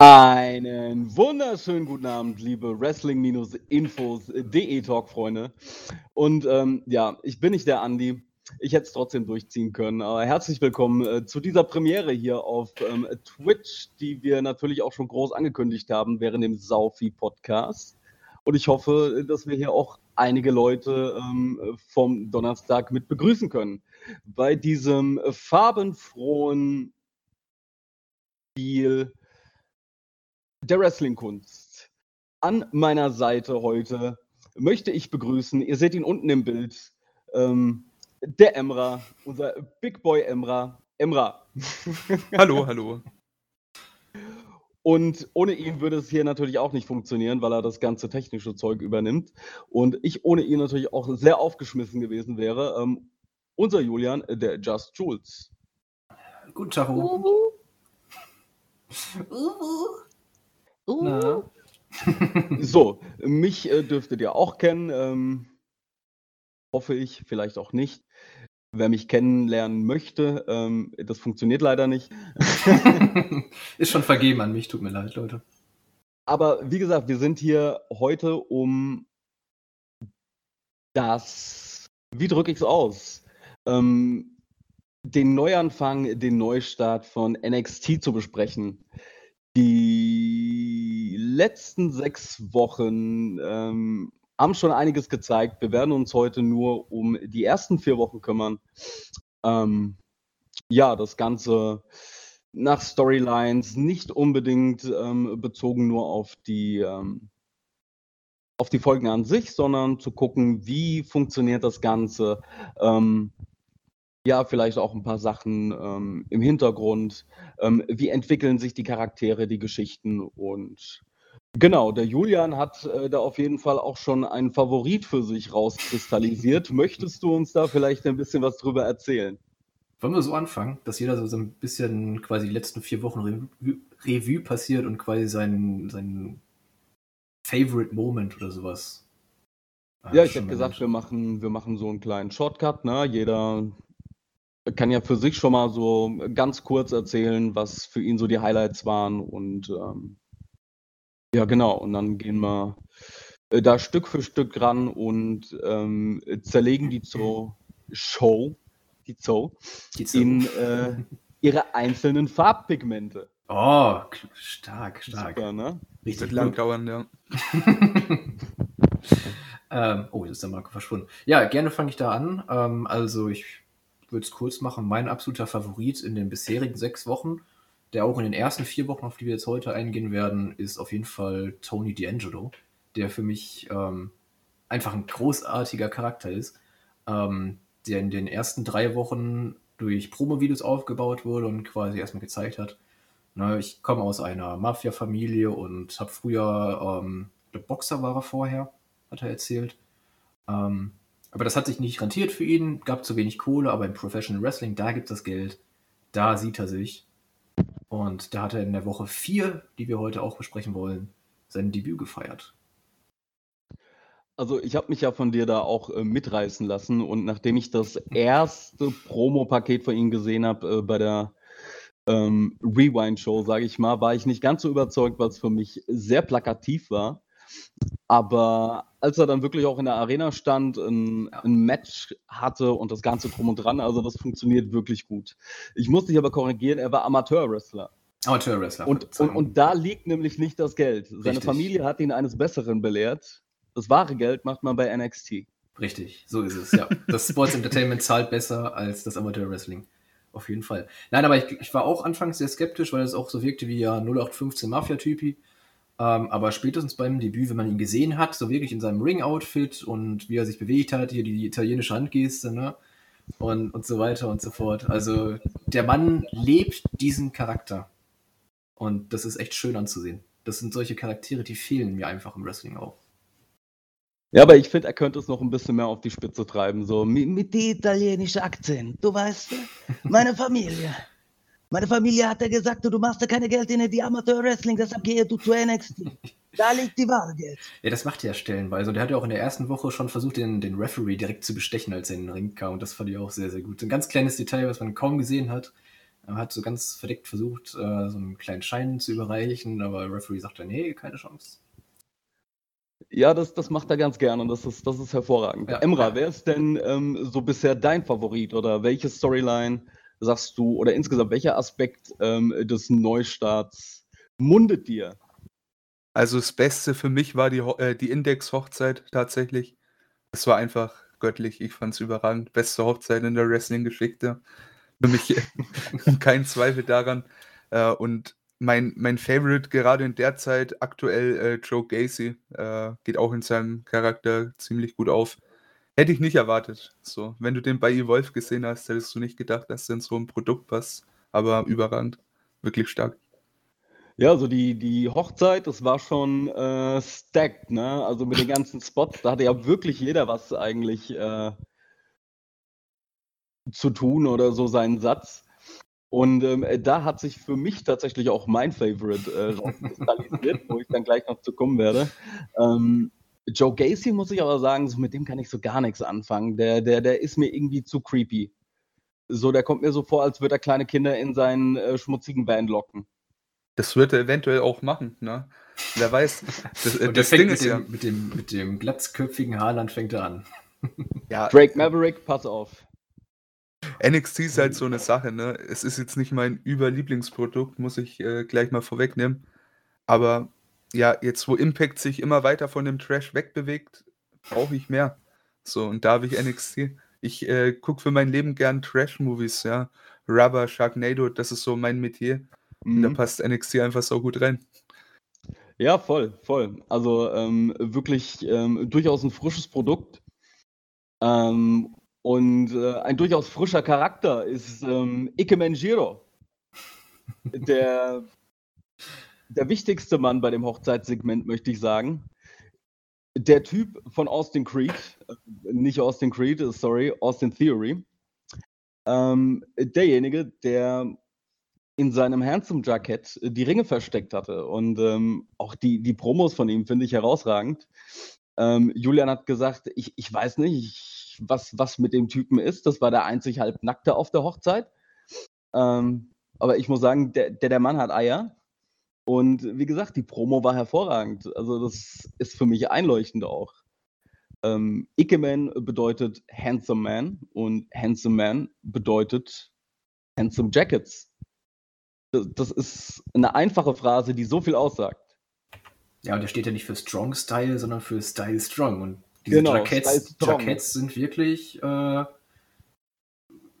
Einen wunderschönen guten Abend, liebe Wrestling-Infos.de Talk-Freunde. Und ähm, ja, ich bin nicht der Andi. Ich hätte es trotzdem durchziehen können. Aber herzlich willkommen äh, zu dieser Premiere hier auf ähm, Twitch, die wir natürlich auch schon groß angekündigt haben während dem Saufi-Podcast. Und ich hoffe, dass wir hier auch einige Leute ähm, vom Donnerstag mit begrüßen können. Bei diesem farbenfrohen Spiel der Wrestling-Kunst. An meiner Seite heute möchte ich begrüßen, ihr seht ihn unten im Bild, ähm, der Emra, unser Big Boy Emra. Emra. hallo, hallo. Und ohne ihn würde es hier natürlich auch nicht funktionieren, weil er das ganze technische Zeug übernimmt. Und ich ohne ihn natürlich auch sehr aufgeschmissen gewesen wäre. Ähm, unser Julian, der Just Jules. Guten Tag. Uhu. Uhu. Uh. so, mich äh, dürftet ihr auch kennen. Ähm, hoffe ich, vielleicht auch nicht. Wer mich kennenlernen möchte, ähm, das funktioniert leider nicht. Ist schon vergeben an mich, tut mir leid, Leute. Aber wie gesagt, wir sind hier heute, um das, wie drücke ich es aus, ähm, den Neuanfang, den Neustart von NXT zu besprechen. Die letzten sechs Wochen ähm, haben schon einiges gezeigt. Wir werden uns heute nur um die ersten vier Wochen kümmern. Ähm, ja, das Ganze nach Storylines, nicht unbedingt ähm, bezogen nur auf die, ähm, auf die Folgen an sich, sondern zu gucken, wie funktioniert das Ganze. Ähm, ja, vielleicht auch ein paar Sachen ähm, im Hintergrund. Ähm, wie entwickeln sich die Charaktere, die Geschichten und genau, der Julian hat äh, da auf jeden Fall auch schon einen Favorit für sich rauskristallisiert. Möchtest du uns da vielleicht ein bisschen was drüber erzählen? Wollen wir so anfangen, dass jeder so, ein bisschen quasi die letzten vier Wochen Revue, Revue passiert und quasi sein, sein Favorite Moment oder sowas. Äh, ja, ich hätte gesagt, wir machen, wir machen so einen kleinen Shortcut, ne? Jeder kann ja für sich schon mal so ganz kurz erzählen, was für ihn so die Highlights waren und ähm, ja, genau. Und dann gehen wir äh, da Stück für Stück ran und ähm, zerlegen die Zoo Show, die Zoo, die Zoo. in äh, ihre einzelnen Farbpigmente. Oh, stark, stark. Super, ne? Richtig Wird lang dauern, ja. ähm, oh, jetzt ist der Marco verschwunden. Ja, gerne fange ich da an. Ähm, also ich würde es kurz machen, mein absoluter Favorit in den bisherigen sechs Wochen, der auch in den ersten vier Wochen, auf die wir jetzt heute eingehen werden, ist auf jeden Fall Tony D'Angelo, der für mich ähm, einfach ein großartiger Charakter ist, ähm, der in den ersten drei Wochen durch Promo-Videos aufgebaut wurde und quasi erstmal gezeigt hat, na, ich komme aus einer Mafia-Familie und habe früher, ähm, der Boxer war er vorher, hat er erzählt, ähm, aber das hat sich nicht rentiert für ihn, gab zu wenig Kohle, aber im Professional Wrestling, da gibt es das Geld, da sieht er sich. Und da hat er in der Woche 4, die wir heute auch besprechen wollen, sein Debüt gefeiert. Also ich habe mich ja von dir da auch äh, mitreißen lassen und nachdem ich das erste Promo-Paket von ihm gesehen habe äh, bei der ähm, Rewind-Show, sage ich mal, war ich nicht ganz so überzeugt, weil es für mich sehr plakativ war. Aber als er dann wirklich auch in der Arena stand, ein, ein, Match hatte und das Ganze drum und dran, also das funktioniert wirklich gut. Ich muss dich aber korrigieren, er war Amateur-Wrestler. Amateur-Wrestler. Und, und, und, da liegt nämlich nicht das Geld. Seine Richtig. Familie hat ihn eines Besseren belehrt. Das wahre Geld macht man bei NXT. Richtig, so ist es, ja. Das Sports Entertainment zahlt besser als das Amateur-Wrestling. Auf jeden Fall. Nein, aber ich, ich, war auch anfangs sehr skeptisch, weil es auch so wirkte wie ja 0815 Mafia-Typi. Ähm, aber spätestens beim Debüt, wenn man ihn gesehen hat, so wirklich in seinem Ring-Outfit und wie er sich bewegt hat, hier die italienische Handgeste, ne? Und, und so weiter und so fort. Also der Mann lebt diesen Charakter. Und das ist echt schön anzusehen. Das sind solche Charaktere, die fehlen mir einfach im Wrestling auch. Ja, aber ich finde, er könnte es noch ein bisschen mehr auf die Spitze treiben. So mit, mit dem italienischen Akzent. Du weißt, meine Familie. Meine Familie hat ja gesagt, du machst ja keine Geld in die Amateur-Wrestling, deshalb gehe du zu NXT. Da liegt die wahre Geld. Ja, das macht er ja stellenweise. Und er hat ja auch in der ersten Woche schon versucht, den, den Referee direkt zu bestechen, als er in den Ring kam. Und das fand ich auch sehr, sehr gut. Ein ganz kleines Detail, was man kaum gesehen hat. Er hat so ganz verdeckt versucht, äh, so einen kleinen Schein zu überreichen, aber der Referee sagte, nee, keine Chance. Ja, das, das macht er ganz gerne und das ist, das ist hervorragend. Ja, Emra, ja. wer ist denn ähm, so bisher dein Favorit oder welche Storyline sagst du oder insgesamt welcher Aspekt ähm, des Neustarts mundet dir? Also das Beste für mich war die, äh, die Index-Hochzeit tatsächlich. Es war einfach göttlich. Ich fand es überragend. Beste Hochzeit in der Wrestling-Geschichte. Für mich kein Zweifel daran. Äh, und mein, mein Favorite gerade in der Zeit aktuell äh, Joe Gacy. Äh, geht auch in seinem Charakter ziemlich gut auf. Hätte ich nicht erwartet. So, wenn du den bei Evolve gesehen hast, hättest du nicht gedacht, dass der so ein Produkt passt. Aber überragend. Wirklich stark. Ja, also die, die Hochzeit, das war schon äh, stacked, ne? Also mit den ganzen Spots, da hatte ja wirklich jeder was eigentlich äh, zu tun oder so seinen Satz. Und ähm, da hat sich für mich tatsächlich auch mein Favorite äh, rauskristallisiert, wo ich dann gleich noch zu kommen werde. Ähm, Joe Gacy muss ich aber sagen, so mit dem kann ich so gar nichts anfangen. Der, der, der ist mir irgendwie zu creepy. So, der kommt mir so vor, als würde er kleine Kinder in seinen äh, schmutzigen Van locken. Das wird er eventuell auch machen, ne? Wer weiß. Das, äh, das fängt Ding mit ist ja. dem, mit, dem, mit dem glatzköpfigen Haaland fängt er an. ja Drake Maverick, pass auf. NXT ist halt so eine Sache, ne? Es ist jetzt nicht mein Überlieblingsprodukt, muss ich äh, gleich mal vorwegnehmen. Aber ja, jetzt wo Impact sich immer weiter von dem Trash wegbewegt, brauche ich mehr. So, und da habe ich NXT. Ich äh, gucke für mein Leben gern Trash-Movies, ja. Rubber, Sharknado, das ist so mein Metier. Und da Mhm. passt NXT einfach so gut rein. Ja, voll, voll. Also ähm, wirklich ähm, durchaus ein frisches Produkt. Ähm, und äh, ein durchaus frischer Charakter ist ähm, Ike Manjiro. Der, der wichtigste Mann bei dem Hochzeitssegment, möchte ich sagen. Der Typ von Austin Creed, äh, nicht Austin Creed, sorry, Austin Theory. Ähm, derjenige, der in seinem Handsome-Jacket die Ringe versteckt hatte. Und ähm, auch die, die Promos von ihm finde ich herausragend. Ähm, Julian hat gesagt, ich, ich weiß nicht, ich, was, was mit dem Typen ist. Das war der einzig halbnackte auf der Hochzeit. Ähm, aber ich muss sagen, der, der, der Mann hat Eier. Und wie gesagt, die Promo war hervorragend. Also das ist für mich einleuchtend auch. Ähm, Ikeman bedeutet Handsome Man und Handsome Man bedeutet Handsome Jackets. Das, das ist eine einfache Phrase, die so viel aussagt. Ja, und der steht ja nicht für Strong Style, sondern für Style Strong. Und diese Genau, Jackets. Jackets sind wirklich äh,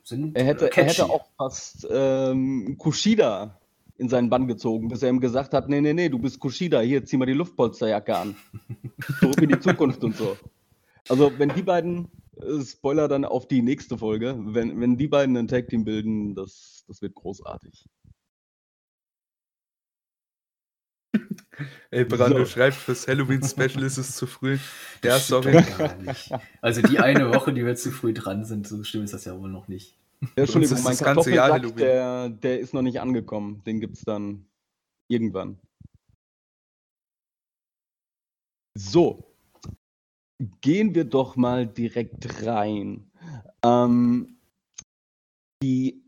sind Er hätte, er catchy. hätte auch fast ähm, Kushida in seinen Bann gezogen, bis er ihm gesagt hat, nee, nee, nee, du bist Kushida, hier, zieh mal die Luftpolsterjacke an. Zurück in die Zukunft und so. Also wenn die beiden, äh, Spoiler dann auf die nächste Folge, wenn, wenn die beiden ein Tag-Team bilden, das, das wird großartig. Ey, Brando So. schreibt, fürs Halloween-Special ist es zu früh. Ja, sorry. doch gar nicht. Also die eine Woche, die wir zu früh dran sind, so schlimm ist das ja wohl noch nicht. Ja, Entschuldigung, mein Kartoffelsack, der, der ist noch nicht angekommen. Den gibt's dann irgendwann. So, gehen wir doch mal direkt rein. Ähm, die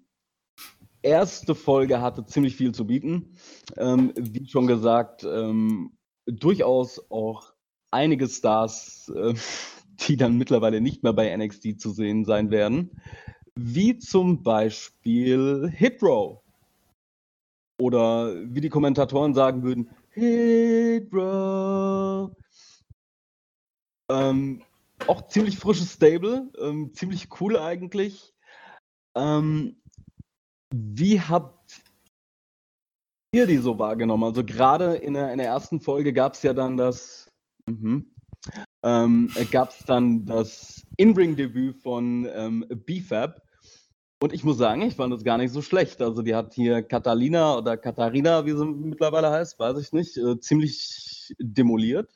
erste Folge hatte ziemlich viel zu bieten. Ähm, wie schon gesagt, ähm, durchaus auch einige Stars, äh, die dann mittlerweile nicht mehr bei NXT zu sehen sein werden. Wie zum Beispiel Hitrow. Oder wie die Kommentatoren sagen würden, Hitrow. Ähm, auch ziemlich frisches Stable, ähm, ziemlich cool eigentlich. Ähm, wie habt ihr die so wahrgenommen? Also gerade in der, in der ersten Folge gab es ja dann das, mhm, ähm, gab es dann das In-Ring-Debüt von ähm, BFAB. Und ich muss sagen, ich fand das gar nicht so schlecht. Also die hat hier Catalina oder Katharina, wie sie mittlerweile heißt, weiß ich nicht, äh, ziemlich demoliert.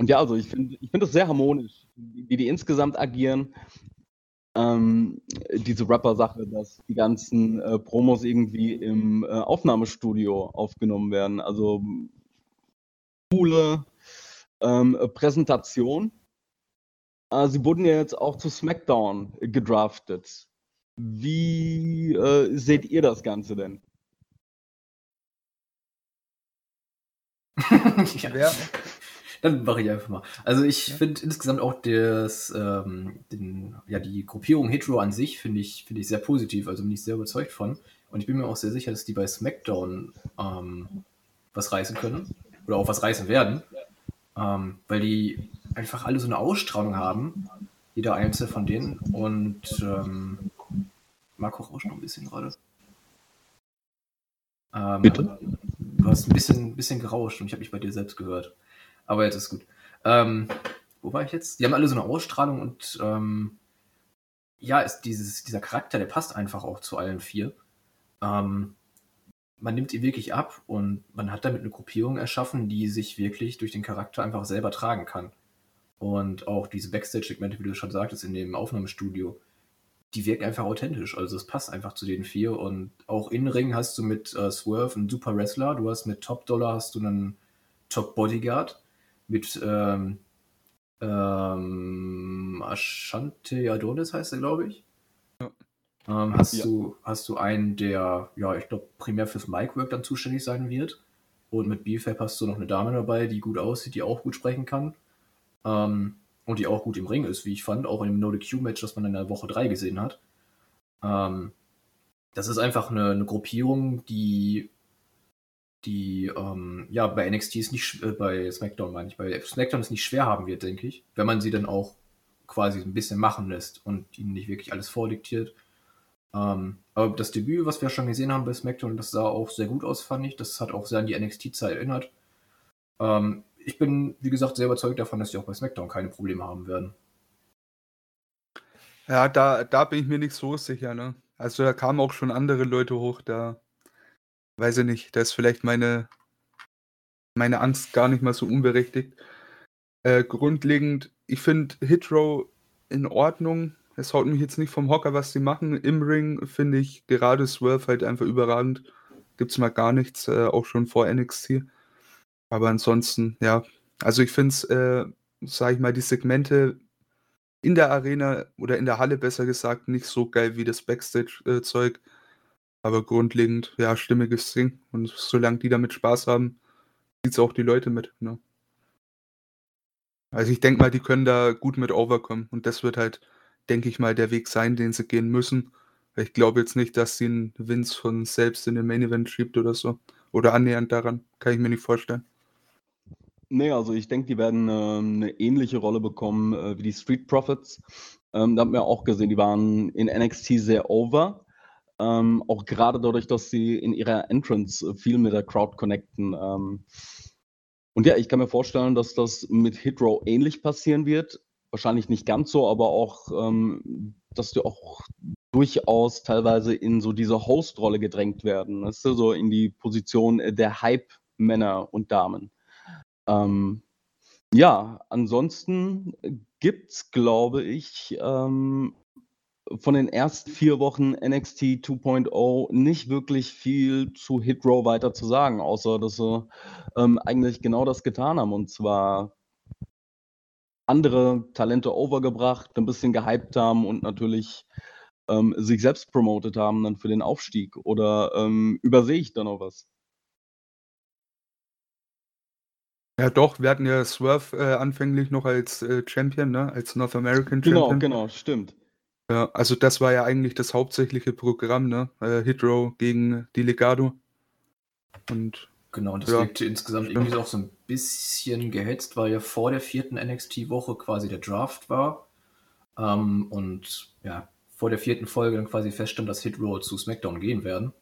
Und ja, also ich finde ich find das sehr harmonisch, wie die insgesamt agieren. Ähm, diese Rapper-Sache, dass die ganzen äh, Promos irgendwie im äh, Aufnahmestudio aufgenommen werden. Also coole ähm, Präsentation. Äh, sie wurden ja jetzt auch zu SmackDown gedraftet. Wie äh, seht ihr das Ganze denn? ja. Dann mache ich einfach mal. Also ich ja. finde insgesamt auch das, ähm, den, ja, die Gruppierung Hitro an sich finde ich, finde ich sehr positiv, also bin ich sehr überzeugt von. Und ich bin mir auch sehr sicher, dass die bei SmackDown ähm, was reißen können. Oder auch was reißen werden. Ähm, weil die einfach alle so eine Ausstrahlung haben. Jeder einzelne von denen. Und ähm, Marco rauscht noch ein bisschen gerade. Ähm, Bitte? Du hast ein bisschen, bisschen gerauscht und ich habe mich bei dir selbst gehört. Aber jetzt ist gut. Ähm, wo war ich jetzt? Die haben alle so eine Ausstrahlung und ähm, ja, ist dieses, dieser Charakter, der passt einfach auch zu allen vier. Ähm, man nimmt ihn wirklich ab und man hat damit eine Gruppierung erschaffen, die sich wirklich durch den Charakter einfach selber tragen kann. Und auch diese Backstage-Segmente, wie du schon sagtest, in dem Aufnahmestudio, die wirken einfach authentisch. Also es passt einfach zu den vier. Und auch in Ring hast du mit äh, Swerve einen super Wrestler, du hast mit Top Dollar hast du einen Top Bodyguard, mit ähm, ähm, Ashante Adonis heißt er, glaube ich. Ja. Ähm, hast, ja. du, hast du einen, der, ja, ich glaube, primär fürs Micwork dann zuständig sein wird. Und mit BFAP hast du noch eine Dame dabei, die gut aussieht, die auch gut sprechen kann. Ähm, und die auch gut im Ring ist, wie ich fand, auch in dem No-Q-Match, das man in der Woche 3 gesehen hat. Ähm, das ist einfach eine, eine Gruppierung, die die ähm, ja bei NXT ist nicht äh, bei SmackDown meine ich, bei SmackDown ist nicht schwer haben wird, denke ich, wenn man sie dann auch quasi ein bisschen machen lässt und ihnen nicht wirklich alles vordiktiert. Ähm, aber das Debüt, was wir schon gesehen haben bei SmackDown, das sah auch sehr gut aus, fand ich. Das hat auch sehr an die NXT-Zeit erinnert. Ähm, ich bin, wie gesagt, sehr überzeugt davon, dass die auch bei SmackDown keine Probleme haben werden. Ja, da, da bin ich mir nicht so sicher, ne? Also da kamen auch schon andere Leute hoch, da weiß ich nicht, da ist vielleicht meine, meine Angst gar nicht mal so unberechtigt. Äh, grundlegend, ich finde Hitrow in Ordnung. Es haut mich jetzt nicht vom Hocker, was sie machen. Im Ring finde ich gerade Swerve halt einfach überragend. Gibt es mal gar nichts, äh, auch schon vor NXT. Aber ansonsten, ja. Also ich finde es, äh, sage ich mal, die Segmente in der Arena oder in der Halle besser gesagt nicht so geil wie das Backstage-Zeug. Aber grundlegend, ja, stimmiges Ding. Und solange die damit Spaß haben, zieht es auch die Leute mit. Ne? Also ich denke mal, die können da gut mit overkommen. Und das wird halt, denke ich mal, der Weg sein, den sie gehen müssen. Ich glaube jetzt nicht, dass sie einen Vince von selbst in den Main Event schiebt oder so. Oder annähernd daran. Kann ich mir nicht vorstellen. Nee, also ich denke, die werden äh, eine ähnliche Rolle bekommen äh, wie die Street Profits. Ähm, da haben wir auch gesehen, die waren in NXT sehr over. Ähm, auch gerade dadurch, dass sie in ihrer Entrance äh, viel mit der Crowd connecten. Ähm, und ja, ich kann mir vorstellen, dass das mit Hitrow ähnlich passieren wird. Wahrscheinlich nicht ganz so, aber auch, ähm, dass die auch durchaus teilweise in so diese Host-Rolle gedrängt werden. Weißt du, so in die Position der Hype-Männer und Damen. Ähm, ja, ansonsten gibt es, glaube ich, ähm, von den ersten vier Wochen NXT 2.0 nicht wirklich viel zu Hit Row weiter zu sagen, außer dass sie ähm, eigentlich genau das getan haben und zwar andere Talente overgebracht, ein bisschen gehypt haben und natürlich ähm, sich selbst promotet haben dann für den Aufstieg. Oder ähm, übersehe ich da noch was? Ja, doch, wir hatten ja Swerve äh, anfänglich noch als äh, Champion, ne? als North American genau, Champion. Genau, genau, stimmt. Ja, also das war ja eigentlich das hauptsächliche Programm, ne? Äh, Hitrow gegen die Legado. Und genau, das ja, wirkte insgesamt irgendwie auch so ein bisschen gehetzt, weil ja vor der vierten NXT-Woche quasi der Draft war. Ähm, und ja, vor der vierten Folge dann quasi feststand, dass Hitrow zu SmackDown gehen werden.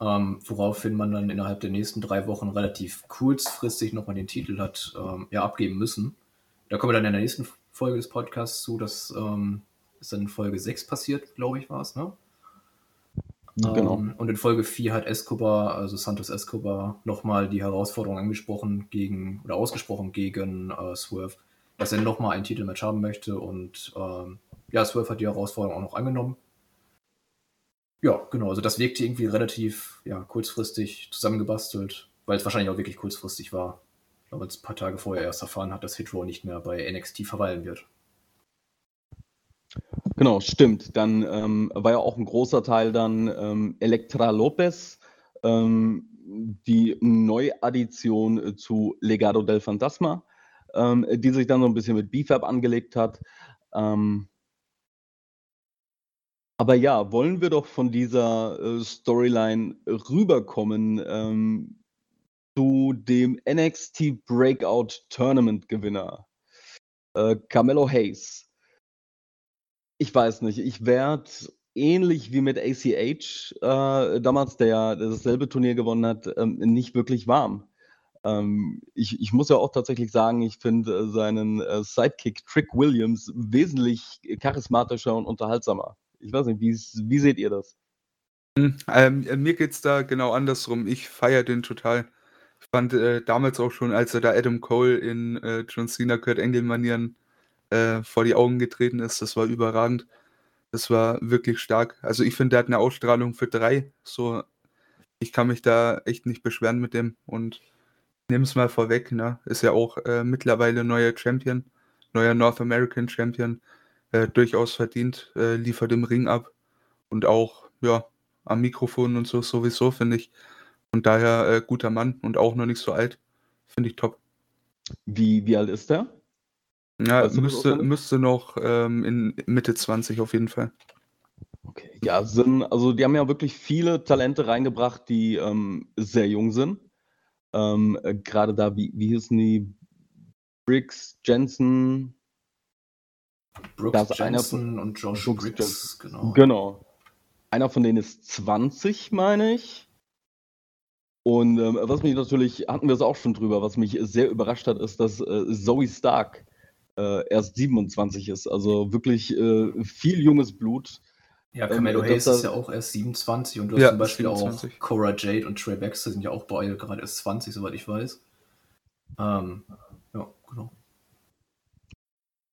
Ähm, woraufhin man dann innerhalb der nächsten drei Wochen relativ kurzfristig nochmal den Titel hat ähm, ja, abgeben müssen. Da kommen wir dann in der nächsten Folge des Podcasts zu, dass ähm, ist dann in Folge 6 passiert, glaube ich, war es, ne? Genau. Ähm, und in Folge 4 hat Escobar, also Santos Escobar, nochmal die Herausforderung angesprochen gegen, oder ausgesprochen gegen äh, Swerve, dass er nochmal ein Titelmatch haben möchte und ähm, ja, Swerve hat die Herausforderung auch noch angenommen. Ja, genau, also das wirkte irgendwie relativ ja, kurzfristig zusammengebastelt, weil es wahrscheinlich auch wirklich kurzfristig war. Ich glaube, ein paar Tage vorher erst erfahren hat, dass Hitro nicht mehr bei NXT verweilen wird. Genau, stimmt. Dann ähm, war ja auch ein großer Teil dann ähm, Elektra Lopez, ähm, die Neuaddition äh, zu Legado del Fantasma, ähm, die sich dann so ein bisschen mit BFAB angelegt hat. Ähm, aber ja, wollen wir doch von dieser äh, Storyline rüberkommen ähm, zu dem NXT Breakout Tournament Gewinner, äh, Carmelo Hayes. Ich weiß nicht, ich werde ähnlich wie mit ACH äh, damals, der ja dasselbe Turnier gewonnen hat, ähm, nicht wirklich warm. Ähm, ich, ich, muss ja auch tatsächlich sagen, ich finde äh, seinen äh, Sidekick Trick Williams wesentlich charismatischer und unterhaltsamer. Ich weiß nicht, wie, seht ihr das? Hm, ähm, äh, mir geht es da genau andersrum. Ich feiere den total. Ich fand äh, damals auch schon, als er da Adam Cole in äh, John Cena Kurt Engel Manieren äh, vor die Augen getreten ist, das war überragend. Das war wirklich stark. Also ich finde, der hat eine Ausstrahlung für drei. So, ich kann mich da echt nicht beschweren mit dem und nehme es mal vorweg, ne? Ist ja auch äh, mittlerweile neuer Champion, neuer North American Champion äh, durchaus verdient, äh, liefert im Ring ab und auch, ja, am Mikrofon und so sowieso, finde ich. Und daher äh, guter Mann und auch noch nicht so alt. Finde ich top. Wie, wie alt ist der? Ja, weißt müsste, müsste noch ähm, in Mitte 20 auf jeden Fall. Okay, ja, sind, also die haben ja wirklich viele Talente reingebracht, die ähm, sehr jung sind. Ähm, äh, Gerade da, wie, wie hießen die? Briggs, Jensen, Brooks Jensen und Josh Brooks Briggs, genau. Genau. Einer von denen ist 20, meine ich. Und ähm, was mich natürlich, hatten wir es auch schon drüber, was mich sehr überrascht hat, ist, dass äh, Zoe Stark äh, erst 27 ist. Also wirklich äh, viel junges Blut. Ja, Camelo ähm, Hayes ist ja auch erst 27 und du hast ja, zum Beispiel 27. auch Cora Jade und Trey Baxter sind ja auch beide gerade erst 20, soweit ich weiß. Ähm, ja, genau.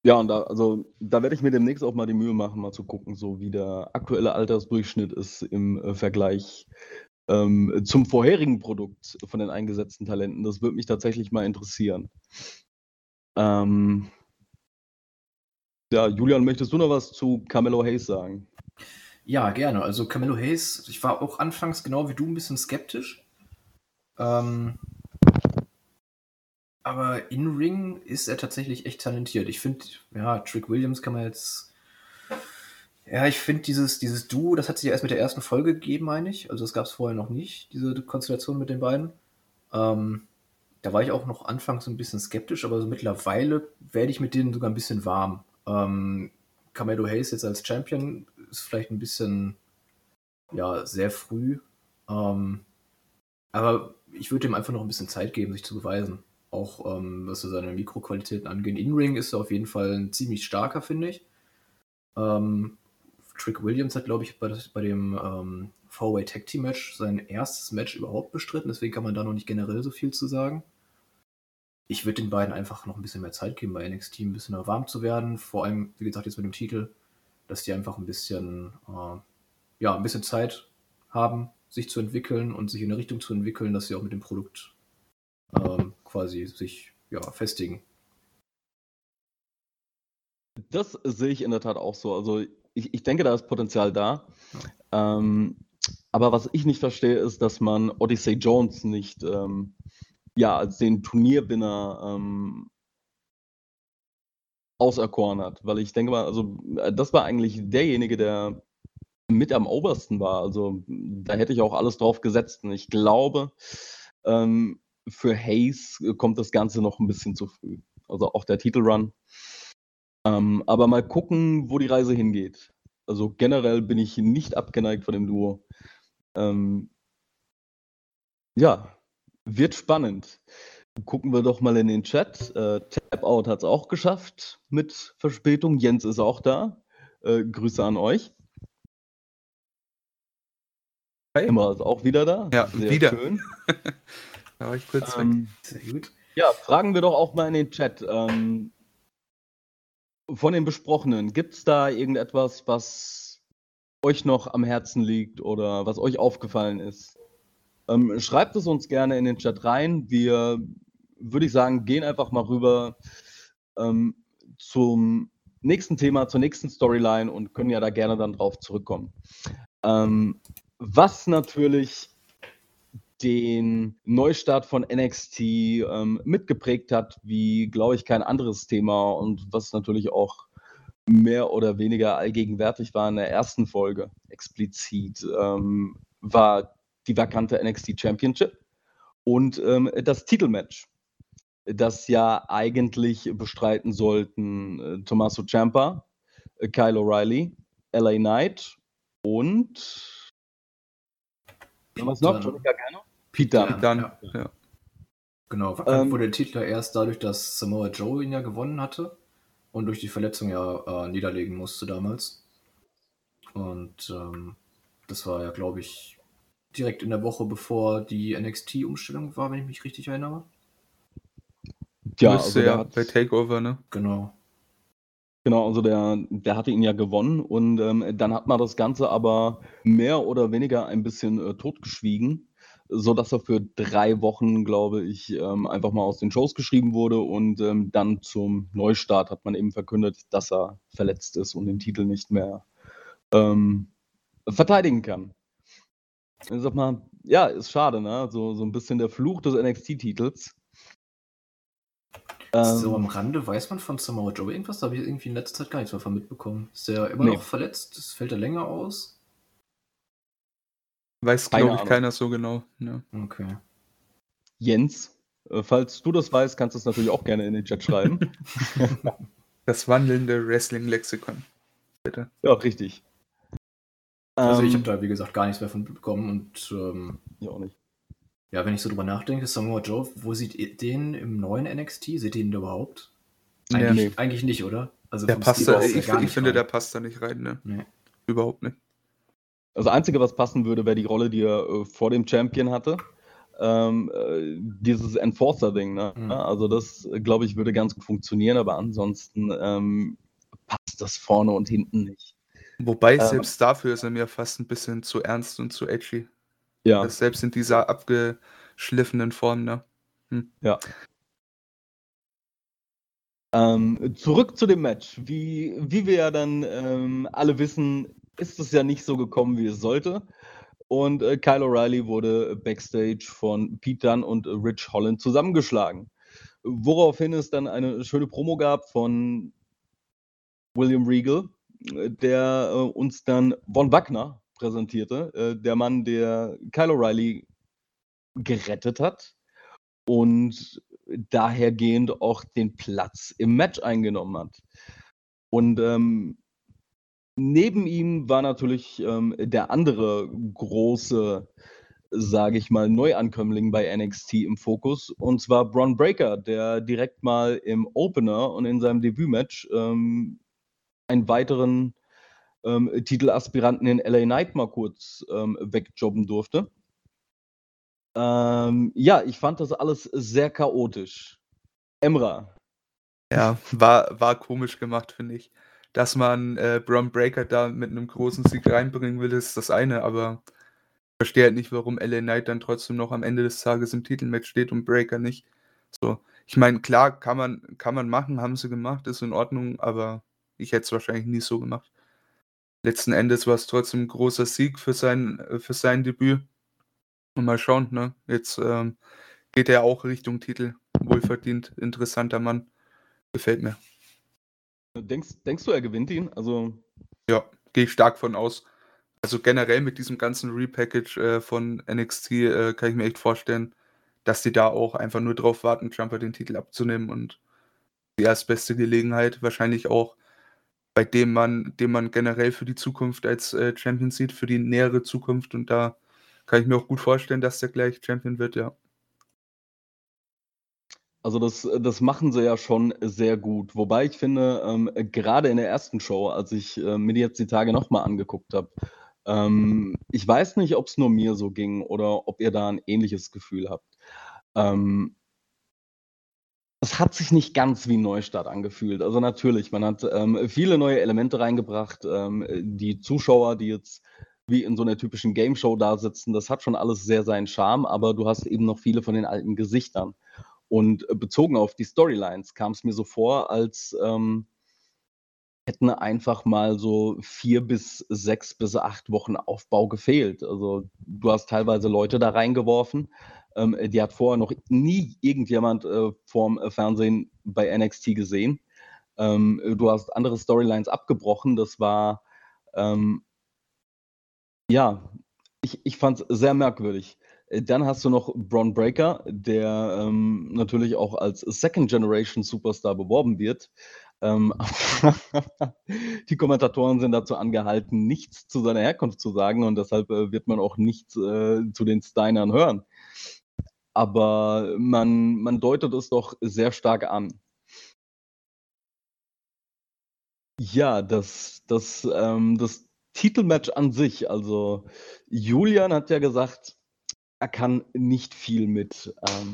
Ja, und da, also, da werde ich mir demnächst auch mal die Mühe machen, mal zu gucken, so wie der aktuelle Altersdurchschnitt ist im äh, Vergleich ähm, zum vorherigen Produkt von den eingesetzten Talenten. Das würde mich tatsächlich mal interessieren. Ähm, ja, Julian, möchtest du noch was zu Camelo Hayes sagen? Ja, gerne. Also Camelo Hayes, ich war auch anfangs genau wie du ein bisschen skeptisch. Ähm, aber in Ring ist er tatsächlich echt talentiert. Ich finde, ja, Trick Williams kann man jetzt. Ja, ich finde dieses, dieses Duo, das hat sich ja erst mit der ersten Folge gegeben, meine ich. Also das gab es vorher noch nicht, diese Konstellation mit den beiden. Ähm, da war ich auch noch anfangs so ein bisschen skeptisch, aber so mittlerweile werde ich mit denen sogar ein bisschen warm. Ähm, Camelo Hayes jetzt als Champion ist vielleicht ein bisschen, ja, sehr früh. Ähm, aber ich würde ihm einfach noch ein bisschen Zeit geben, sich zu beweisen. Auch ähm, was so seine Mikroqualitäten angeht. In-Ring ist er auf jeden Fall ein ziemlich starker, finde ich. Ähm, Trick Williams hat, glaube ich, bei, bei dem ähm, Four-Way Tag Team Match sein erstes Match überhaupt bestritten, deswegen kann man da noch nicht generell so viel zu sagen. Ich würde den beiden einfach noch ein bisschen mehr Zeit geben, bei NXT ein bisschen warm zu werden. Vor allem, wie gesagt, jetzt mit dem Titel, dass die einfach ein bisschen, äh, ja, ein bisschen Zeit haben, sich zu entwickeln und sich in eine Richtung zu entwickeln, dass sie auch mit dem Produkt ähm, quasi sich ja, festigen. Das sehe ich in der Tat auch so. Also ich, ich denke, da ist Potenzial da. Ja. Ähm, aber was ich nicht verstehe, ist, dass man Odyssey Jones nicht ähm, ja, als den Turnierwinner ähm, auserkoren hat. Weil ich denke mal, also das war eigentlich derjenige, der mit am obersten war. Also da hätte ich auch alles drauf gesetzt. Und ich glaube, ähm, für Hayes äh, kommt das Ganze noch ein bisschen zu früh. Also auch der Titelrun. Ähm, aber mal gucken, wo die Reise hingeht. Also generell bin ich nicht abgeneigt von dem Duo. Ähm, ja, wird spannend. Gucken wir doch mal in den Chat. Äh, Tap-Out hat es auch geschafft mit Verspätung. Jens ist auch da. Äh, Grüße an euch. Hey. Immer ist auch wieder da. Ja, Sehr wieder. schön. Da war ich kurz ähm, weg. Sehr gut. Ja, fragen wir doch auch mal in den Chat. Ähm, von den Besprochenen, gibt es da irgendetwas, was euch noch am Herzen liegt oder was euch aufgefallen ist? Ähm, schreibt es uns gerne in den Chat rein. Wir, würde ich sagen, gehen einfach mal rüber ähm, zum nächsten Thema, zur nächsten Storyline und können ja da gerne dann drauf zurückkommen. Ähm, was natürlich den Neustart von NXT ähm, mitgeprägt hat, wie, glaube ich, kein anderes Thema und was natürlich auch mehr oder weniger allgegenwärtig war in der ersten Folge explizit, ähm, war die vakante NXT Championship und ähm, das Titelmatch, das ja eigentlich bestreiten sollten äh, Tommaso Ciampa, äh, Kyle O'Reilly, LA Knight und was noch? Johnny Gargano? Pete Dunne. Ja. Genau, vakant ähm, wurde der Titel erst dadurch, dass Samoa Joe ihn ja gewonnen hatte und durch die Verletzung ja äh, niederlegen musste damals. Und ähm, das war ja, glaube ich, direkt in der Woche, bevor die NXT-Umstellung war, wenn ich mich richtig erinnere. Ja, also ja bei Takeover, ne? Genau. Genau, also der, der hatte ihn ja gewonnen und ähm, dann hat man das Ganze aber mehr oder weniger ein bisschen äh, totgeschwiegen, sodass er für drei Wochen, glaube ich, ähm, einfach mal aus den Shows geschrieben wurde und ähm, dann zum Neustart hat man eben verkündet, dass er verletzt ist und den Titel nicht mehr ähm, verteidigen kann. Ich sag mal, ja, ist schade, ne? So, so ein bisschen der Fluch des NXT-Titels. So am ähm. Rande weiß man von Samoa Joe irgendwas? Da habe ich irgendwie in letzter Zeit gar nichts mehr von mitbekommen. Ist der immer nee. noch verletzt? Das fällt er länger aus? Weiß, glaube ich, keiner so genau. Ja. Okay. Jens, äh, falls du das weißt, kannst du es natürlich auch gerne in den Chat schreiben. das wandelnde Wrestling-Lexikon. Bitte. Ja, richtig. Also ich ähm. habe da, wie gesagt, gar nichts mehr von mitbekommen und ähm, ja auch nicht. Ja, wenn ich so drüber nachdenke, Samoa Joe, wo sieht ihr den im neuen NXT? Seht ihr ihn überhaupt? Eigentlich, nee. eigentlich nicht, oder? Also der passt da, ich, ich finde, der passt da nicht rein, ne? Nee. Überhaupt nicht. Also, das Einzige, was passen würde, wäre die Rolle, die er äh, vor dem Champion hatte. Ähm, äh, dieses Enforcer-Ding, ne? Mhm. Also, das, glaube ich, würde ganz gut funktionieren, aber ansonsten ähm, passt das vorne und hinten nicht. Wobei, ähm, selbst dafür ist er mir fast ein bisschen zu ernst und zu edgy. Ja. Das selbst in dieser abgeschliffenen Form, ne? Hm. Ja. Ähm, zurück zu dem Match. Wie, wie wir ja dann ähm, alle wissen, ist es ja nicht so gekommen, wie es sollte. Und äh, Kyle O'Reilly wurde backstage von Pete Dunne und Rich Holland zusammengeschlagen. Woraufhin es dann eine schöne Promo gab von William Regal, der äh, uns dann Von Wagner präsentierte. Äh, der Mann, der Kyle O'Reilly gerettet hat und dahergehend auch den Platz im Match eingenommen hat. Und ähm, neben ihm war natürlich ähm, der andere große, sage ich mal, Neuankömmling bei NXT im Fokus, und zwar Braun Breaker, der direkt mal im Opener und in seinem Debütmatch ähm, einen weiteren ähm, Titelaspiranten in LA Knight mal kurz ähm, wegjobben durfte. Ähm, ja, ich fand das alles sehr chaotisch. Emra. Ja, war, war komisch gemacht, finde ich. Dass man äh, Bron Breaker da mit einem großen Sieg reinbringen will, ist das eine, aber ich verstehe halt nicht, warum LA Knight dann trotzdem noch am Ende des Tages im Titelmatch steht und Breaker nicht. So, ich meine, klar, kann man, kann man machen, haben sie gemacht, ist in Ordnung, aber ich hätte es wahrscheinlich nie so gemacht letzten Endes war es trotzdem ein großer Sieg für sein, äh, für sein Debüt. Und mal schauen, ne? Jetzt ähm, geht er auch Richtung Titel. Wohlverdient, interessanter Mann. Gefällt mir. Denkst, denkst du, er gewinnt ihn? Also. Ja, gehe ich stark von aus. Also generell mit diesem ganzen Repackage äh, von NXT äh, kann ich mir echt vorstellen, dass die da auch einfach nur drauf warten, Jumper den Titel abzunehmen und die erstbeste Gelegenheit wahrscheinlich auch bei dem man, dem man generell für die Zukunft als äh, Champion sieht, für die nähere Zukunft. Und da kann ich mir auch gut vorstellen, dass der gleich Champion wird, ja. Also das, das machen sie ja schon sehr gut. Wobei ich finde, ähm, gerade in der ersten Show, als ich äh, mir die jetzt die Tage nochmal angeguckt habe, ähm, ich weiß nicht, ob es nur mir so ging oder ob ihr da ein ähnliches Gefühl habt. Ähm, es hat sich nicht ganz wie Neustart angefühlt. Also natürlich, man hat ähm, viele neue Elemente reingebracht. Ähm, die Zuschauer, die jetzt wie in so einer typischen Game Show da sitzen, das hat schon alles sehr seinen Charme, aber du hast eben noch viele von den alten Gesichtern. Und äh, bezogen auf die Storylines kam es mir so vor, als ähm, hätten einfach mal so vier bis sechs bis acht Wochen Aufbau gefehlt. Also du hast teilweise Leute da reingeworfen, ähm, die hat vorher noch nie irgendjemand äh, vorm Fernsehen bei NXT gesehen. Ähm, du hast andere Storylines abgebrochen. Das war ähm, ja, ich, ich fand es sehr merkwürdig. Äh, dann hast du noch Braun Breaker, der ähm, natürlich auch als Second Generation Superstar beworben wird. Ähm, die Kommentatoren sind dazu angehalten, nichts zu seiner Herkunft zu sagen und deshalb äh, wird man auch nichts äh, zu den Steinern hören. Aber man, man deutet es doch sehr stark an. Ja, das, das, ähm, das Titelmatch an sich, also Julian hat ja gesagt, er kann nicht viel mit, ähm,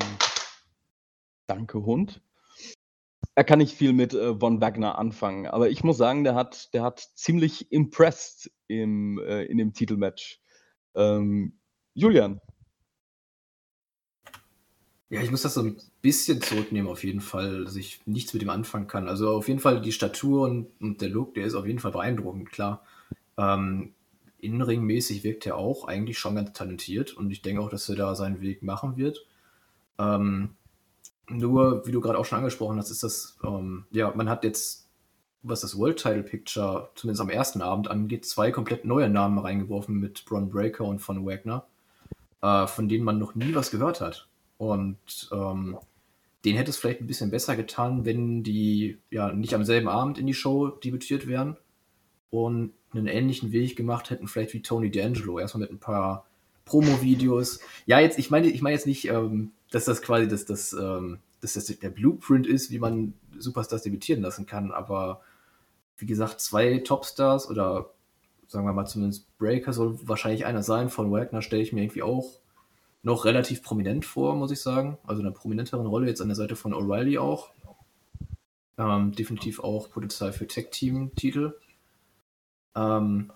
danke Hund, er kann nicht viel mit äh, Von Wagner anfangen, aber ich muss sagen, der hat, der hat ziemlich impressed im, äh, in dem Titelmatch. Ähm, Julian. Ja, ich muss das so ein bisschen zurücknehmen, auf jeden Fall, dass ich nichts mit ihm anfangen kann. Also auf jeden Fall die Statur und, und der Look, der ist auf jeden Fall beeindruckend, klar. Ähm, Innenringmäßig wirkt er auch eigentlich schon ganz talentiert und ich denke auch, dass er da seinen Weg machen wird. Ähm, nur, wie du gerade auch schon angesprochen hast, ist das, ähm, ja, man hat jetzt, was das World Title Picture zumindest am ersten Abend angeht, zwei komplett neue Namen reingeworfen mit Bron Breaker und von Wagner, äh, von denen man noch nie was gehört hat. Und ähm, den hätte es vielleicht ein bisschen besser getan, wenn die ja nicht am selben Abend in die Show debütiert wären und einen ähnlichen Weg gemacht hätten, vielleicht wie Tony D'Angelo, erstmal mit ein paar Promo-Videos. Ja, jetzt, ich meine, ich meine jetzt nicht, ähm, dass das quasi das, das, ähm, dass das der Blueprint ist, wie man Superstars debütieren lassen kann, aber wie gesagt, zwei Topstars oder sagen wir mal zumindest Breaker soll wahrscheinlich einer sein. Von Wagner stelle ich mir irgendwie auch noch relativ prominent vor, muss ich sagen. Also eine prominenteren Rolle jetzt an der Seite von O'Reilly auch. Ähm, definitiv auch Potenzial für Tech-Team-Titel. Ähm,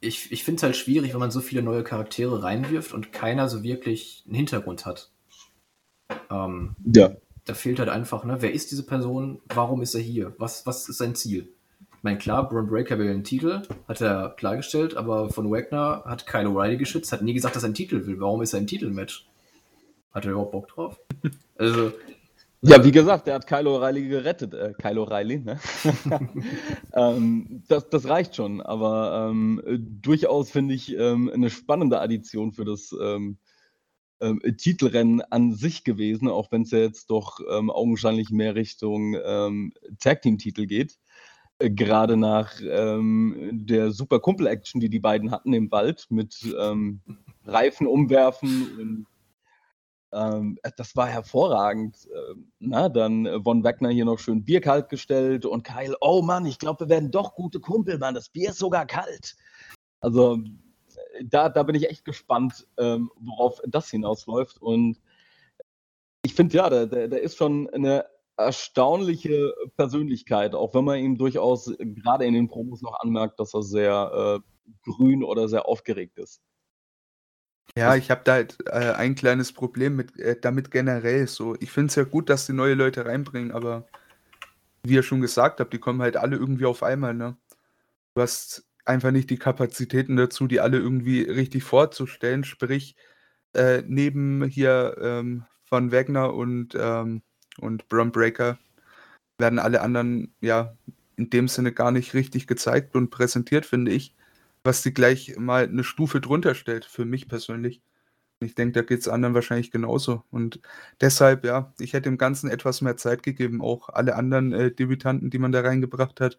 ich ich finde es halt schwierig, wenn man so viele neue Charaktere reinwirft und keiner so wirklich einen Hintergrund hat. Ähm, ja. Da fehlt halt einfach, ne, wer ist diese Person? Warum ist er hier? Was, was ist sein Ziel? Ich meine, klar, Braun Breaker will einen Titel, hat er klargestellt, aber von Wagner hat Kyle O'Reilly geschützt, hat nie gesagt, dass er einen Titel will. Warum ist er ein Titelmatch? Hat er überhaupt Bock drauf? Also, ja, wie gesagt, der hat Kyle O'Reilly gerettet. Äh, Kyle O'Reilly, ne? ähm, das, das reicht schon, aber ähm, durchaus finde ich ähm, eine spannende Addition für das ähm, ähm, Titelrennen an sich gewesen, auch wenn es ja jetzt doch ähm, augenscheinlich mehr Richtung Tag Team Titel geht. Gerade nach der super Kumpel-Action, die die beiden hatten im Wald mit Reifen umwerfen und ähm, äh, das war hervorragend. Ähm, na, dann Von Wagner hier noch schön Bier kalt gestellt und Kyle, oh Mann, ich glaube, wir werden doch gute Kumpel, Mann. Das Bier ist sogar kalt. Also da, da bin ich echt gespannt, ähm, worauf das hinausläuft. Und ich finde, ja, der, der ist schon eine erstaunliche Persönlichkeit, auch wenn man ihm durchaus gerade in den Promos noch anmerkt, dass er sehr äh, grün oder sehr aufgeregt ist. Ja, ich habe da halt, äh, ein kleines Problem mit äh, damit generell so. Ich finde es ja gut, dass die neue Leute reinbringen, aber wie ihr schon gesagt habt, die kommen halt alle irgendwie auf einmal, ne? Du hast einfach nicht die Kapazitäten dazu, die alle irgendwie richtig vorzustellen. Sprich, äh, neben hier ähm, von Wagner und, ähm, und Bron Breaker werden alle anderen ja in dem Sinne gar nicht richtig gezeigt und präsentiert, finde ich was sie gleich mal eine Stufe drunter stellt, für mich persönlich. Ich denke, da geht es anderen wahrscheinlich genauso. Und deshalb, ja, ich hätte dem Ganzen etwas mehr Zeit gegeben. Auch alle anderen äh, Debütanten, die man da reingebracht hat,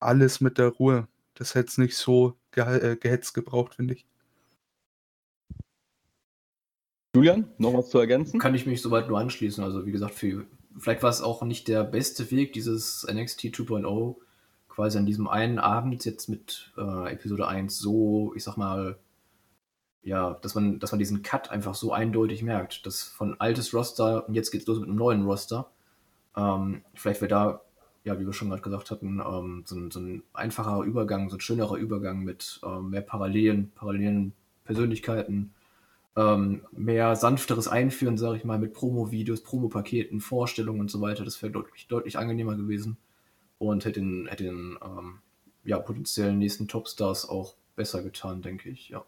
alles mit der Ruhe. Das hätte es nicht so ge äh, gehetzt gebraucht, finde ich. Julian, noch was zu ergänzen? Kann ich mich soweit nur anschließen. Also, wie gesagt, für, vielleicht war es auch nicht der beste Weg, dieses NXT 2.0 quasi an diesem einen Abend jetzt mit äh, Episode 1 so, ich sag mal, ja, dass man, dass man diesen Cut einfach so eindeutig merkt, dass von altes Roster und jetzt geht's los mit einem neuen Roster. Ähm, vielleicht wäre da, ja, wie wir schon gerade gesagt hatten, ähm, so, ein, so, ein, einfacher Übergang, so ein schönerer Übergang mit ähm, mehr Parallelen, parallelen Persönlichkeiten, ähm, mehr sanfteres Einführen, sage ich mal, mit Promo-Videos, Promo-Paketen, Vorstellungen und so weiter. Das wäre deutlich, deutlich angenehmer gewesen. und hätte den, hätte den ähm, ja, potenziellen nächsten Topstars auch besser getan, denke ich, ja.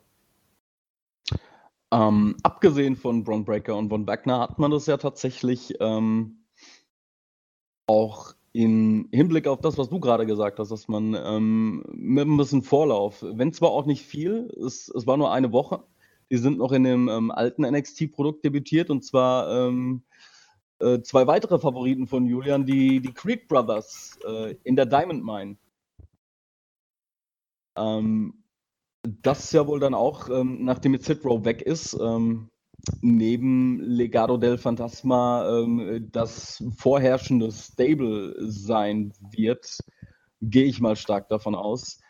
Ähm, abgesehen von Bron Breaker und Von Wagner hat man das ja tatsächlich ähm, auch im Hinblick auf das, was du gerade gesagt hast, dass man ähm, mit ein bisschen Vorlauf, wenn zwar auch nicht viel, es, es war nur eine Woche, die sind noch in dem ähm, alten NXT-Produkt debütiert und zwar ähm, äh, zwei weitere Favoriten von Julian, die, die Creed Brothers äh, in der Diamond Mine. Ähm, das ja wohl dann auch, ähm, nachdem jetzt Hitro weg ist, ähm, neben Legado del Fantasma ähm, das vorherrschende Stable sein wird, gehe ich mal stark davon aus.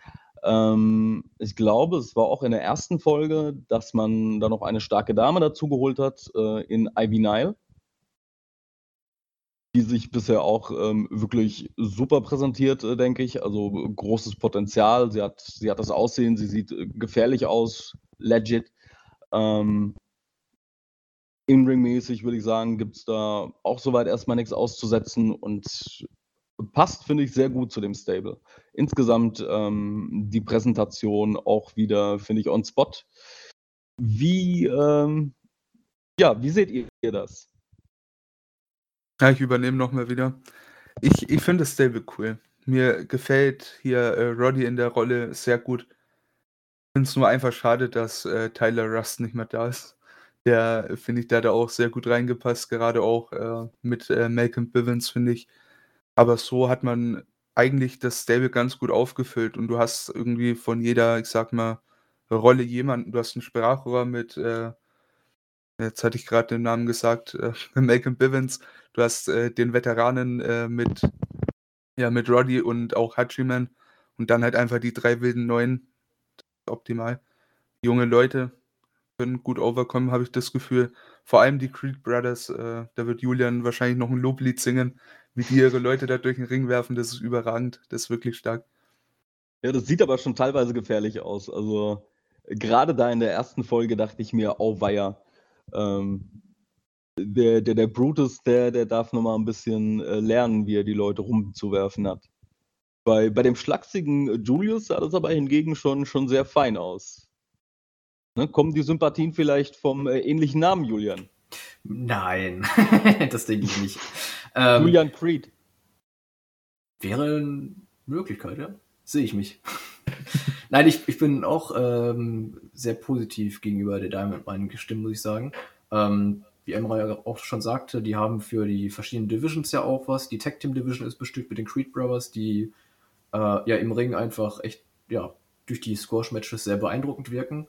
Ähm, ich glaube, es war auch in der ersten Folge, dass man da noch eine starke Dame dazu geholt hat, äh, in Ivy Nile die sich bisher auch ähm, wirklich super präsentiert, äh, denke ich. Also großes Potenzial. Sie hat, sie hat das Aussehen, sie sieht äh, gefährlich aus, legit. Ähm, In-Ring-mäßig würde ich sagen, gibt es da auch soweit erstmal nichts auszusetzen und passt, finde ich, sehr gut zu dem Stable. Insgesamt ähm, die Präsentation auch wieder, finde ich, on spot. Wie, ähm, ja, wie seht ihr das? Ja, ich übernehme nochmal wieder. Ich, ich finde das Stable cool. Mir gefällt hier äh, Roddy in der Rolle sehr gut. Ich finde es nur einfach schade, dass äh, Tyler Rust nicht mehr da ist. Der, finde ich, da hat er auch sehr gut reingepasst, gerade auch äh, mit äh, Malcolm Bivens, finde ich. Aber so hat man eigentlich das Stable ganz gut aufgefüllt und du hast irgendwie von jeder, ich sag mal, Rolle jemanden. Du hast ein Sprachrohr mit äh, Jetzt hatte ich gerade den Namen gesagt, äh, Malcolm Bivens. Du hast äh, den Veteranen äh, mit, ja, mit Roddy und auch Hachiman und dann halt einfach die drei wilden Neuen. Optimal. Junge Leute können gut overkommen, habe ich das Gefühl. Vor allem die Creed Brothers, äh, da wird Julian wahrscheinlich noch ein Loblied singen, wie die ihre Leute da durch den Ring werfen. Das ist überragend. Das ist wirklich stark. Ja, das sieht aber schon teilweise gefährlich aus. Also gerade da in der ersten Folge dachte ich mir, oh weia, ähm, der, der, der Brutus, der, der darf nochmal ein bisschen äh, lernen, wie er die Leute rumzuwerfen hat. Bei, bei dem schlachsigen Julius sah das aber hingegen schon, schon sehr fein aus. Ne, kommen die Sympathien vielleicht vom äh, ähnlichen Namen, Julian? Nein, das denke ich nicht. Ähm, Julian Creed. Wäre eine Möglichkeit, ja. Sehe ich mich. Nein, ich, ich bin auch ähm, sehr positiv gegenüber der Diamond Mine gestimmt, muss ich sagen. Ähm, wie Emra ja auch schon sagte, die haben für die verschiedenen Divisions ja auch was. Die Tag Team Division ist bestückt mit den Creed Brothers, die äh, ja im Ring einfach echt ja, durch die Squash-Matches sehr beeindruckend wirken.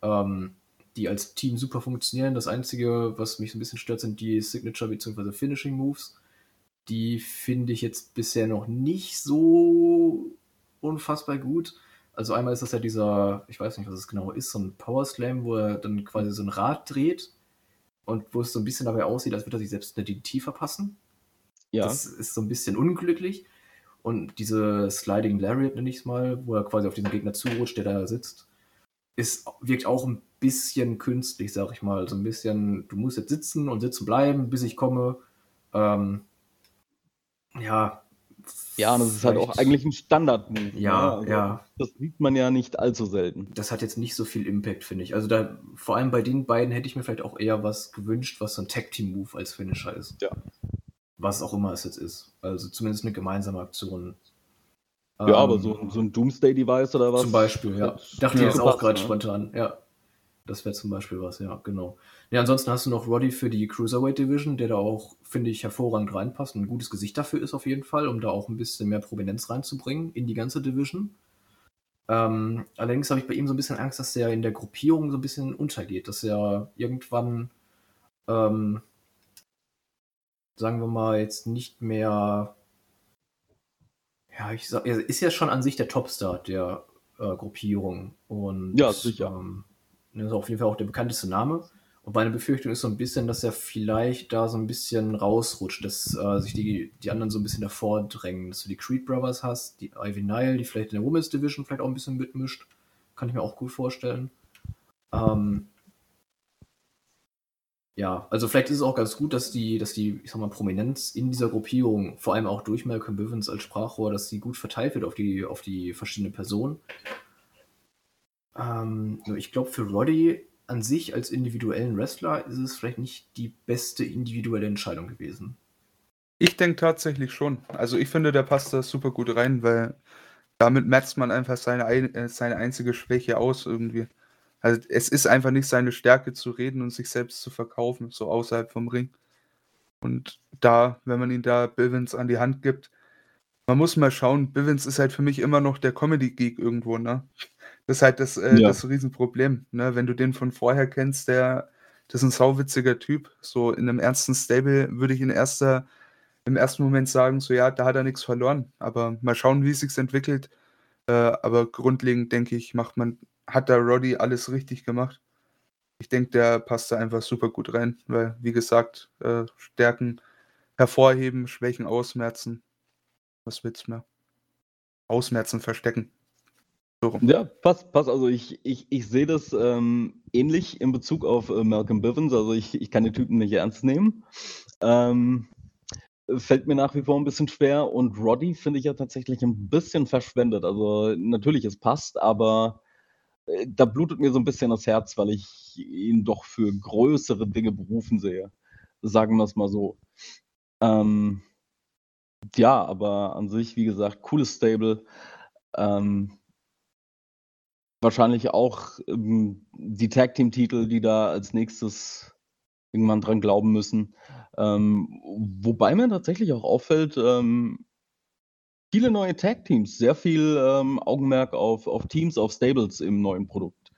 Ähm, die als Team super funktionieren. Das Einzige, was mich so ein bisschen stört, sind die Signature- bzw. Finishing Moves. Die finde ich jetzt bisher noch nicht so unfassbar gut. Also einmal ist das ja dieser, ich weiß nicht, was es genau ist, so ein Power Slam, wo er dann quasi so ein Rad dreht und wo es so ein bisschen dabei aussieht, als würde er sich selbst eine DDT verpassen. Ja. Das ist so ein bisschen unglücklich. Und diese Sliding Lariat, nenne ich es mal, wo er quasi auf diesen Gegner zurutscht, der da sitzt, ist, wirkt auch ein bisschen künstlich, sag ich mal. So ein bisschen, du musst jetzt sitzen und sitzen bleiben, bis ich komme. Ähm, ja, ja, das ist halt auch eigentlich ein Standard-Move. Ja, ne? also ja. Das sieht man ja nicht allzu selten. Das hat jetzt nicht so viel Impact, finde ich. Also da, vor allem bei den beiden hätte ich mir vielleicht auch eher was gewünscht, was so ein Tag-Team-Move als Finisher ist. Ja. Was auch immer es jetzt ist. Also zumindest eine gemeinsame Aktion. Ja, ähm, aber so, so ein Doomsday-Device oder was? Zum Beispiel, ja. Dachte ich jetzt auch gerade ne? spontan, ja. Das wäre zum Beispiel was, ja, genau. Ja, ansonsten hast du noch Roddy für die Cruiserweight Division, der da auch, finde ich, hervorragend reinpasst und ein gutes Gesicht dafür ist auf jeden Fall, um da auch ein bisschen mehr Prominenz reinzubringen in die ganze Division. Ähm, allerdings habe ich bei ihm so ein bisschen Angst, dass er in der Gruppierung so ein bisschen untergeht, dass er irgendwann, ähm, sagen wir mal, jetzt nicht mehr. Ja, ich sag, er ist ja schon an sich der Topstar der äh, Gruppierung. Und, ja, sicher. Ähm, das ist auf jeden Fall auch der bekannteste Name. Und meine Befürchtung ist so ein bisschen, dass er vielleicht da so ein bisschen rausrutscht, dass äh, sich die, die anderen so ein bisschen davor drängen. Dass du die Creed Brothers hast, die Ivy Nile, die vielleicht in der Women's Division vielleicht auch ein bisschen mitmischt. Kann ich mir auch gut vorstellen. Ähm, Ja, also vielleicht ist es auch ganz gut, dass die, dass die, ich sag mal, Prominenz in dieser Gruppierung, vor allem auch durch Malcolm Bivens als Sprachrohr, dass sie gut verteilt wird auf die, auf die verschiedenen Personen. Ähm, ich glaube, für Roddy an sich als individuellen Wrestler ist es vielleicht nicht die beste individuelle Entscheidung gewesen. Ich denke tatsächlich schon. Also ich finde, der passt da super gut rein, weil damit merzt man einfach seine, äh, seine einzige Schwäche aus irgendwie. Also es ist einfach nicht seine Stärke zu reden und sich selbst zu verkaufen, so außerhalb vom Ring. Und da, wenn man ihn da Bivens an die Hand gibt, man muss mal schauen, Bivens ist halt für mich immer noch der Comedy-Geek irgendwo, ne? Das ist halt das, äh, ja. das Riesenproblem, ne? Wenn du den von vorher kennst, der, das ist ein sauwitziger Typ. So in einem ernsten Stable würde ich in erster, im ersten Moment sagen, so ja, da hat er nichts verloren. Aber mal schauen, wie es sich entwickelt. Äh, aber grundlegend denke ich, macht man hat da Roddy alles richtig gemacht. Ich denke, der passt da einfach super gut rein, weil, wie gesagt, äh, Stärken hervorheben, Schwächen ausmerzen. Was willst du mehr? Ausmerzen, verstecken. Ja, passt, passt. Also ich, ich, ich sehe das ähm, ähnlich in Bezug auf äh, Malcolm Bivens. Also ich, ich kann den Typen nicht ernst nehmen. Ähm, fällt mir nach wie vor ein bisschen schwer. Und Roddy finde ich ja tatsächlich ein bisschen verschwendet. Also natürlich, es passt, aber äh, da blutet mir so ein bisschen das Herz, weil ich ihn doch für größere Dinge berufen sehe. Sagen wir es mal so. Ähm, ja, aber an sich, wie gesagt, cooles Stable. Ähm, wahrscheinlich auch ähm, die Tag Team Titel, die da als nächstes irgendwann dran glauben müssen. Ähm, wobei mir tatsächlich auch auffällt, ähm, Viele neue Tag-Teams, sehr viel, ähm, Augenmerk auf auf Teams, auf Stables im neuen Produkt.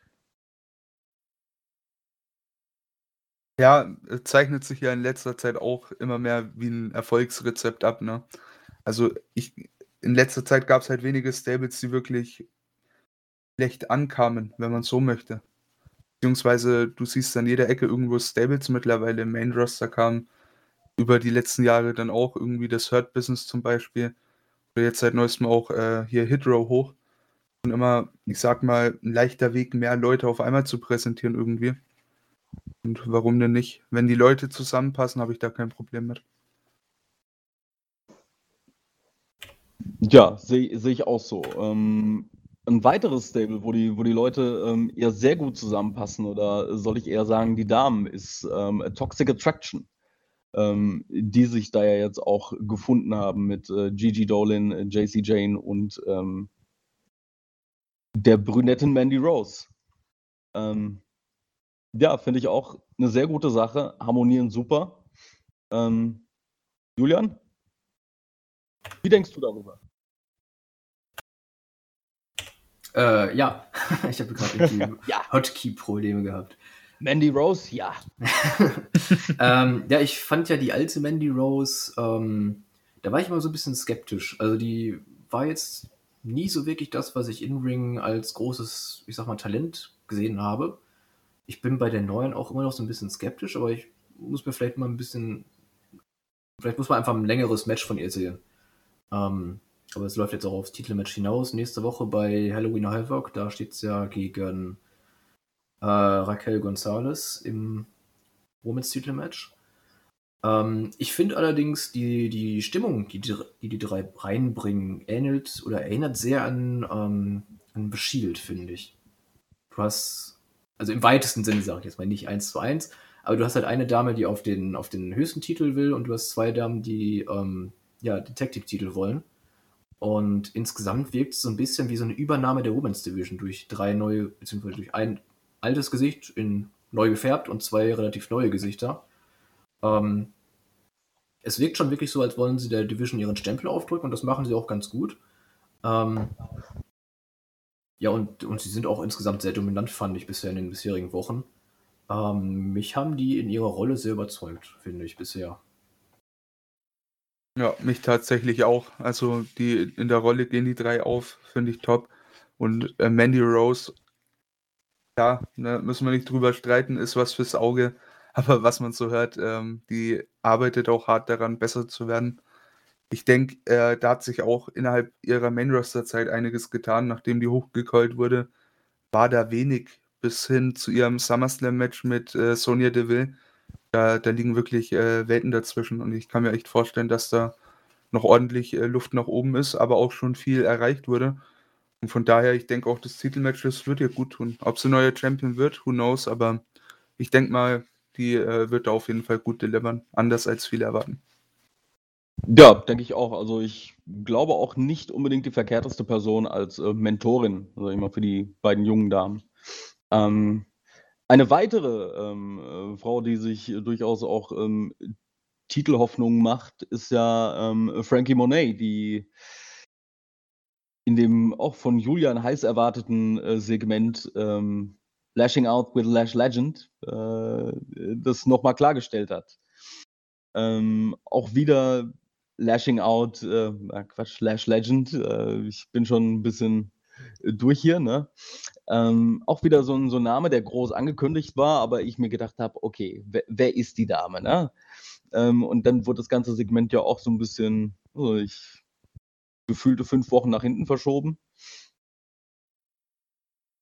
Ja, äh, zeichnet sich ja in letzter Zeit auch immer mehr wie ein Erfolgsrezept ab, ne? Also, ich in letzter Zeit gab es halt wenige Stables, die wirklich schlecht ankamen, wenn man so möchte. Beziehungsweise du siehst an jeder Ecke irgendwo Stables mittlerweile im Main Roster kamen über die letzten Jahre dann auch irgendwie das Hurt Business zum Beispiel jetzt seit neuestem auch äh, hier Hitrow hoch. Und immer, ich sag mal, ein leichter Weg, mehr Leute auf einmal zu präsentieren irgendwie. Und warum denn nicht? Wenn die Leute zusammenpassen, habe ich da kein Problem mit. Ja, sehe seh ich auch so. Ähm, ein weiteres Stable, wo die, wo die Leute ähm, eher sehr gut zusammenpassen, oder soll ich eher sagen, die Damen, ist ähm, Toxic Attraction ähm, die sich da ja jetzt auch gefunden haben mit äh, Gigi Dolin, äh, JC Jane und ähm, der brünetten Mandy Rose. Ähm, ja, finde ich auch eine sehr gute Sache, harmonieren super. Ähm, Julian, wie denkst du darüber? Äh, ja, ich habe gerade ja. Hotkey-Probleme gehabt. Mandy Rose, ja. ähm, ja, ich fand ja die alte Mandy Rose, ähm, da war ich immer so ein bisschen skeptisch. Also die war jetzt nie so wirklich das, was ich in Ring als großes, ich sag mal, Talent gesehen habe. Ich bin bei der neuen auch immer noch so ein bisschen skeptisch, aber ich muss mir vielleicht mal ein bisschen, vielleicht muss man einfach ein längeres Match von ihr sehen. Ähm, aber es läuft jetzt auch aufs Titelmatch hinaus. Nächste Woche bei Halloween Havoc, da steht es ja gegen äh, Raquel Gonzalez im Women's Titelmatch. Ähm, ich finde allerdings die, die Stimmung, die, die die drei reinbringen, ähnelt oder erinnert sehr an, ähm, an The finde ich. Du hast, also im weitesten Sinne sage ich jetzt mal nicht eins zu eins, aber du hast halt eine Dame, die auf den, auf den höchsten Titel will und du hast zwei Damen, die ähm, ja, Detective-Titel wollen. Und insgesamt wirkt es so ein bisschen wie so eine Übernahme der Women's Division durch drei neue, beziehungsweise durch ein altes Gesicht in neu gefärbt und zwei relativ neue Gesichter. Ähm, es wirkt schon wirklich so, als wollen sie der Division ihren Stempel aufdrücken und das machen sie auch ganz gut. Ähm, ja, und, und sie sind auch insgesamt sehr dominant, fand ich bisher in den bisherigen Wochen. Ähm, mich haben die in ihrer Rolle sehr überzeugt, finde ich bisher. Ja, mich tatsächlich auch. Also die in der Rolle gehen die drei auf, finde ich top. Und äh, Mandy Rose ja, ne, müssen wir nicht drüber streiten, ist was fürs Auge. Aber was man so hört, ähm, die arbeitet auch hart daran, besser zu werden. Ich denke, äh, da hat sich auch innerhalb ihrer Main-Roster-Zeit einiges getan, nachdem die hochgecallt wurde. War da wenig bis hin zu ihrem SummerSlam-Match mit äh, Sonja Deville, Da, da liegen wirklich äh, Welten dazwischen und ich kann mir echt vorstellen, dass da noch ordentlich äh, Luft nach oben ist, aber auch schon viel erreicht wurde. Und von daher, ich denke auch, das Titelmatch, das wird ihr gut tun. Ob sie neuer Champion wird, who knows, aber ich denke mal, die äh, wird da auf jeden Fall gut delivern, anders als viele erwarten. Ja, denke ich auch. Also ich glaube auch nicht unbedingt die verkehrteste Person als äh, Mentorin, also immer für die beiden jungen Damen. Ähm, eine weitere ähm, äh, Frau, die sich durchaus auch ähm, Titelhoffnungen macht, ist ja ähm, Frankie Monet, die in dem auch von Julian heiß erwarteten äh, Segment ähm, Lashing Out with Lash Legend äh, das nochmal klargestellt hat. Ähm, auch wieder Lashing Out, äh, Quatsch, Lash Legend. Äh, ich bin schon ein bisschen durch hier, ne? Ähm, auch wieder so ein, so ein Name, der groß angekündigt war, aber ich mir gedacht habe, okay, wer, wer, ist die Dame, ne? Ähm, und dann wurde das ganze Segment ja auch so ein bisschen, also ich gefühlte fünf Wochen nach hinten verschoben.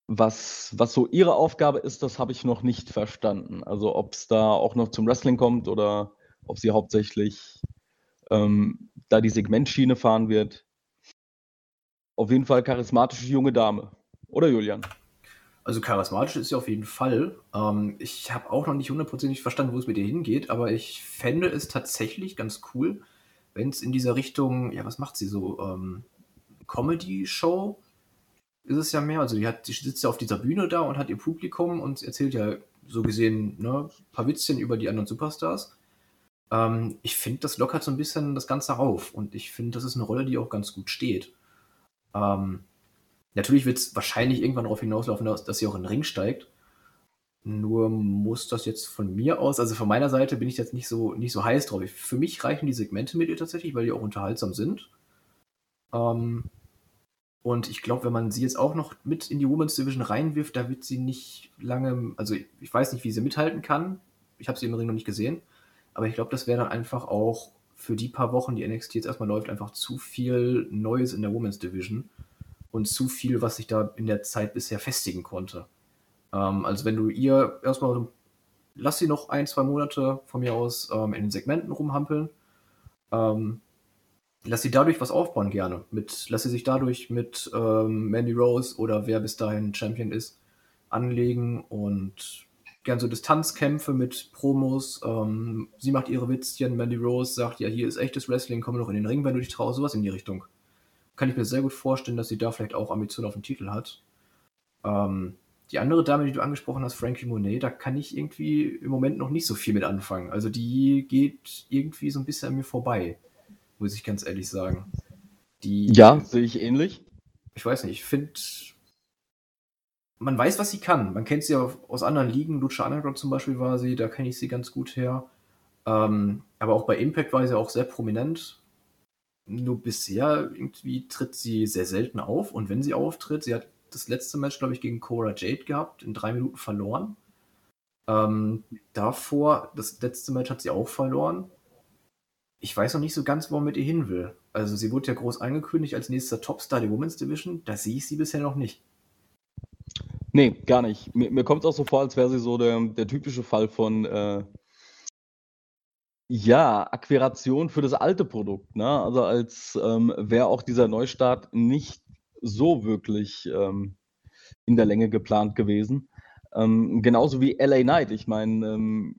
Was, was so ihre Aufgabe ist, das habe ich noch nicht verstanden. Also ob es da auch noch zum Wrestling kommt oder ob sie hauptsächlich ähm, da die Segmentschiene fahren wird. Auf jeden Fall charismatische junge Dame. Oder Julian? Also charismatisch ist sie auf jeden Fall. Ähm, ich habe auch noch nicht hundertprozentig verstanden, wo es mit ihr hingeht, aber ich fände es tatsächlich ganz cool, wenn es in dieser Richtung, ja, was macht sie so? Ähm, Comedy-Show ist es ja mehr. Also die, hat, die sitzt ja auf dieser Bühne da und hat ihr Publikum und erzählt ja so gesehen ne, ein paar Witzchen über die anderen Superstars. Ähm, ich finde, das lockert so ein bisschen das Ganze auf und ich finde, das ist eine Rolle, die auch ganz gut steht. Ähm, natürlich wird es wahrscheinlich irgendwann darauf hinauslaufen, dass, sie auch in den Ring steigt. Nur muss das jetzt von mir aus, also von meiner Seite bin ich jetzt nicht so, nicht so heiß drauf. Für mich reichen die Segmente mit ihr tatsächlich, weil die auch unterhaltsam sind. Ähm, und ich glaube, wenn man sie jetzt auch noch mit in die Women's Division reinwirft, da wird sie nicht lange, also ich weiß nicht, wie sie mithalten kann. Ich habe sie im Ring noch nicht gesehen. Aber ich glaube, das wäre dann einfach auch für die paar Wochen, die NXT jetzt erstmal läuft, einfach zu viel Neues in der Women's Division und zu viel, was sich da in der Zeit bisher festigen konnte. Ähm, also wenn du ihr erstmal, lass sie noch ein, zwei Monate von mir aus ähm, in den Segmenten rumhampeln, ähm, lass sie dadurch was aufbauen gerne. Mit, lass sie sich dadurch mit ähm, Mandy Rose oder wer bis dahin Champion ist, anlegen und gern so Distanzkämpfe mit Promos. Ähm, sie macht ihre Witzchen, Mandy Rose sagt, ja, hier ist echtes Wrestling, komm noch in den Ring, wenn du dich traust, sowas in die Richtung. Kann ich mir sehr gut vorstellen, dass sie da vielleicht auch Ambitionen auf den Titel hat. Ähm, die andere Dame, die du angesprochen hast, Frankie Monet, da kann ich irgendwie im Moment noch nicht so viel mit anfangen. Also die geht irgendwie so ein bisschen an mir vorbei, muss ich ganz ehrlich sagen. Die, ja, sehe ich ähnlich. Ich weiß nicht, ich finde, man weiß, was sie kann. Man kennt sie ja aus anderen Ligen. Lucha Underground zum Beispiel war sie, da kenne ich sie ganz gut her. Ähm, aber auch bei Impact war sie auch sehr prominent. Nur bisher irgendwie tritt sie sehr selten auf. Und wenn sie auftritt, sie hat das letzte Match, glaube ich, gegen Cora Jade gehabt, in drei Minuten verloren. Ähm, davor, das letzte Match hat sie auch verloren. Ich weiß noch nicht so ganz, wo man mit ihr hin will. Also sie wurde ja groß angekündigt als nächster Topstar der Women's Division. Da sehe ich sie bisher noch nicht. Nee, gar nicht. Mir, mir kommt es auch so vor, als wäre sie so der, der typische Fall von äh, ja, Akquiration für das alte Produkt. Ne? Also als ähm, wäre auch dieser Neustart nicht so wirklich ähm, in der Länge geplant gewesen. Ähm, genauso wie LA Knight. Ich meine, ähm,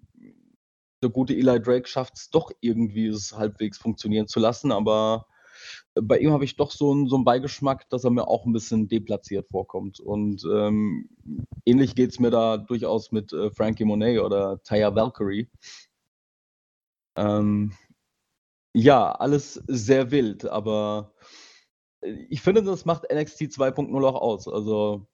der gute Eli Drake schafft es doch irgendwie, es halbwegs funktionieren zu lassen, aber bei ihm habe ich doch so einen, so Beigeschmack, dass er mir auch ein bisschen deplatziert vorkommt. Und ähm, ähnlich geht es mir da durchaus mit äh, Frankie Monet oder Taya Valkyrie. Ähm, ja, alles sehr wild, aber äh, ich finde, das macht NXT 2.0 auch aus. Also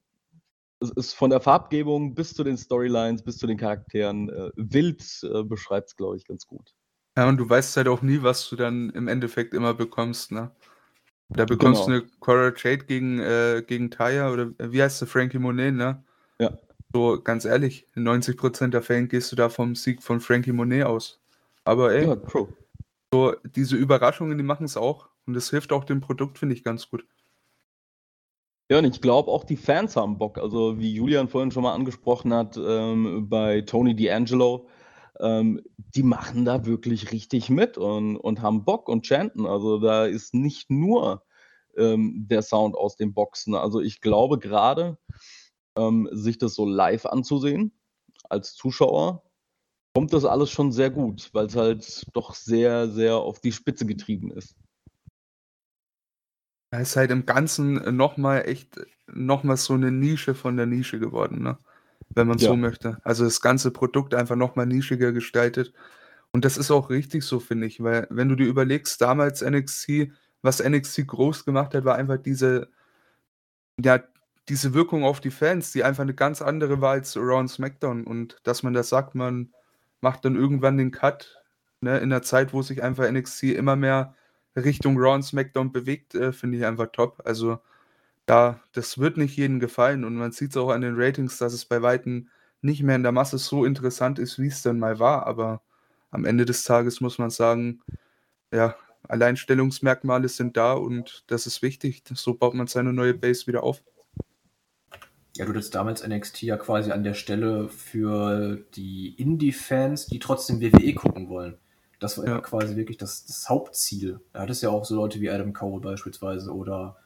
es ist von der Farbgebung bis zu den Storylines, bis zu den Charakteren äh, wild äh, beschreibt es, glaube ich, ganz gut. Ja, und du weißt halt auch nie, was du dann im Endeffekt immer bekommst, ne? Da bekommst genau. du eine Cora Jade gegen, äh, gegen Taya oder äh, wie heißt sie, Frankie Monet, ne? Ja. So, ganz ehrlich, in 90% der Fällen gehst du da vom Sieg von Frankie Monet aus. Aber ey, ja, true. so diese Überraschungen, die machen es auch. Und das hilft auch dem Produkt, finde ich, ganz gut. Ja, und ich glaube auch die Fans haben Bock. Also wie Julian vorhin schon mal angesprochen hat, ähm, bei Tony D'Angelo, ähm, die machen da wirklich richtig mit und, und haben Bock und chanten. Also da ist nicht nur ähm, der Sound aus den Boxen. Also ich glaube gerade, ähm, sich das so live anzusehen als Zuschauer, kommt das alles schon sehr gut, weil es halt doch sehr, sehr auf die Spitze getrieben ist. Es ist halt im Ganzen nochmal echt nochmal so eine Nische von der Nische geworden, ne? Wenn man Ja. so möchte. Also das ganze Produkt einfach nochmal nischiger gestaltet. Und das ist auch richtig so, finde ich, weil wenn du dir überlegst, damals NXT, was NXT groß gemacht hat, war einfach diese, ja, diese Wirkung auf die Fans, die einfach eine ganz andere war als Around SmackDown. Und dass man das sagt, man macht dann irgendwann den Cut, ne, in der Zeit, wo sich einfach NXT immer mehr Richtung Raw und SmackDown bewegt, äh, finde ich einfach top. Also da, das wird nicht jedem gefallen und man sieht es auch an den Ratings, dass es bei Weitem nicht mehr in der Masse so interessant ist, wie es dann mal war. Aber am Ende des Tages muss man sagen, ja, Alleinstellungsmerkmale sind da und das ist wichtig. So baut man seine neue Base wieder auf. Ja, du hattest damals NXT ja quasi an der Stelle für die Indie-Fans, die trotzdem WWE gucken wollen. Das war ja, Ja. quasi wirklich das, das Hauptziel. Da hattest ja auch so Leute wie Adam Cole beispielsweise oder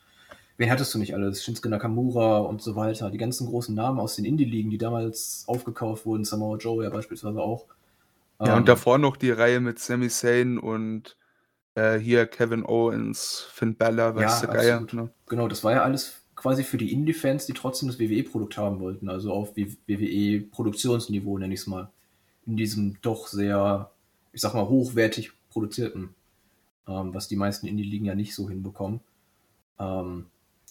wen hattest du nicht alles? Shinsuke Nakamura und so weiter. Die ganzen großen Namen aus den Indie-Ligen, die damals aufgekauft wurden, Samoa Joe ja beispielsweise auch. Ja, Ähm, und davor noch die Reihe mit Sami Zayn und äh, hier Kevin Owens, Finn Balor, Ja, weiß der Geier. Ne? Genau, das war ja alles quasi für die Indie-Fans, die trotzdem das WWE-Produkt haben wollten. Also auf WWE-Produktionsniveau, nenne ich es mal. In diesem doch sehr, ich sag mal, hochwertig produzierten, ähm, was die meisten Indie-Ligen ja nicht so hinbekommen. Ähm,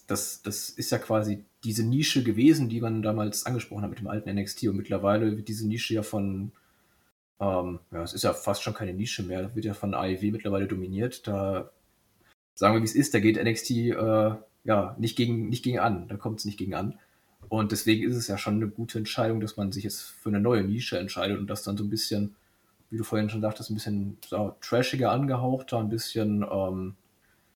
das, das ist ja quasi diese Nische gewesen, die man damals angesprochen hat mit dem alten NXT. Und mittlerweile wird diese Nische ja von, ähm, ja, es ist ja fast schon keine Nische mehr, wird ja von AEW mittlerweile dominiert. Da sagen wir, wie es ist, da geht NXT äh, ja nicht gegen, nicht gegen an, da kommt es nicht gegen an. Und deswegen ist es ja schon eine gute Entscheidung, dass man sich jetzt für eine neue Nische entscheidet und das dann so ein bisschen, wie du vorhin schon sagtest, ein bisschen so, trashiger angehauchter, ein bisschen, ähm,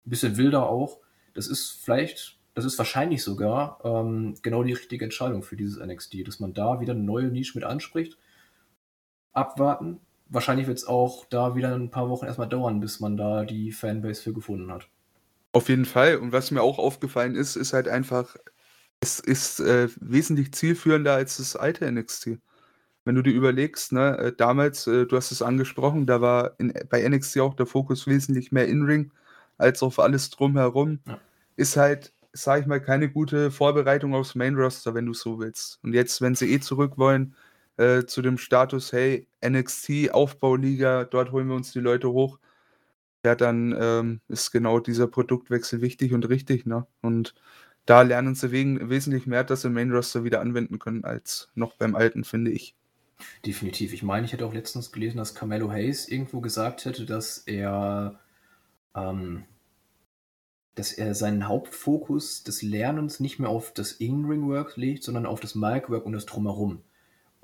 ein bisschen wilder auch. Das ist vielleicht, das ist wahrscheinlich sogar ähm, genau die richtige Entscheidung für dieses NXT, dass man da wieder eine neue Nische mit anspricht. Abwarten. Wahrscheinlich wird es auch da wieder ein paar Wochen erstmal dauern, bis man da die Fanbase für gefunden hat. Auf jeden Fall. Und was mir auch aufgefallen ist, ist halt einfach, es ist äh, wesentlich zielführender als das alte NXT. Wenn du dir überlegst, ne, äh, damals, äh, du hast es angesprochen, da war in, bei NXT auch der Fokus wesentlich mehr In-Ring als auf alles drumherum. Ja. Ist halt, sag ich mal, keine gute Vorbereitung aufs Main-Roster, wenn du so willst. Und jetzt, wenn sie eh zurück wollen, äh, zu dem Status, hey, NXT, Aufbauliga, dort holen wir uns die Leute hoch, ja, dann ähm, ist genau dieser Produktwechsel wichtig und richtig, ne? Und da lernen sie wegen, wesentlich mehr, dass sie Main Roster wieder anwenden können, als noch beim alten, finde ich. Definitiv. Ich meine, ich hätte auch letztens gelesen, dass Carmelo Hayes irgendwo gesagt hätte, dass er, ähm, dass er seinen Hauptfokus des Lernens nicht mehr auf das In-Ring-Work legt, sondern auf das Mic-Work und das Drumherum.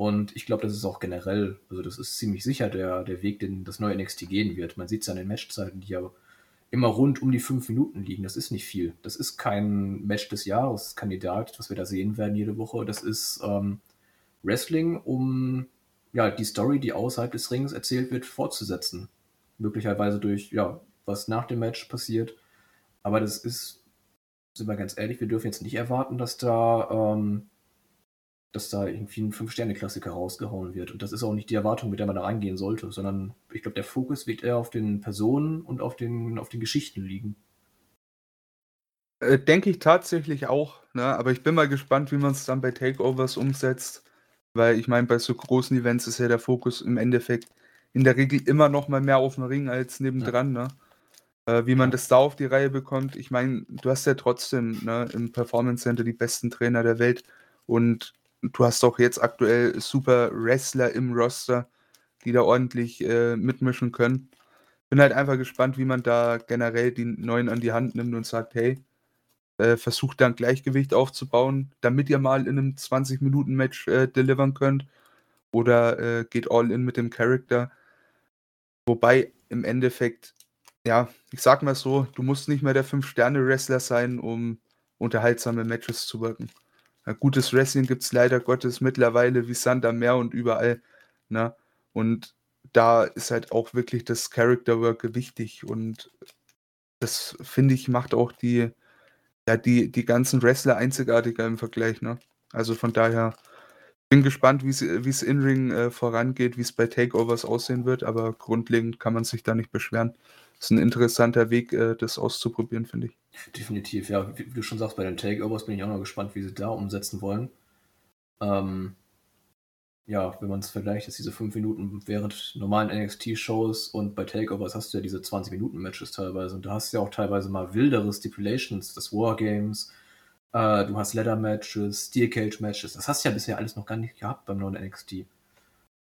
Und ich glaube, das ist auch generell, also das ist ziemlich sicher der, der Weg, den das neue NXT gehen wird. Man sieht es an den Matchzeiten, die ja immer rund um die fünf Minuten liegen. Das ist nicht viel. Das ist kein Match des Jahres Kandidat, was wir da sehen werden jede Woche. Das ist ähm, Wrestling, um ja die Story, die außerhalb des Rings erzählt wird, fortzusetzen. Möglicherweise durch ja was nach dem Match passiert. Aber das ist, sind wir ganz ehrlich, wir dürfen jetzt nicht erwarten, dass da ähm, dass da irgendwie ein Fünf-Sterne-Klassiker rausgehauen wird. Und das ist auch nicht die Erwartung, mit der man da reingehen sollte, sondern ich glaube, der Fokus wird eher auf den Personen und auf den, auf den Geschichten liegen. Äh, Denke ich tatsächlich auch, ne? aber ich bin mal gespannt, wie man es dann bei Takeovers umsetzt, weil ich meine, bei so großen Events ist ja der Fokus im Endeffekt in der Regel immer noch mal mehr auf dem Ring als nebendran, ne? Äh, wie man das da auf die Reihe bekommt. Ich meine, du hast ja trotzdem ne, im Performance Center die besten Trainer der Welt und du hast auch jetzt aktuell super Wrestler im Roster, die da ordentlich äh, mitmischen können. Bin halt einfach gespannt, wie man da generell die Neuen an die Hand nimmt und sagt, hey, äh, versucht da ein Gleichgewicht aufzubauen, damit ihr mal in einem 20-Minuten-Match äh, delivern könnt. Oder äh, geht all in mit dem Charakter. Wobei im Endeffekt, ja, ich sag mal so, du musst nicht mehr der 5-Sterne-Wrestler sein, um unterhaltsame Matches zu wirken. Ja, gutes Wrestling gibt es leider Gottes mittlerweile wie Sand am Meer und überall. Ne? Und da ist halt auch wirklich das Character Work wichtig und das finde ich macht auch die, ja, die, die ganzen Wrestler einzigartiger im Vergleich, ne? Also von daher bin gespannt, wie es in-Ring äh, vorangeht, wie es bei Takeovers aussehen wird, aber grundlegend kann man sich da nicht beschweren. Ist ein interessanter Weg, äh, das auszuprobieren, finde ich. Definitiv, ja. Wie, wie, du schon sagst, bei den Takeovers bin ich auch noch gespannt, wie sie da umsetzen wollen. Ähm, ja, wenn man es vergleicht, ist diese 5 Minuten während normalen NXT-Shows und bei Takeovers hast du ja diese 20-Minuten-Matches teilweise. Und da hast du ja auch teilweise mal wildere Stipulations, das Wargames, äh, du hast Leather-Matches, Steel Cage-Matches. Das hast du ja bisher alles noch gar nicht gehabt beim neuen NXT.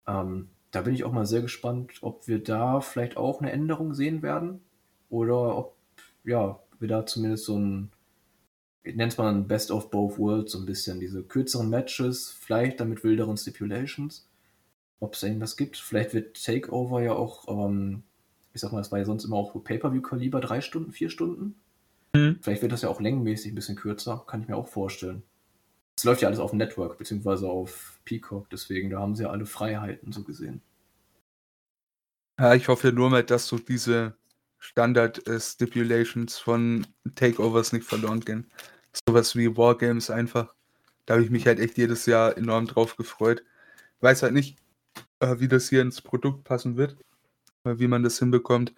Ähm, da bin ich auch mal sehr gespannt, ob wir da vielleicht auch eine Änderung sehen werden. Oder ob, ja, wir da zumindest so ein es mal ein Best of Both Worlds, so ein bisschen. Diese kürzeren Matches, vielleicht dann mit wilderen Stipulations. Ob es irgendwas gibt. Vielleicht wird Takeover ja auch, ähm, ich sag mal, es war ja sonst immer auch Pay-Per-View-Kaliber, drei Stunden, vier Stunden. Mhm. Vielleicht wird das ja auch längenmäßig ein bisschen kürzer, kann ich mir auch vorstellen. Es läuft ja alles auf Network, beziehungsweise auf Peacock, deswegen, da haben sie ja alle Freiheiten so gesehen. Ja, ich hoffe nur mal, dass so diese Standard-Stipulations äh, von Takeovers nicht verloren gehen. Sowas wie Wargames einfach. Da habe ich mich halt echt jedes Jahr enorm drauf gefreut. Weiß halt nicht, äh, wie das hier ins Produkt passen wird, äh, wie man das hinbekommt.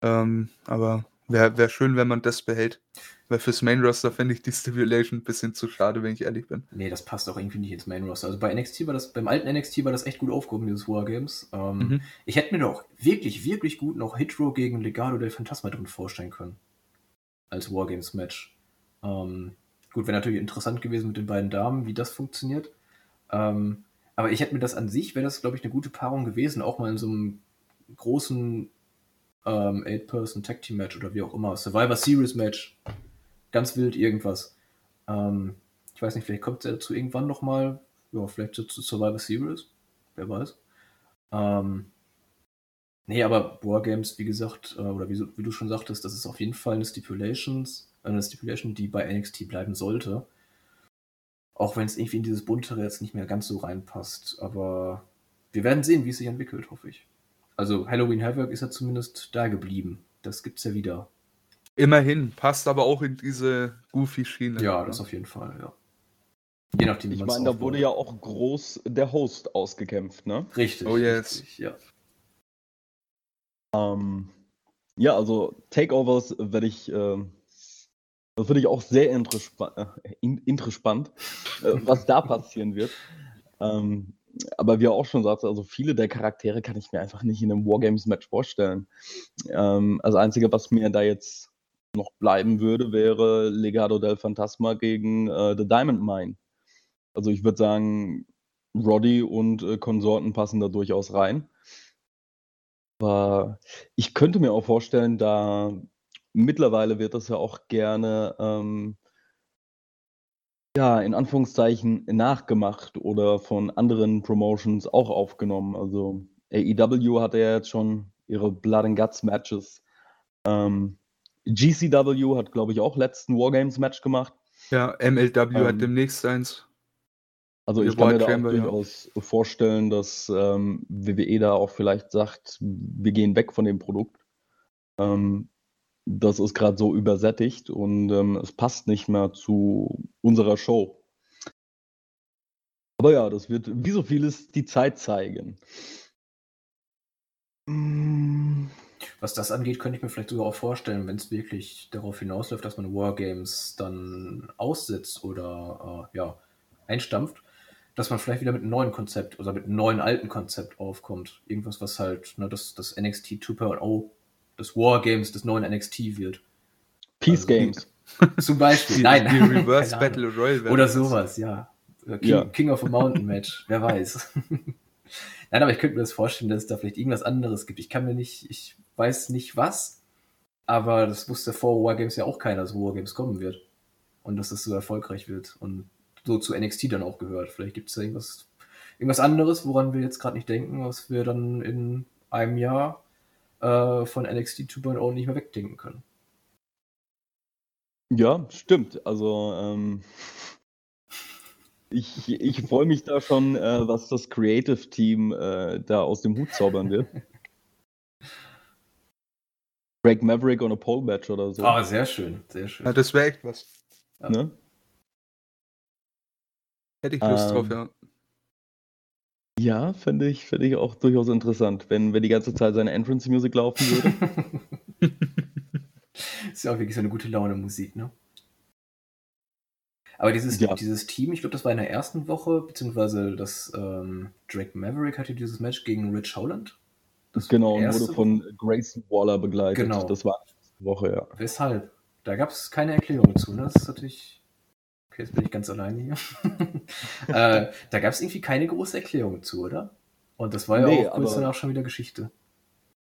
Ähm, aber wäre wär schön, wenn man das behält. Weil fürs Main Roster fände ich die Stipulation ein bisschen zu schade, wenn ich ehrlich bin. Nee, das passt auch irgendwie nicht ins Main Roster. Also bei NXT war das, beim alten NXT war das echt gut aufgehoben, dieses Wargames. Ähm, mhm. Ich hätte mir doch wirklich, wirklich gut noch Hitro gegen Legado del Phantasma drin vorstellen können. Als Wargames-Match. Ähm, gut, wäre natürlich interessant gewesen mit den beiden Damen, wie das funktioniert. Ähm, aber ich hätte mir das an sich, wäre das, glaube ich, eine gute Paarung gewesen, auch mal in so einem großen ähm, Eight-Person Tag Team Match oder wie auch immer. Survivor Series Match ganz wild irgendwas. Ähm, ich weiß nicht, vielleicht kommt es dazu irgendwann nochmal. Ja, vielleicht zu, Survivor Series. Wer weiß. Ähm, nee, aber Wargames, wie gesagt, äh, oder wie, wie, du schon sagtest, das ist auf jeden Fall eine Stipulations, eine Stipulation, die bei NXT bleiben sollte. Auch wenn es irgendwie in dieses Buntere jetzt nicht mehr ganz so reinpasst. Aber wir werden sehen, wie es sich entwickelt, hoffe ich. Also Halloween Havoc ist ja zumindest da geblieben. Das gibt's ja wieder. Immerhin, passt aber auch in diese Goofy-Schiene. Ja, das auf jeden Fall, ja. Je nachdem, wie Ich meine, da wurde ja auch groß der Host ausgekämpft, ne? Richtig. Oh yes. Richtig, ja. Ähm, ja, also Takeovers werde ich, äh, das finde ich auch sehr interessant, äh, interessant äh, was da passieren wird. Ähm, aber wie er auch schon sagte, also viele der Charaktere kann ich mir einfach nicht in einem Wargames-Match vorstellen. Ähm, also Einzige, was mir da jetzt noch bleiben würde, wäre Legado del Fantasma gegen äh, The Diamond Mine. Also ich würde sagen, Roddy und äh, Konsorten passen da durchaus rein. Aber ich könnte mir auch vorstellen, da mittlerweile wird das ja auch gerne ähm, ja, in Anführungszeichen nachgemacht oder von anderen Promotions auch aufgenommen. Also AEW hatte ja jetzt schon ihre Blood and Guts Matches. Ähm, GCW hat, glaube ich, auch letzten Wargames-Match gemacht. Ja, MLW ähm, hat demnächst eins. Also ich kann mir da auch durchaus ja. vorstellen, dass ähm, WWE da auch vielleicht sagt, wir gehen weg von dem Produkt. Ähm, das ist gerade so übersättigt und ähm, es passt nicht mehr zu unserer Show. Aber ja, das wird wie so vieles die Zeit zeigen. Was das angeht, könnte ich mir vielleicht sogar auch vorstellen, wenn es wirklich darauf hinausläuft, dass man Wargames dann aussetzt oder äh, ja, einstampft, dass man vielleicht wieder mit einem neuen Konzept oder mit einem neuen alten Konzept aufkommt. Irgendwas, was halt ne, das, das NXT 2.0, das Wargames des neuen NXT wird. Peace also, Games. Zum Beispiel. Nein. Die Reverse Battle Royale. Oder sowas, ja. King, ja. King of a Mountain Match, wer weiß. Nein, aber ich könnte mir das vorstellen, dass es da vielleicht irgendwas anderes gibt. Ich kann mir nicht, ich weiß nicht was, aber das wusste vor Wargames ja auch keiner, dass Wargames kommen wird. Und dass das so erfolgreich wird und so zu NXT dann auch gehört. Vielleicht gibt es da irgendwas, irgendwas anderes, woran wir jetzt gerade nicht denken, was wir dann in einem Jahr äh, von NXT 2.0 nicht mehr wegdenken können. Ja, stimmt. Also, ähm, Ich, ich freue mich da schon, äh, was das Creative Team äh, da aus dem Hut zaubern wird. Drake Maverick on a Pole Match oder so. Ah, sehr schön, sehr schön. Ja, das wäre echt was. Ja. Ne? Hätte ich Lust drauf, Ähm, ja. Ja, finde ich, finde ich auch durchaus interessant, wenn, wenn die ganze Zeit seine Entrance Music laufen würde. ist ja auch wirklich so eine gute Laune Musik, ne? Aber dieses, Ja. dieses Team, ich glaube, das war in der ersten Woche, beziehungsweise das ähm, Drake Maverick hatte dieses Match gegen Rich Holland. Das genau, und wurde von Grayson Waller begleitet. Genau. Das war letzte Woche, ja. Weshalb? Da gab es keine Erklärung zu, ne? Das ist natürlich. Okay, jetzt bin ich ganz alleine hier. äh, da gab es irgendwie keine große Erklärung zu, oder? Und das war ja Nee, auch kurz danach schon wieder Geschichte.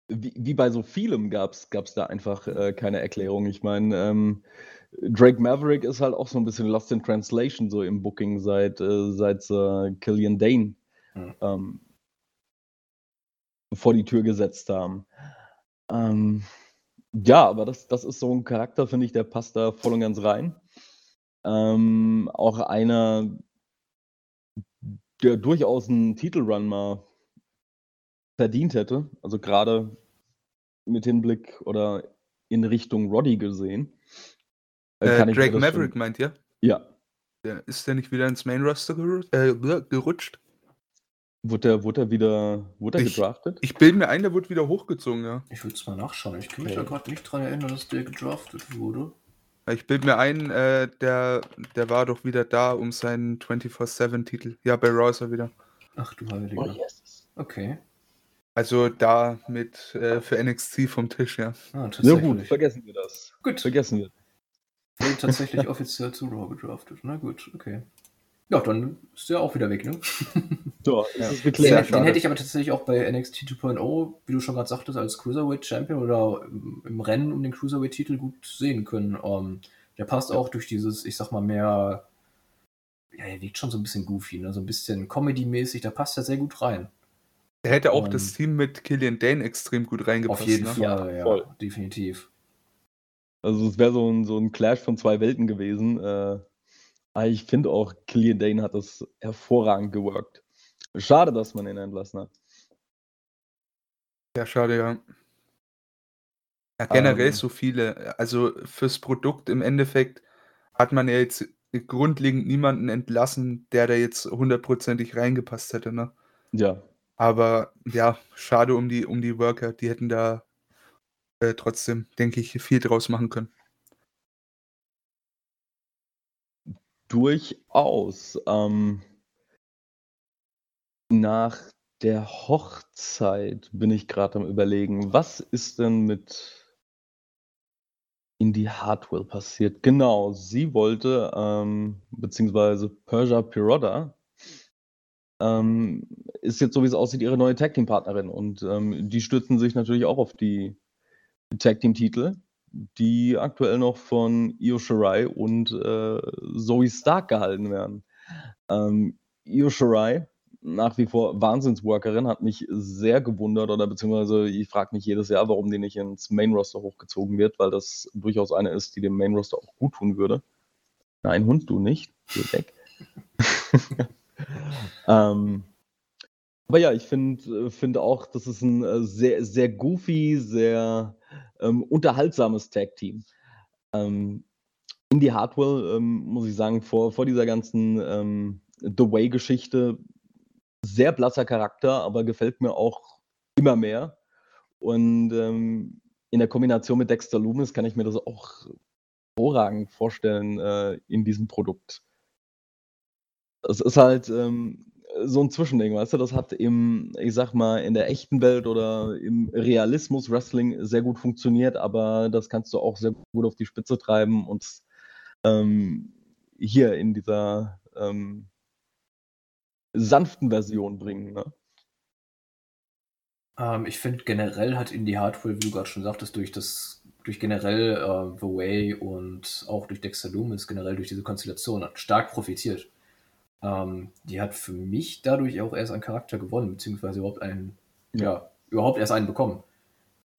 Wie, wie bei so vielem gab es da einfach äh, keine Erklärung. Ich meine, ähm, Drake Maverick ist halt auch so ein bisschen lost in translation so im Booking seit, äh, seit äh, Killian Dane Hm. ähm, vor die Tür gesetzt haben. Ähm, ja, aber das, das ist so ein Charakter, finde ich, der passt da voll und ganz rein. Ähm, auch einer, der durchaus einen Titelrun mal verdient hätte. Also gerade mit Hinblick oder in Richtung Roddy gesehen. Äh, mir Drake Maverick Schon, meint ihr? ja, Der, ist der nicht wieder ins Main Roster gerutscht? Äh, gerutscht? wurde er, wurde er wieder wurde er Ich- gedraftet? Ich bilde mir ein, der wurde wieder hochgezogen, ja. Ich würde es mal nachschauen. Ich kann mich Okay. da gerade nicht dran erinnern, dass der gedraftet wurde. Ich bilde mir ein, äh, der, der war doch wieder da um seinen 24-7-Titel. Ja, bei Raw ist er wieder. Ach du Heiliger. Oh, yes. Okay. Also da mit äh, für NXT vom Tisch, ja. Ah, Na tatsächlich. gut, vergessen wir das. Gut. Vergessen wir. Wurde tatsächlich offiziell zu Raw gedraftet. Na gut, okay. Ja, dann ist der auch wieder weg, ne? So, Ja. ist Den, den hätte ich aber tatsächlich auch bei NXT 2.0, wie du schon gerade sagtest, als Cruiserweight Champion oder im, im Rennen um den Cruiserweight-Titel gut sehen können. Ähm, der passt auch durch dieses, ich sag mal, mehr. Ja, er wirkt schon so ein bisschen goofy, ne? so ein bisschen Comedy-mäßig, da passt er sehr gut rein. Der hätte auch Ähm, das Team mit Killian Dane extrem gut reingepasst. Auf jeden ne? Fall, Ja, ja, voll. definitiv. Also es wäre so ein, so ein Clash von zwei Welten gewesen. Äh, ich finde auch, Killian Dane hat das hervorragend geworkt. Schade, dass man ihn entlassen hat. Ja, schade, ja. Ja, generell Ähm. so viele. Also fürs Produkt im Endeffekt hat man ja jetzt grundlegend niemanden entlassen, der da jetzt hundertprozentig reingepasst hätte, ne? Ja, Aber ja, schade um die, um die Worker. Die hätten da äh, trotzdem, denke ich, viel draus machen können. Durchaus. Ähm, nach der Hochzeit bin ich gerade am Überlegen, was ist denn mit Indy Hartwell passiert? Genau, sie wollte, ähm, beziehungsweise Persia Pirotta, ähm, ist jetzt, so wie es aussieht, ihre neue Tag Team Partnerin und ähm, die stützen sich natürlich auch auf die Tag Team Titel, die aktuell noch von Io Shirai und äh, Zoe Stark gehalten werden. Ähm, Io Shirai, nach wie vor Wahnsinnsworkerin, hat mich sehr gewundert oder beziehungsweise ich frage mich jedes Jahr, warum die nicht ins Main Roster hochgezogen wird, weil das durchaus eine ist, die dem Main Roster auch gut tun würde. Nein, Hund, du nicht. Geh weg. ähm, aber ja, ich finde find auch, das ist ein äh, sehr, sehr goofy, sehr ähm, unterhaltsames Tag-Team. Ähm, Indy Hartwell, ähm, muss ich sagen, vor, vor dieser ganzen ähm, The Way-Geschichte, sehr blasser Charakter, aber gefällt mir auch immer mehr. Und ähm, in der Kombination mit Dexter Loomis kann ich mir das auch hervorragend vorstellen äh, in diesem Produkt. Es ist halt ähm, so ein Zwischending, weißt du, das hat im, ich sag mal, in der echten Welt oder im Realismus Wrestling sehr gut funktioniert, aber das kannst du auch sehr gut auf die Spitze treiben und ähm, hier in dieser ähm, sanften Version bringen. Ne? Ähm, ich finde generell hat Indy Hardware, wie du gerade schon sagtest, durch das, durch generell äh, The Way und auch durch Dexter Loomis, generell durch diese Konstellation, hat stark profitiert. Ähm, die hat für mich dadurch auch erst einen Charakter gewonnen, beziehungsweise überhaupt einen, ja, Ja. überhaupt erst einen bekommen.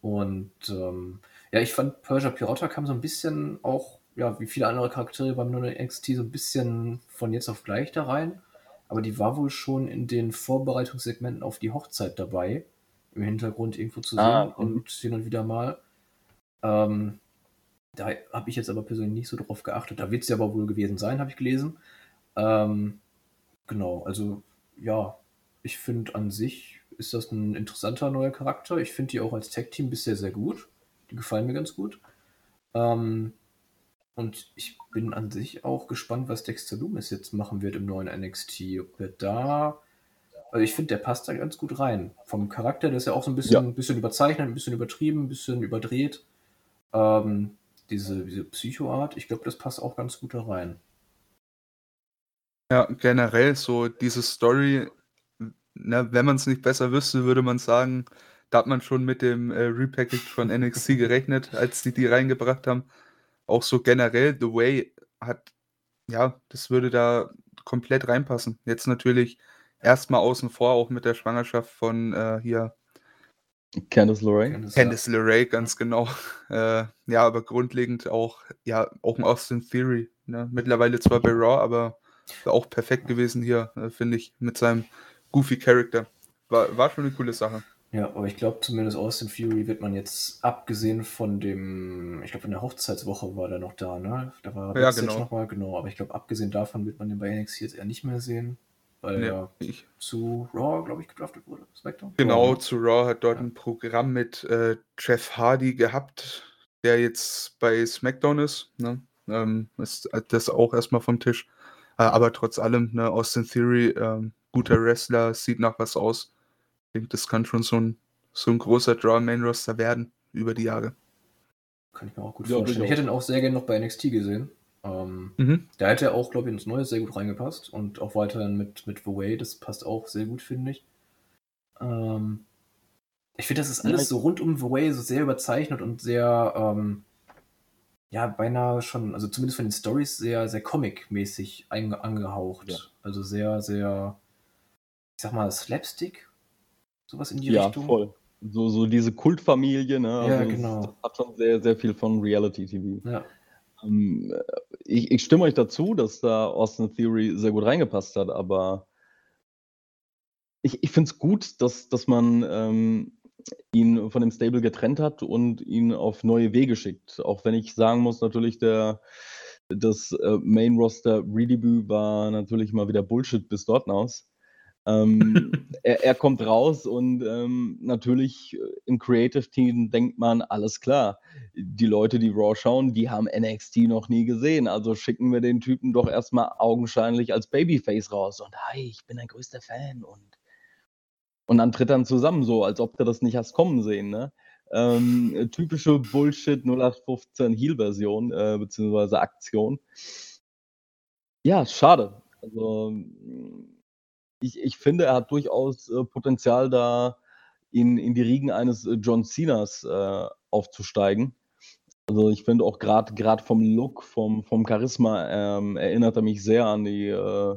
Und ähm, ja, ich fand Persia Pirata kam so ein bisschen auch ja, wie viele andere Charaktere beim neuen NXT so ein bisschen von jetzt auf gleich da rein. Aber die war wohl schon in den Vorbereitungssegmenten auf die Hochzeit dabei, im Hintergrund irgendwo zu sehen Ah, und hin und wieder mal. Ähm, da habe ich jetzt aber persönlich nicht so drauf geachtet. Da wird sie aber wohl gewesen sein, habe ich gelesen. Ähm, genau, also ja, ich finde an sich ist das ein interessanter neuer Charakter. Ich finde die auch als Tag-Team bisher sehr gut. Die gefallen mir ganz gut. Ähm, und ich bin an sich auch gespannt, was Dexter Loomis jetzt machen wird im neuen NXT. Ob er da. Also ich finde, der passt da ganz gut rein. Vom Charakter, der ist ja auch so ein bisschen, Ja. ein bisschen überzeichnet, ein bisschen übertrieben, ein bisschen überdreht. Ähm, diese, diese Psychoart, ich glaube, das passt auch ganz gut da rein. Ja, generell so diese Story, ne, wenn man es nicht besser wüsste, würde man sagen, da hat man schon mit dem äh, Repackage von NXT gerechnet, als die die reingebracht haben. Auch so generell, The Way hat, ja, das würde da komplett reinpassen. Jetzt natürlich erstmal außen vor, auch mit der Schwangerschaft von äh, hier Candice LeRae. Candice, Candice LeRae, ganz genau. Äh, ja, aber grundlegend auch, ja, auch ein Austin Theory. Ne? Mittlerweile zwar bei Raw, aber auch perfekt gewesen hier, äh, finde ich, mit seinem goofy Character. War, war schon eine coole Sache. Ja, aber ich glaube, zumindest Austin Fury wird man jetzt, abgesehen von dem, ich glaube, in der Hochzeitswoche war der noch da, ne? Da war Ja, Backstage genau. noch mal, genau. Aber ich glaube, abgesehen davon wird man den bei NXT jetzt eher nicht mehr sehen, weil Nee, er ich, zu Raw, glaube ich, gedraftet wurde. SmackDown? genau, zu Raw hat dort Ja. ein Programm mit äh, Jeff Hardy gehabt, der jetzt bei SmackDown ist. Ne? Ähm, ist das auch erstmal vom Tisch. Äh, aber trotz allem, ne, Austin Theory, ähm, guter Wrestler, sieht nach was aus. Ich denke, das kann schon so ein, so ein großer Draw im Main Roster werden über die Jahre. Kann ich mir auch gut Ja, vorstellen. Ich hätte ihn auch sehr gerne noch bei NXT gesehen. Ähm, Mhm. Da hätte auch, glaube ich, ins Neue sehr gut reingepasst und auch weiterhin mit, mit The Way, das passt auch sehr gut, finde ich. Ähm, ich finde, das ist alles so rund um The Way so sehr überzeichnet und sehr, ähm, ja, beinahe schon, also zumindest von den Stories sehr, sehr comic-mäßig angehaucht. Ja. Also sehr, sehr, ich sag mal, Slapstick, sowas in die Ja, Richtung. voll. So, so diese Kultfamilie, ne? Ja, Also es- genau. Das hat schon sehr, sehr viel von Reality-TV. Ja, Ähm, ich, ich stimme euch dazu, dass da Austin Theory sehr gut reingepasst hat, aber ich, ich finde es gut, dass, dass man ähm, ihn von dem Stable getrennt hat und ihn auf neue Wege schickt. Auch wenn ich sagen muss, natürlich, der, das äh, Main Roster Redebut war natürlich mal wieder Bullshit bis dort aus. Ähm, er, er kommt raus und ähm, natürlich äh, im Creative Team denkt man, alles klar, die Leute, die Raw schauen, die haben NXT noch nie gesehen. Also schicken wir den Typen doch erstmal augenscheinlich als Babyface raus. Und hi, ich bin dein größter Fan. Und, und dann tritt dann zusammen so, als ob du das nicht hast kommen sehen. Ne? Ähm, typische Bullshit 0815 Heal-Version, äh, beziehungsweise Aktion. Ja, schade. Also ich, ich finde, er hat durchaus äh, Potenzial da in, in die Riegen eines äh, John Cenas äh, aufzusteigen. Also ich finde auch gerade gerade vom Look, vom, vom Charisma ähm, erinnert er mich sehr an die äh,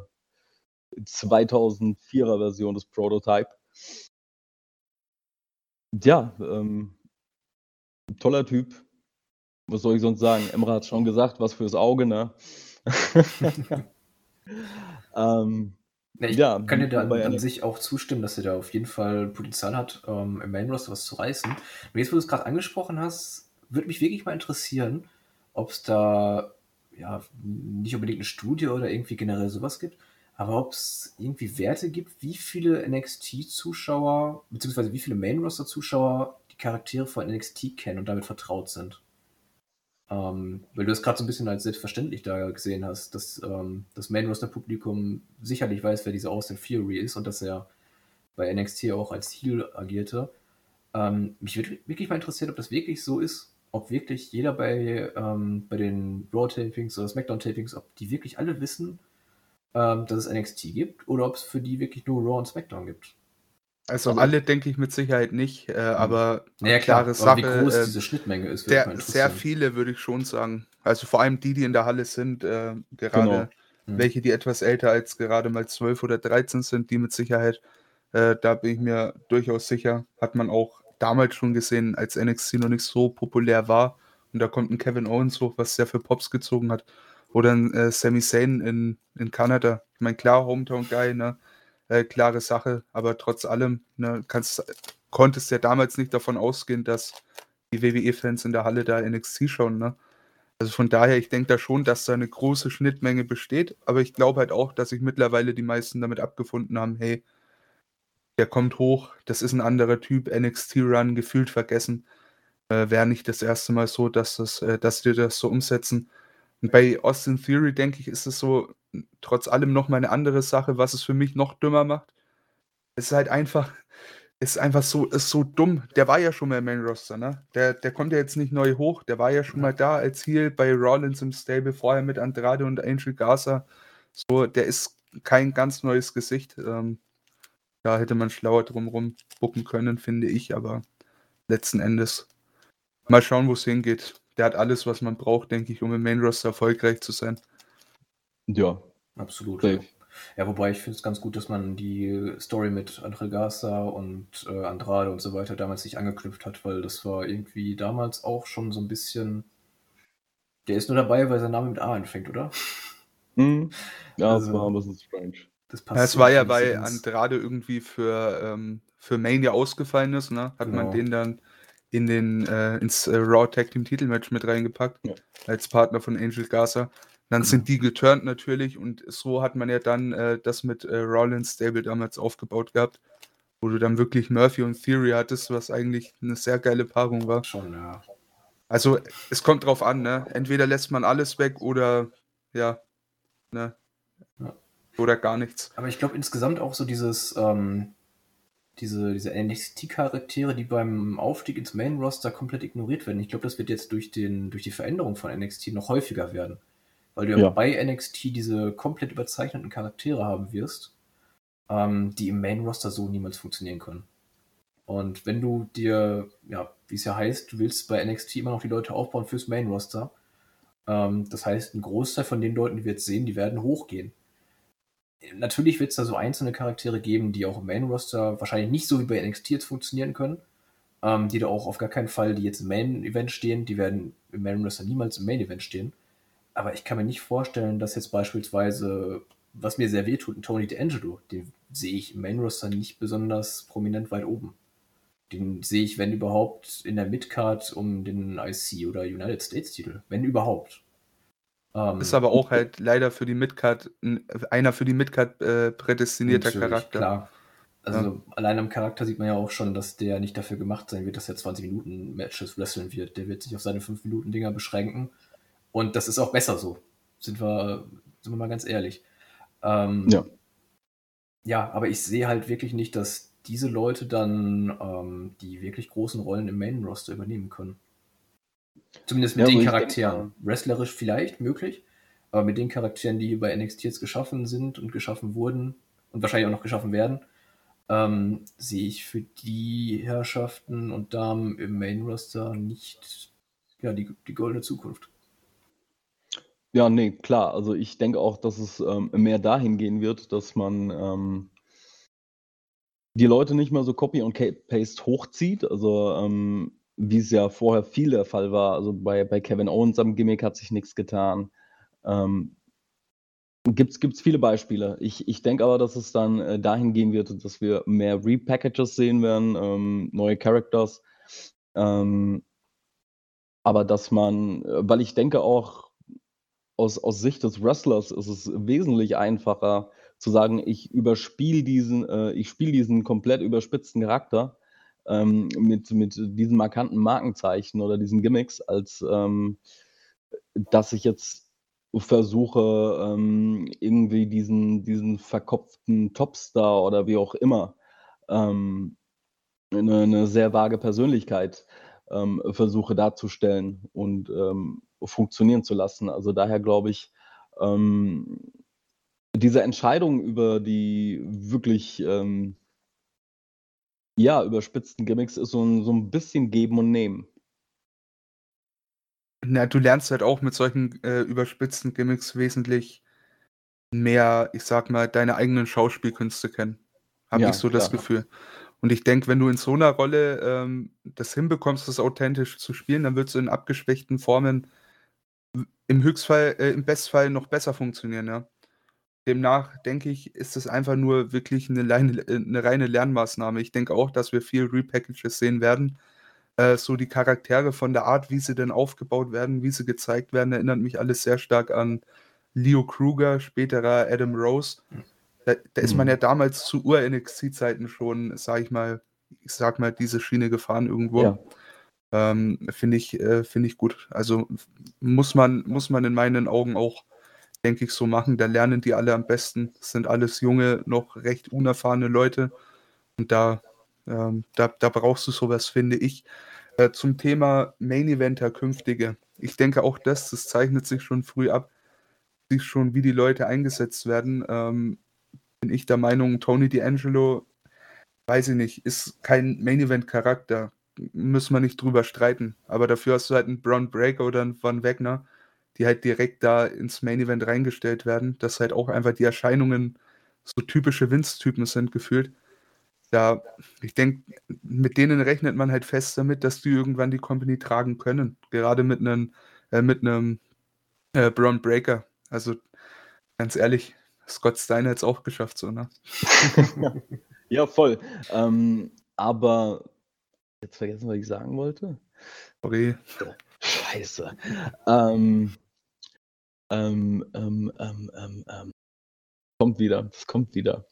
2004er Version des Prototype. Ja, ähm, toller Typ. Was soll ich sonst sagen? Emra hat schon gesagt, was fürs Auge, ne? ähm, Ja, ich Ja, kann dir da an eine- sich auch zustimmen, dass er da auf jeden Fall Potenzial hat, ähm, im Main Roster was zu reißen. Und jetzt, wo du es gerade angesprochen hast, würde mich wirklich mal interessieren, ob es da ja nicht unbedingt eine Studie oder irgendwie generell sowas gibt, aber ob es irgendwie Werte gibt, wie viele NXT-Zuschauer, beziehungsweise wie viele Main Roster-Zuschauer die Charaktere von NXT kennen und damit vertraut sind. Ähm, weil du es gerade so ein bisschen als selbstverständlich da gesehen hast, dass ähm, das Main Roster Publikum sicherlich weiß, wer dieser Austin Fury ist und dass er bei NXT auch als Heel agierte. Ähm, mich würde wirklich mal interessieren, ob das wirklich so ist, ob wirklich jeder bei, ähm, bei den Raw Tapings oder Smackdown Tapings, ob die wirklich alle wissen, ähm, dass es NXT gibt oder ob es für die wirklich nur Raw und Smackdown gibt. Also, Also- alle denke ich mit Sicherheit nicht, äh, aber Naja, klar, klare aber wie Sache, groß äh, diese Schnittmenge ist, mal sehr, viele würde ich schon sagen. Also vor allem die, die in der Halle sind, äh, gerade Mhm. welche, die etwas älter als gerade mal 12 oder 13 sind, die mit Sicherheit, äh, da bin ich mir durchaus sicher, hat man auch damals schon gesehen, als NXT noch nicht so populär war Und da kommt ein Kevin Owens hoch, was sehr für Pops gezogen hat. Oder ein äh, Sami Zayn in, in Kanada. Ich meine, klar, Hometown-Guy, ne? Äh, klare Sache, aber trotz allem ne, kannst, konntest ja damals nicht davon ausgehen, dass die WWE-Fans in der Halle da NXT schauen. Ne? Also von daher, ich denke da schon, dass da eine große Schnittmenge besteht, aber ich glaube halt auch, dass sich mittlerweile die meisten damit abgefunden haben, hey, der kommt hoch, das ist ein anderer Typ, NXT-Run, gefühlt vergessen. Äh, Wäre nicht das erste Mal so, dass, das, äh, dass die das so umsetzen. Und bei Austin Theory, denke ich, ist es so trotz allem noch mal eine andere Sache, was es für mich noch dümmer macht. Es ist halt einfach, ist einfach so, ist so dumm. Der war ja schon mal im Main Roster, ne? Der, der kommt ja jetzt nicht neu hoch. Der war ja schon mal da als Heel bei Rollins im Stable, vorher mit Andrade und Angel Garza. So, der ist kein ganz neues Gesicht. Ähm, da hätte man schlauer drumrum bucken können, finde ich, aber letzten Endes mal schauen, wo es hingeht. Der hat alles, was man braucht, denke ich, um im Main Roster erfolgreich zu sein. Ja. Absolut. Safe. Ja, wobei ich finde es ganz gut, dass man die Story mit André Garza und äh, Andrade und so weiter damals nicht angeknüpft hat, weil das war irgendwie damals auch schon so ein bisschen. Der ist nur dabei, weil sein Name mit A anfängt, oder? Hm. Ja, das Also- war ein bisschen strange. Das Ja, es war ja, weil Andrade irgendwie für, ähm, für Mania ausgefallen ist, ne? Hat man Genau. den dann in den, äh, ins äh, Raw Tag Team Titelmatch mit reingepackt, Ja. als Partner von Angel Garza. Dann sind die geturnt natürlich und so hat man ja dann äh, das mit äh, Rollins Stable damals aufgebaut gehabt, wo du dann wirklich Murphy und Theory hattest, was eigentlich eine sehr geile Paarung war. Schon, ja. Also es kommt drauf an, ne? Entweder lässt man alles weg oder ja, ne? Ja. Oder gar nichts. Aber ich glaube insgesamt auch so dieses, ähm, diese, diese NXT-Charaktere, die beim Aufstieg ins Main-Roster komplett ignoriert werden. Ich glaube, das wird jetzt durch, den, durch die Veränderung von NXT noch häufiger werden. Weil du ja, Ja. bei NXT diese komplett überzeichneten Charaktere haben wirst, ähm, die im Main-Roster so niemals funktionieren können. Und wenn du dir, ja, wie es ja heißt, du willst bei NXT immer noch die Leute aufbauen fürs Main-Roster, ähm, das heißt, ein Großteil von den Leuten, die wir jetzt sehen, die werden hochgehen natürlich wird es da so einzelne Charaktere geben, die auch im Main-Roster wahrscheinlich nicht so wie bei NXT jetzt funktionieren können. Ähm, die da auch auf gar keinen Fall, die jetzt im Main-Event stehen, die werden im Main-Roster niemals im Main-Event stehen. Aber ich kann mir nicht vorstellen, dass jetzt beispielsweise, was mir sehr wehtut, ein Tony D'Angelo, den sehe ich im Main-Roster nicht besonders prominent weit oben. Den sehe ich, wenn überhaupt, in der Midcard um den IC oder United States-Titel. Wenn überhaupt. Ähm, Ist aber auch halt leider für die Midcard ein- einer für die Midcard äh, prädestinierter Charakter. Klar. Also allein am Charakter sieht man ja auch schon, dass der nicht dafür gemacht sein wird, dass er 20 Minuten Matches wresteln wird. Der wird sich auf seine 5 Minuten Dinger beschränken. Und das ist auch besser so. Sind wir, sind wir mal ganz ehrlich. Ähm, Ja. Ja, aber ich sehe halt wirklich nicht, dass diese Leute dann ähm, die wirklich großen Rollen im Main Roster übernehmen können. Zumindest mit Ja, den Charakteren. Wrestlerisch vielleicht möglich, aber mit den Charakteren, die bei NXT jetzt geschaffen sind und geschaffen wurden und wahrscheinlich auch noch geschaffen werden, ähm, sehe ich für die Herrschaften und Damen im Main Roster nicht ja, die, die goldene Zukunft. Ja, nee, klar. Also ich denke auch, dass es ähm, mehr dahin gehen wird, dass man ähm, die Leute nicht mehr so Copy und Paste hochzieht. Also ähm, wie es ja vorher viel der Fall war. Also bei, bei Kevin Owens am Gimmick hat sich nichts getan. Ähm, Gibt es viele Beispiele. Ich, ich denke aber, dass es dann äh, dahin gehen wird, dass wir mehr Repackages sehen werden, ähm, neue Characters. Ähm, aber dass man, äh, weil ich denke auch, aus, aus Sicht des Wrestlers ist es wesentlich einfacher zu sagen, ich überspiele diesen, äh, ich spiele diesen komplett überspitzten Charakter ähm, mit, mit diesen markanten Markenzeichen oder diesen Gimmicks, als ähm, dass ich jetzt versuche, ähm, irgendwie diesen, diesen verkopften Topstar oder wie auch immer ähm, eine, eine sehr vage Persönlichkeit ähm, versuche darzustellen und ähm, funktionieren zu lassen. Also daher glaube ich, diese Entscheidung über die wirklich ähm, ja, überspitzten Gimmicks ist so ein, so ein bisschen Geben und Nehmen. Na, du lernst halt auch mit solchen äh, überspitzten Gimmicks wesentlich mehr, ich sag mal, deine eigenen Schauspielkünste kennen. Habe Ja, ich so das klar. Gefühl. Und ich denke, wenn du in so einer Rolle ähm, das hinbekommst, das authentisch zu spielen, dann wird es in abgeschwächten Formen im Höchstfall, äh, im Bestfall noch besser funktionieren, ja. Demnach denke ich, ist es einfach nur wirklich eine, Leine, äh, eine reine Lernmaßnahme. Ich denke auch, dass wir viel Repackages sehen werden. Äh, so die Charaktere von der Art, wie sie denn aufgebaut werden, wie sie gezeigt werden, erinnert mich alles sehr stark an Leo Kruger, späterer Adam Rose. Da, da ist man ja mhm. damals zu Ur-NXT-Zeiten schon, sag ich mal, ich sag mal, diese Schiene gefahren irgendwo. Ja. Ähm, Finde ich, äh, find ich gut. Also muss man, muss man in meinen Augen auch, denke ich, so machen. Da lernen die alle am besten. Das sind alles junge, noch recht unerfahrene Leute. Und da, ähm, da, da brauchst du sowas, finde ich. Äh, zum Thema Main Eventer künftige. Ich denke auch das, das zeichnet sich schon früh ab, sich schon, wie die Leute eingesetzt werden. Ähm, bin ich der Meinung, Tony D'Angelo, weiß ich nicht, ist kein Main Event Charakter müssen wir nicht drüber streiten. Aber dafür hast du halt einen Brown Breaker oder einen Von Wegner, die halt direkt da ins Main Event reingestellt werden, dass halt auch einfach die Erscheinungen so typische Vince-Typen sind gefühlt. Da, ich denke, mit denen rechnet man halt fest damit, dass die irgendwann die Company tragen können. Gerade mit einem äh, mit einem äh, Braun Breaker. Also ganz ehrlich, Scott Steiner hat es auch geschafft, so, ne? ja, voll. Ähm, aber Jetzt vergessen, was ich sagen wollte. Sorry. Scheiße. ähm, ähm, ähm, ähm, ähm, ähm, kommt wieder, das kommt wieder.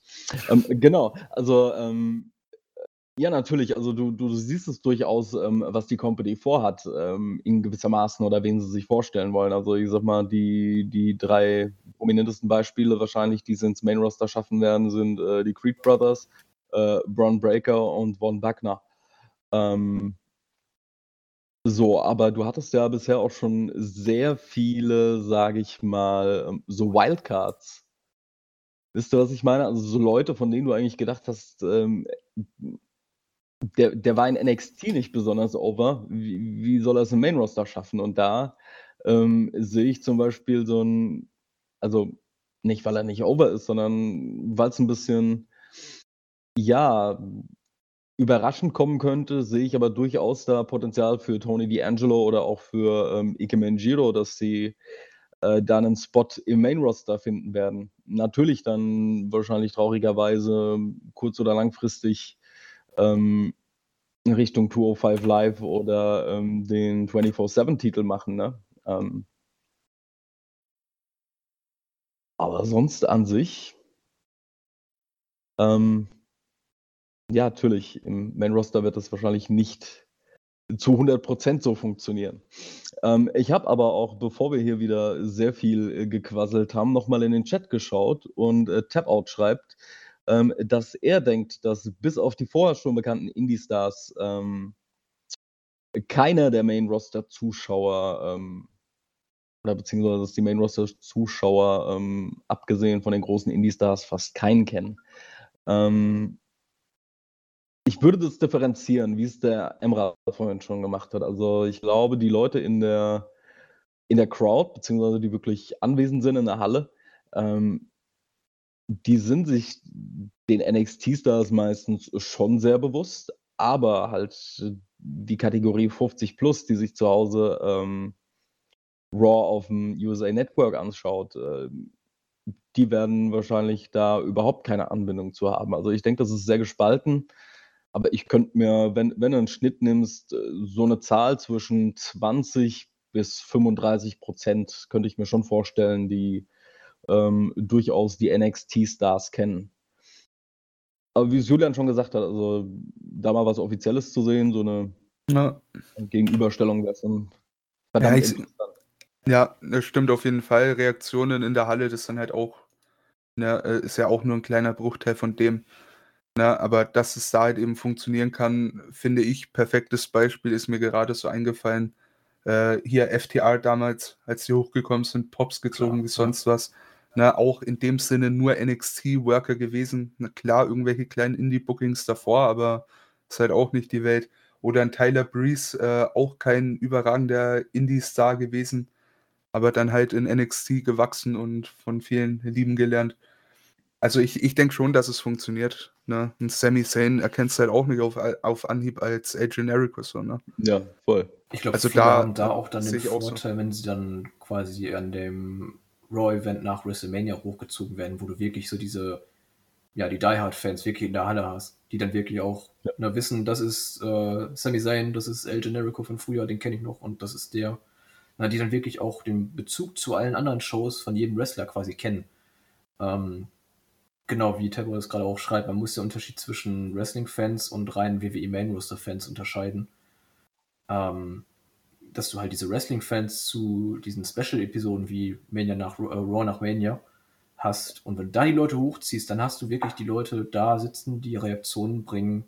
Ähm, genau, also ähm, ja, natürlich, also du, du siehst es durchaus, ähm, was die Company vorhat, ähm, in gewissermaßen oder wen sie sich vorstellen wollen. Also ich sag mal, die, die drei prominentesten Beispiele wahrscheinlich, die sie ins Main Roster schaffen werden, sind äh, die Creed Brothers, äh, Braun Breaker und Von Wagner. Ähm, so, aber du hattest ja bisher auch schon sehr viele, sage ich mal, ähm, so Wildcards. Wisst ihr, was ich meine? Also so Leute, von denen du eigentlich gedacht hast, ähm, der, der war in NXT nicht besonders over. Wie, wie soll er es im Main Roster schaffen? Und da ähm, sehe ich zum Beispiel so ein, also nicht, weil er nicht over ist, sondern weil es ein bisschen, ja, überraschend kommen könnte, sehe ich aber durchaus da Potenzial für Tony D'Angelo oder auch für ähm, Ike Menjiro, dass sie äh, da einen Spot im Main-Roster finden werden. Natürlich dann wahrscheinlich traurigerweise kurz- oder langfristig ähm, Richtung 205 Live oder ähm, den 24-7-Titel machen. Ne? Ähm, aber sonst an sich ähm, ja, natürlich. Im Main-Roster wird das wahrscheinlich nicht zu 100% so funktionieren. Ähm, ich habe aber auch, bevor wir hier wieder sehr viel äh, gequasselt haben, nochmal in den Chat geschaut und äh, Tapout schreibt, ähm, dass er denkt, dass bis auf die vorher schon bekannten Indie-Stars ähm, keiner der Main-Roster-Zuschauer ähm, oder beziehungsweise dass die Main-Roster-Zuschauer, ähm, abgesehen von den großen Indie-Stars, fast keinen kennen. Ich würde das differenzieren, wie es der Emra vorhin schon gemacht hat. Also ich glaube, die Leute in der, in der Crowd, beziehungsweise die wirklich anwesend sind in der Halle, ähm, die sind sich den NXT-Stars meistens schon sehr bewusst, aber halt die Kategorie 50 plus, die sich zu Hause ähm, Raw auf dem USA Network anschaut, äh, die werden wahrscheinlich da überhaupt keine Anbindung zu haben. Also ich denke, das ist sehr gespalten. Aber ich könnte mir, wenn, wenn du einen Schnitt nimmst, äh, so eine Zahl zwischen 20 bis 35 Prozent könnte ich mir schon vorstellen, die ähm, durchaus die NXT-Stars kennen. Aber wie es Julian schon gesagt hat, also da mal was Offizielles zu sehen, so eine ja. Gegenüberstellung wäre schon verdammt ja, ich, interessant. Ja, das stimmt auf jeden Fall. Reaktionen in der Halle, das dann halt auch, ne, äh, ist ja auch nur ein kleiner Bruchteil von dem, Ne, aber dass es da halt eben funktionieren kann, finde ich, perfektes Beispiel ist mir gerade so eingefallen. Äh, hier FTR damals, als sie hochgekommen sind, Pops gezogen klar, wie sonst ja. was. Ne, auch in dem Sinne nur NXT-Worker gewesen. Na klar, irgendwelche kleinen Indie-Bookings davor, aber ist halt auch nicht die Welt. Oder ein Tyler Breeze, äh, auch kein überragender Indie-Star gewesen, aber dann halt in NXT gewachsen und von vielen lieben gelernt. Also ich, ich denke schon, dass es funktioniert. Ne? Und Sami Zayn erkennst du halt auch nicht auf, auf Anhieb als El Generico so, ne? Ja, voll. Ich glaube, Also viele da- haben da auch dann den auch so. Vorteil, wenn sie dann quasi an dem Raw-Event nach WrestleMania hochgezogen werden, wo du wirklich so diese, ja, die Die Hard-Fans wirklich in der Halle hast, die dann wirklich auch Ja. na, wissen, das ist äh, Sami Zayn, das ist El Generico von früher, den kenne ich noch und das ist der. Na, die dann wirklich auch den Bezug zu allen anderen Shows von jedem Wrestler quasi kennen. Ähm, genau, wie Tabo das gerade auch schreibt, man muss den Unterschied zwischen Wrestling-Fans und reinen WWE Main-Roster-Fans unterscheiden. Ähm, dass du halt diese Wrestling-Fans zu diesen Special-Episoden wie Mania nach äh, Raw nach Mania hast. Und wenn du da die Leute hochziehst, dann hast du wirklich die Leute da sitzen, die Reaktionen bringen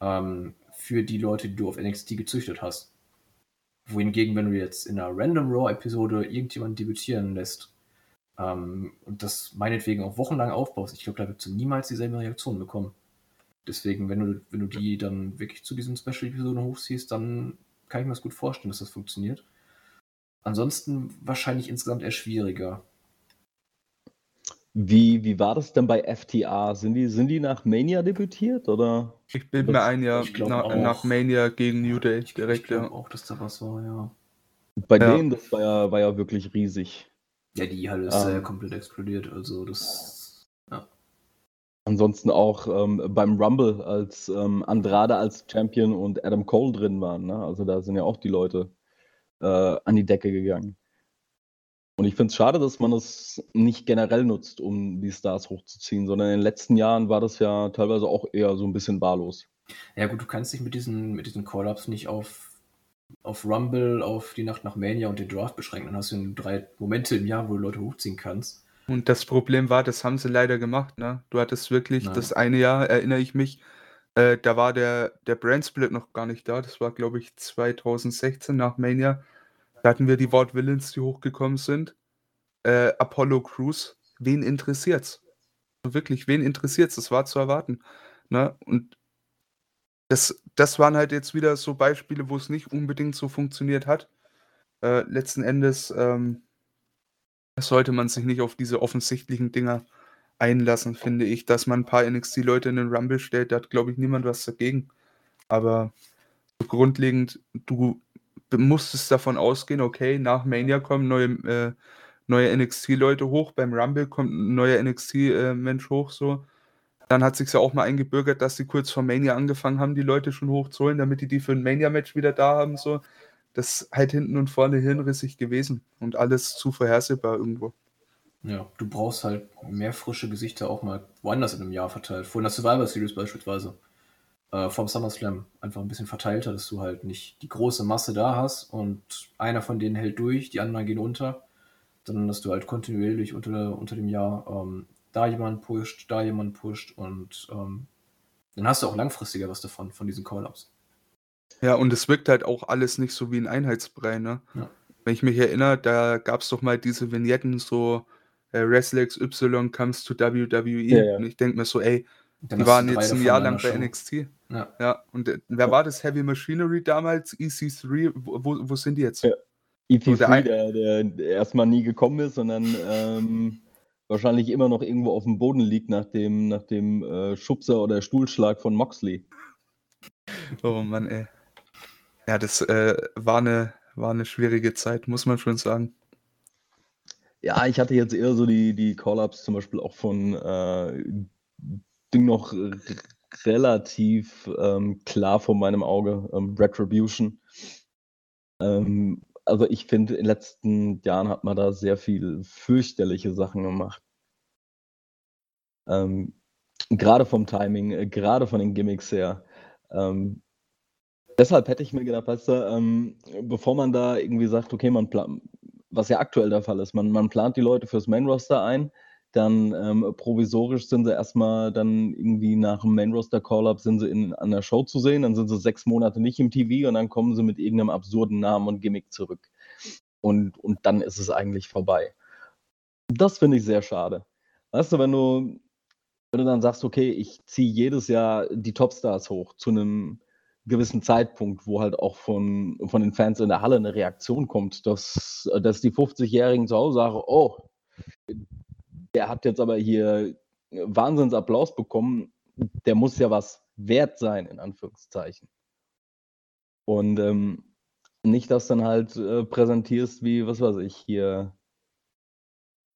ähm, für die Leute, die du auf NXT gezüchtet hast. Wohingegen, wenn du jetzt in einer Random Raw-Episode irgendjemanden debütieren lässt ähm, und das meinetwegen auch wochenlang aufbaust, ich glaube, da wird du niemals dieselbe Reaktion bekommen. Deswegen, wenn du, wenn du die dann wirklich zu diesen Special-Episoden hochziehst, dann kann ich mir das gut vorstellen, dass das funktioniert. Ansonsten wahrscheinlich insgesamt eher schwieriger. Wie, wie war das denn bei FTA? Sind die, sind die nach Mania debütiert oder? Ich bilde mir ein, ja, Ich glaub na, nach Mania gegen New Day Ich, direkt, ich glaube ja. auch, dass da was war, ja. Bei Ja. denen, das war ja, war ja wirklich riesig. Ja, die Halle ist Ähm. äh, komplett explodiert, also das. Ja. Ansonsten auch ähm, beim Rumble, als ähm, Andrade als Champion und Adam Cole drin waren. Ne? Also da sind ja auch die Leute äh, an die Decke gegangen. Und ich finde es schade, dass man das nicht generell nutzt, um die Stars hochzuziehen, sondern in den letzten Jahren war das ja teilweise auch eher so ein bisschen wahllos. Ja, gut, du kannst dich mit diesen, mit diesen Call-Ups nicht auf, auf Rumble, auf die Nacht nach Mania und den Draft beschränken. Dann hast du nur drei Momente im Jahr, wo du Leute hochziehen kannst. Und das Problem war, das haben sie leider gemacht, ne? Du hattest wirklich Nein. das eine Jahr, erinnere ich mich, äh, da war der, der Brand-Split noch gar nicht da. Das war, glaube ich, 2016 nach Mania. Da hatten wir die Wort Villains, die hochgekommen sind. Äh, Apollo Crews. Wen interessiert's? Wirklich, wen interessiert's? Das war zu erwarten. Ne? Und das, das waren halt jetzt wieder so Beispiele, wo es nicht unbedingt so funktioniert hat. Äh, letzten Endes ähm, sollte man sich nicht auf diese offensichtlichen Dinger einlassen, finde ich. Dass man ein paar NXT-Leute in den Rumble stellt, da hat, glaube ich, niemand was dagegen. Aber so grundlegend, du musstest davon ausgehen, okay, nach Mania kommen neue, äh, neue NXT-Leute hoch, beim Rumble kommt ein neuer NXT-Mensch hoch, so. Dann hat sich ja auch mal eingebürgert, dass sie kurz vor Mania angefangen haben, die Leute schon hochzuholen, damit die die für ein Mania-Match wieder da haben, so. Das ist halt hinten und vorne hirnrissig gewesen und alles zu vorhersehbar irgendwo. Ja, du brauchst halt mehr frische Gesichter auch mal woanders in einem Jahr verteilt. Vor der Survivor Series beispielsweise. Äh, vom SummerSlam. Einfach ein bisschen verteilter, dass du halt nicht die große Masse da hast und einer von denen hält durch, die anderen gehen unter. Dann, dass du halt kontinuierlich unter, unter dem Jahr ähm, da jemand pusht, da jemand pusht und ähm, dann hast du auch langfristiger was davon, von diesen Call-Ups. Ja, und es wirkt halt auch alles nicht so wie ein Einheitsbrei, ne? Ja. Wenn ich mich erinnere, da gab es doch mal diese Vignetten, so äh, Wrestler XY comes to WWE. Ja, ja. Und ich denke mir so, ey, Dann die waren jetzt ein Jahr lang bei Show. NXT. Ja. Ja, und äh, wer war das? Heavy Machinery damals? EC3? Wo, wo, sind die jetzt? Ja. E3, So, der ein- der, der, der erstmal nie gekommen ist, sondern ähm, wahrscheinlich immer noch irgendwo auf dem Boden liegt nach dem, nach dem äh, Schubser oder Stuhlschlag von Moxley. Oh Mann, ey. Ja, das äh, war, eine, war eine schwierige Zeit, muss man schon sagen. Ja, ich hatte jetzt eher so die, die Call-Ups zum Beispiel auch von äh, Ding noch relativ ähm, klar vor meinem Auge, ähm, Retribution. Ähm, also ich finde, in den letzten Jahren hat man da sehr viel fürchterliche Sachen gemacht. Ähm, gerade vom Timing, äh, gerade von den Gimmicks her. Ähm, deshalb hätte ich mir gedacht, weißt du, ähm, bevor man da irgendwie sagt, okay, man plant, was ja aktuell der Fall ist, man, man plant die Leute fürs Main Roster ein, dann ähm, provisorisch sind sie erstmal dann irgendwie nach dem Main Roster Call-Up sind sie in, an der Show zu sehen, dann sind sie sechs Monate nicht im TV und dann kommen sie mit irgendeinem absurden Namen und Gimmick zurück. Und, und dann ist es eigentlich vorbei. Das finde ich sehr schade. Weißt du, wenn du, wenn du dann sagst, okay, ich ziehe jedes Jahr die Topstars hoch zu einem gewissen Zeitpunkt, wo halt auch von, von den Fans in der Halle eine Reaktion kommt, dass, dass die 50-Jährigen zu Hause sagen, oh, der hat jetzt aber hier Wahnsinnsapplaus bekommen, der muss ja was wert sein, in Anführungszeichen. Und ähm, nicht das dann halt äh, präsentierst wie, was weiß ich, hier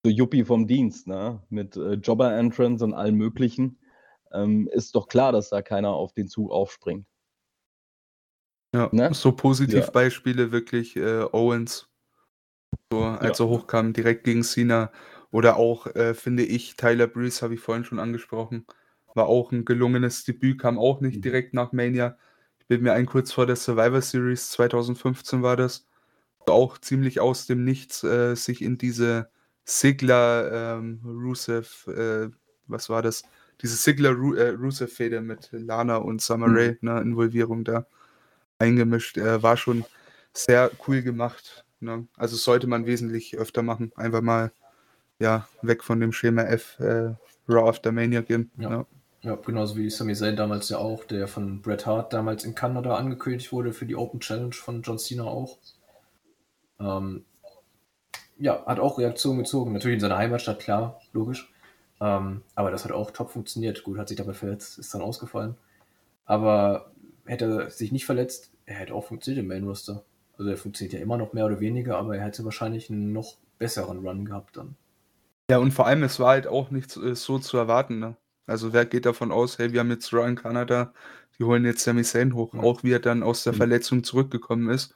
so Yuppie vom Dienst, ne? Mit äh, Jobber-Entrance und allem möglichen. Ähm, ist doch klar, dass da keiner auf den Zug aufspringt. Ja, Ne? so Ja. Positivbeispiele wirklich äh, Owens, so als Ja. er hochkam, direkt gegen Cena. Oder auch, äh, finde ich, Tyler Breeze, habe ich vorhin schon angesprochen, war auch ein gelungenes Debüt, kam auch nicht Mhm. direkt nach Mania. Ich bin mir ein, kurz vor der Survivor Series 2015 war das. Auch ziemlich aus dem Nichts äh, sich in diese Sigler ähm, Rusev, äh, was war das? Diese Sigler äh, Rusev-Fehde mit Lana und Summer Mhm. Rae, ne, Involvierung da eingemischt. Äh, war schon sehr cool gemacht. Ne? Also sollte man wesentlich öfter machen. Einfach mal ja, weg von dem Schema F äh, Raw After Mania gehen. Ja. Ja. Ja, genauso wie Sami Zayn damals ja auch, der von Bret Hart damals in Kanada angekündigt wurde für die Open Challenge von John Cena auch. Ähm, ja, hat auch Reaktionen gezogen. Natürlich in seiner Heimatstadt, klar, logisch. Ähm, aber das hat auch top funktioniert. Gut, hat sich dabei verletzt, ist dann ausgefallen. Aber hätte er sich nicht verletzt, er hätte auch funktioniert im Main Roster. Also er funktioniert ja immer noch mehr oder weniger, aber er hätte wahrscheinlich einen noch besseren Run gehabt dann. Ja, und vor allem, es war halt auch nicht äh, so zu erwarten. Ne? Also wer geht davon aus, hey, wir haben jetzt Raw in Kanada, die holen jetzt Sami Zayn hoch, Ja. auch wie er dann aus der Mhm. Verletzung zurückgekommen ist.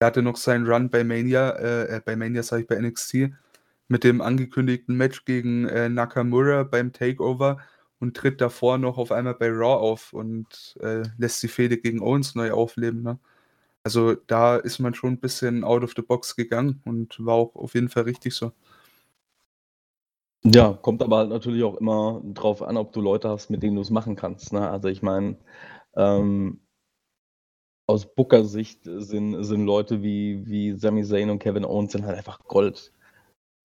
Er hatte noch seinen Run bei Mania, äh, äh, bei Mania sage ich bei NXT, mit dem angekündigten Match gegen äh, Nakamura beim Takeover und tritt davor noch auf einmal bei Raw auf und äh, lässt die Fehde gegen Owens neu aufleben. Ne? Also da ist man schon ein bisschen out of the box gegangen und war auch auf jeden Fall richtig so. Ja, kommt aber halt natürlich auch immer drauf an, ob du Leute hast, mit denen du es machen kannst. Ne? Also ich meine, ähm, aus Booker-Sicht sind, sind Leute wie, wie Sami Zayn und Kevin Owens sind halt einfach Gold.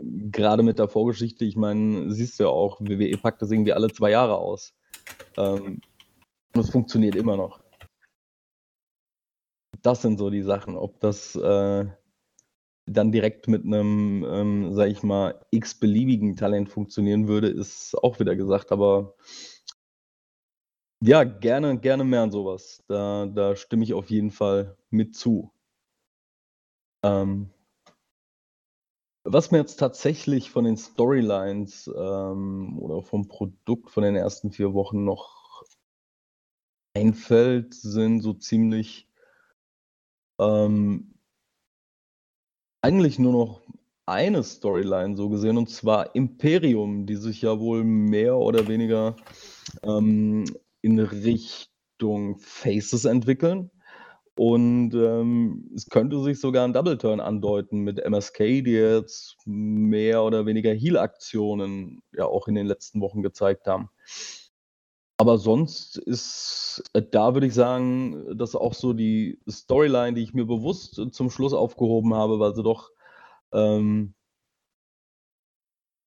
Gerade mit der Vorgeschichte, ich meine, siehst du ja auch, WWE packt das irgendwie alle zwei Jahre aus. Ähm, es funktioniert immer noch. Das sind so die Sachen. Ob das äh, dann direkt mit einem, ähm, sag ich mal, x-beliebigen Talent funktionieren würde, ist auch wieder gesagt. Aber ja, gerne, gerne mehr an sowas. Da, da stimme ich auf jeden Fall mit zu. Ähm, was mir jetzt tatsächlich von den Storylines ähm, oder vom Produkt von den ersten vier Wochen noch einfällt, sind so ziemlich ähm, eigentlich nur noch eine Storyline so gesehen, und zwar Imperium, die sich ja wohl mehr oder weniger ähm, in Richtung Faces entwickeln. Und ähm, es könnte sich sogar ein Double Turn andeuten mit MSK, die jetzt mehr oder weniger Heal-Aktionen ja auch in den letzten Wochen gezeigt haben. Aber sonst ist äh, da würde ich sagen, dass auch so die Storyline, die ich mir bewusst zum Schluss aufgehoben habe, weil sie doch ähm,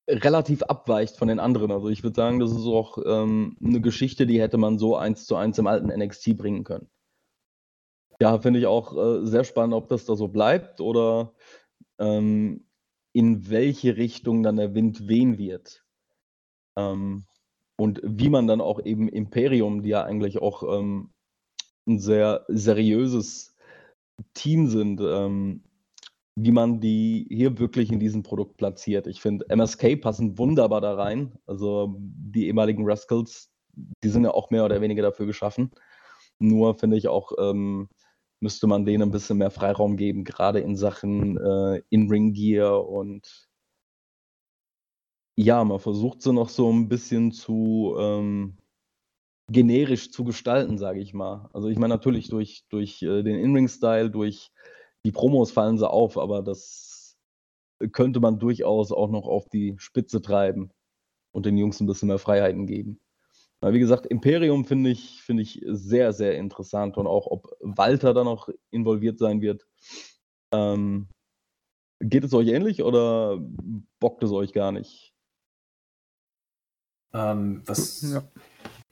relativ abweicht von den anderen. Also ich würde sagen, das ist auch ähm, eine Geschichte, die hätte man so eins zu eins im alten NXT bringen können. Ja, finde ich auch äh, sehr spannend, ob das da so bleibt oder ähm, in welche Richtung dann der Wind wehen wird. Ähm, und wie man dann auch eben Imperium, die ja eigentlich auch ähm, ein sehr seriöses Team sind, ähm, wie man die hier wirklich in diesem Produkt platziert. Ich finde, MSK passen wunderbar da rein. Also die ehemaligen Rascals, die sind ja auch mehr oder weniger dafür geschaffen. Nur finde ich auch, ähm, müsste man denen ein bisschen mehr Freiraum geben, gerade in Sachen äh, In-Ring-Gear und ja, man versucht sie noch so ein bisschen zu ähm, generisch zu gestalten, sage ich mal. Also ich meine natürlich durch, durch äh, den In-Ring-Style, durch die Promos fallen sie auf, aber das könnte man durchaus auch noch auf die Spitze treiben und den Jungs ein bisschen mehr Freiheiten geben. Weil wie gesagt, Imperium finde ich, finde ich sehr, sehr interessant und auch ob Walter da noch involviert sein wird. Ähm, geht es euch ähnlich oder bockt es euch gar nicht? Ähm, was, Ja.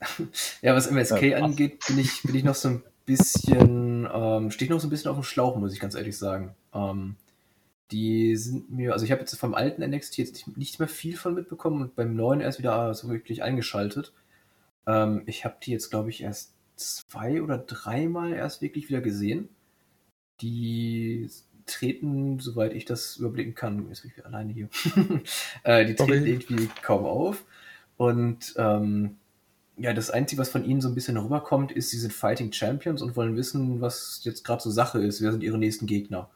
ja, was MSK Ja, angeht, bin ich, bin ich noch so ein bisschen, ähm, stehe ich noch so ein bisschen auf dem Schlauch, muss ich ganz ehrlich sagen. Ähm, die sind mir, also ich habe jetzt vom alten NXT jetzt nicht, nicht mehr viel von mitbekommen und beim neuen erst wieder so wirklich eingeschaltet. Ähm, ich habe die jetzt, glaube ich, erst zwei oder dreimal erst wirklich wieder gesehen. Die treten, soweit ich das überblicken kann, jetzt bin ich wieder alleine hier, äh, die treten Sorry. irgendwie kaum auf. Und ähm, ja, das Einzige, was von ihnen so ein bisschen rüberkommt, ist, sie sind Fighting Champions und wollen wissen, was jetzt gerade so Sache ist. Wer sind ihre nächsten Gegner?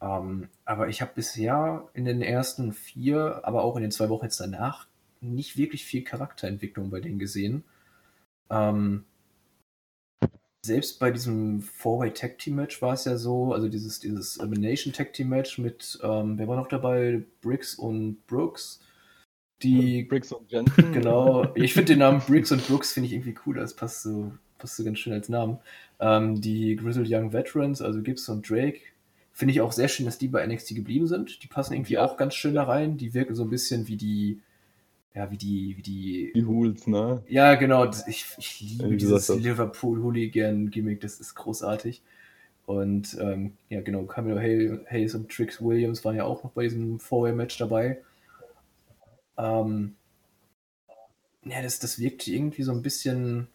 Ähm, aber ich habe bisher in den ersten vier, aber auch in den zwei Wochen jetzt danach nicht wirklich viel Charakterentwicklung bei denen gesehen. Ähm, selbst bei diesem Four-Way Tag Team Match war es ja so, also dieses, dieses Elimination Tag Team Match mit, ähm, wer war noch dabei? Briggs und Brooks. Die, Briggs und Jensen. genau, ich finde den Namen Briggs und Brooks finde ich irgendwie cool, das passt so, passt so ganz schön als Namen. Ähm, die Grizzled Young Veterans, also Gibbs und Drake, finde ich auch sehr schön, dass die bei NXT geblieben sind. Die passen irgendwie Ja. auch ganz schön da rein. Die wirken so ein bisschen wie die, ja, wie die, wie die Die Hools, ne? ja, genau. das- Ich, ich liebe Wie dieses Liverpool-Hooligan-Gimmick, das ist großartig. Und ähm, ja, genau, Camilo Hay- Hayes und Trix Williams waren ja auch noch bei diesem Four-Way-Match dabei. Ähm, ja, das, das wirkt irgendwie so ein bisschen.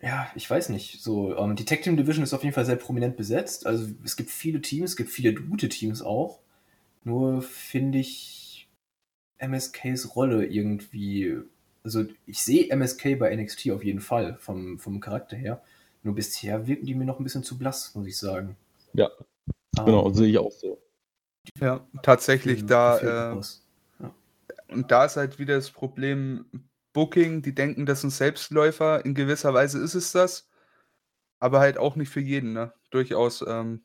Ja, ich weiß nicht. So, ähm, die Tag Team Division ist auf jeden Fall sehr prominent besetzt. Also es gibt viele Teams, es gibt viele gute Teams auch. Nur finde ich MSKs Rolle irgendwie. Also ich sehe MSK bei NXT auf jeden Fall vom, vom Charakter her. Nur bisher wirken die mir noch ein bisschen zu blass, muss ich sagen. Ja, Genau, Ähm, sehe ich auch so. Ja, tatsächlich, fehlen- da, äh, was. und da ist halt wieder das Problem Booking, die denken, das sind Selbstläufer, in gewisser Weise ist es das, aber halt auch nicht für jeden, ne? Durchaus, ähm,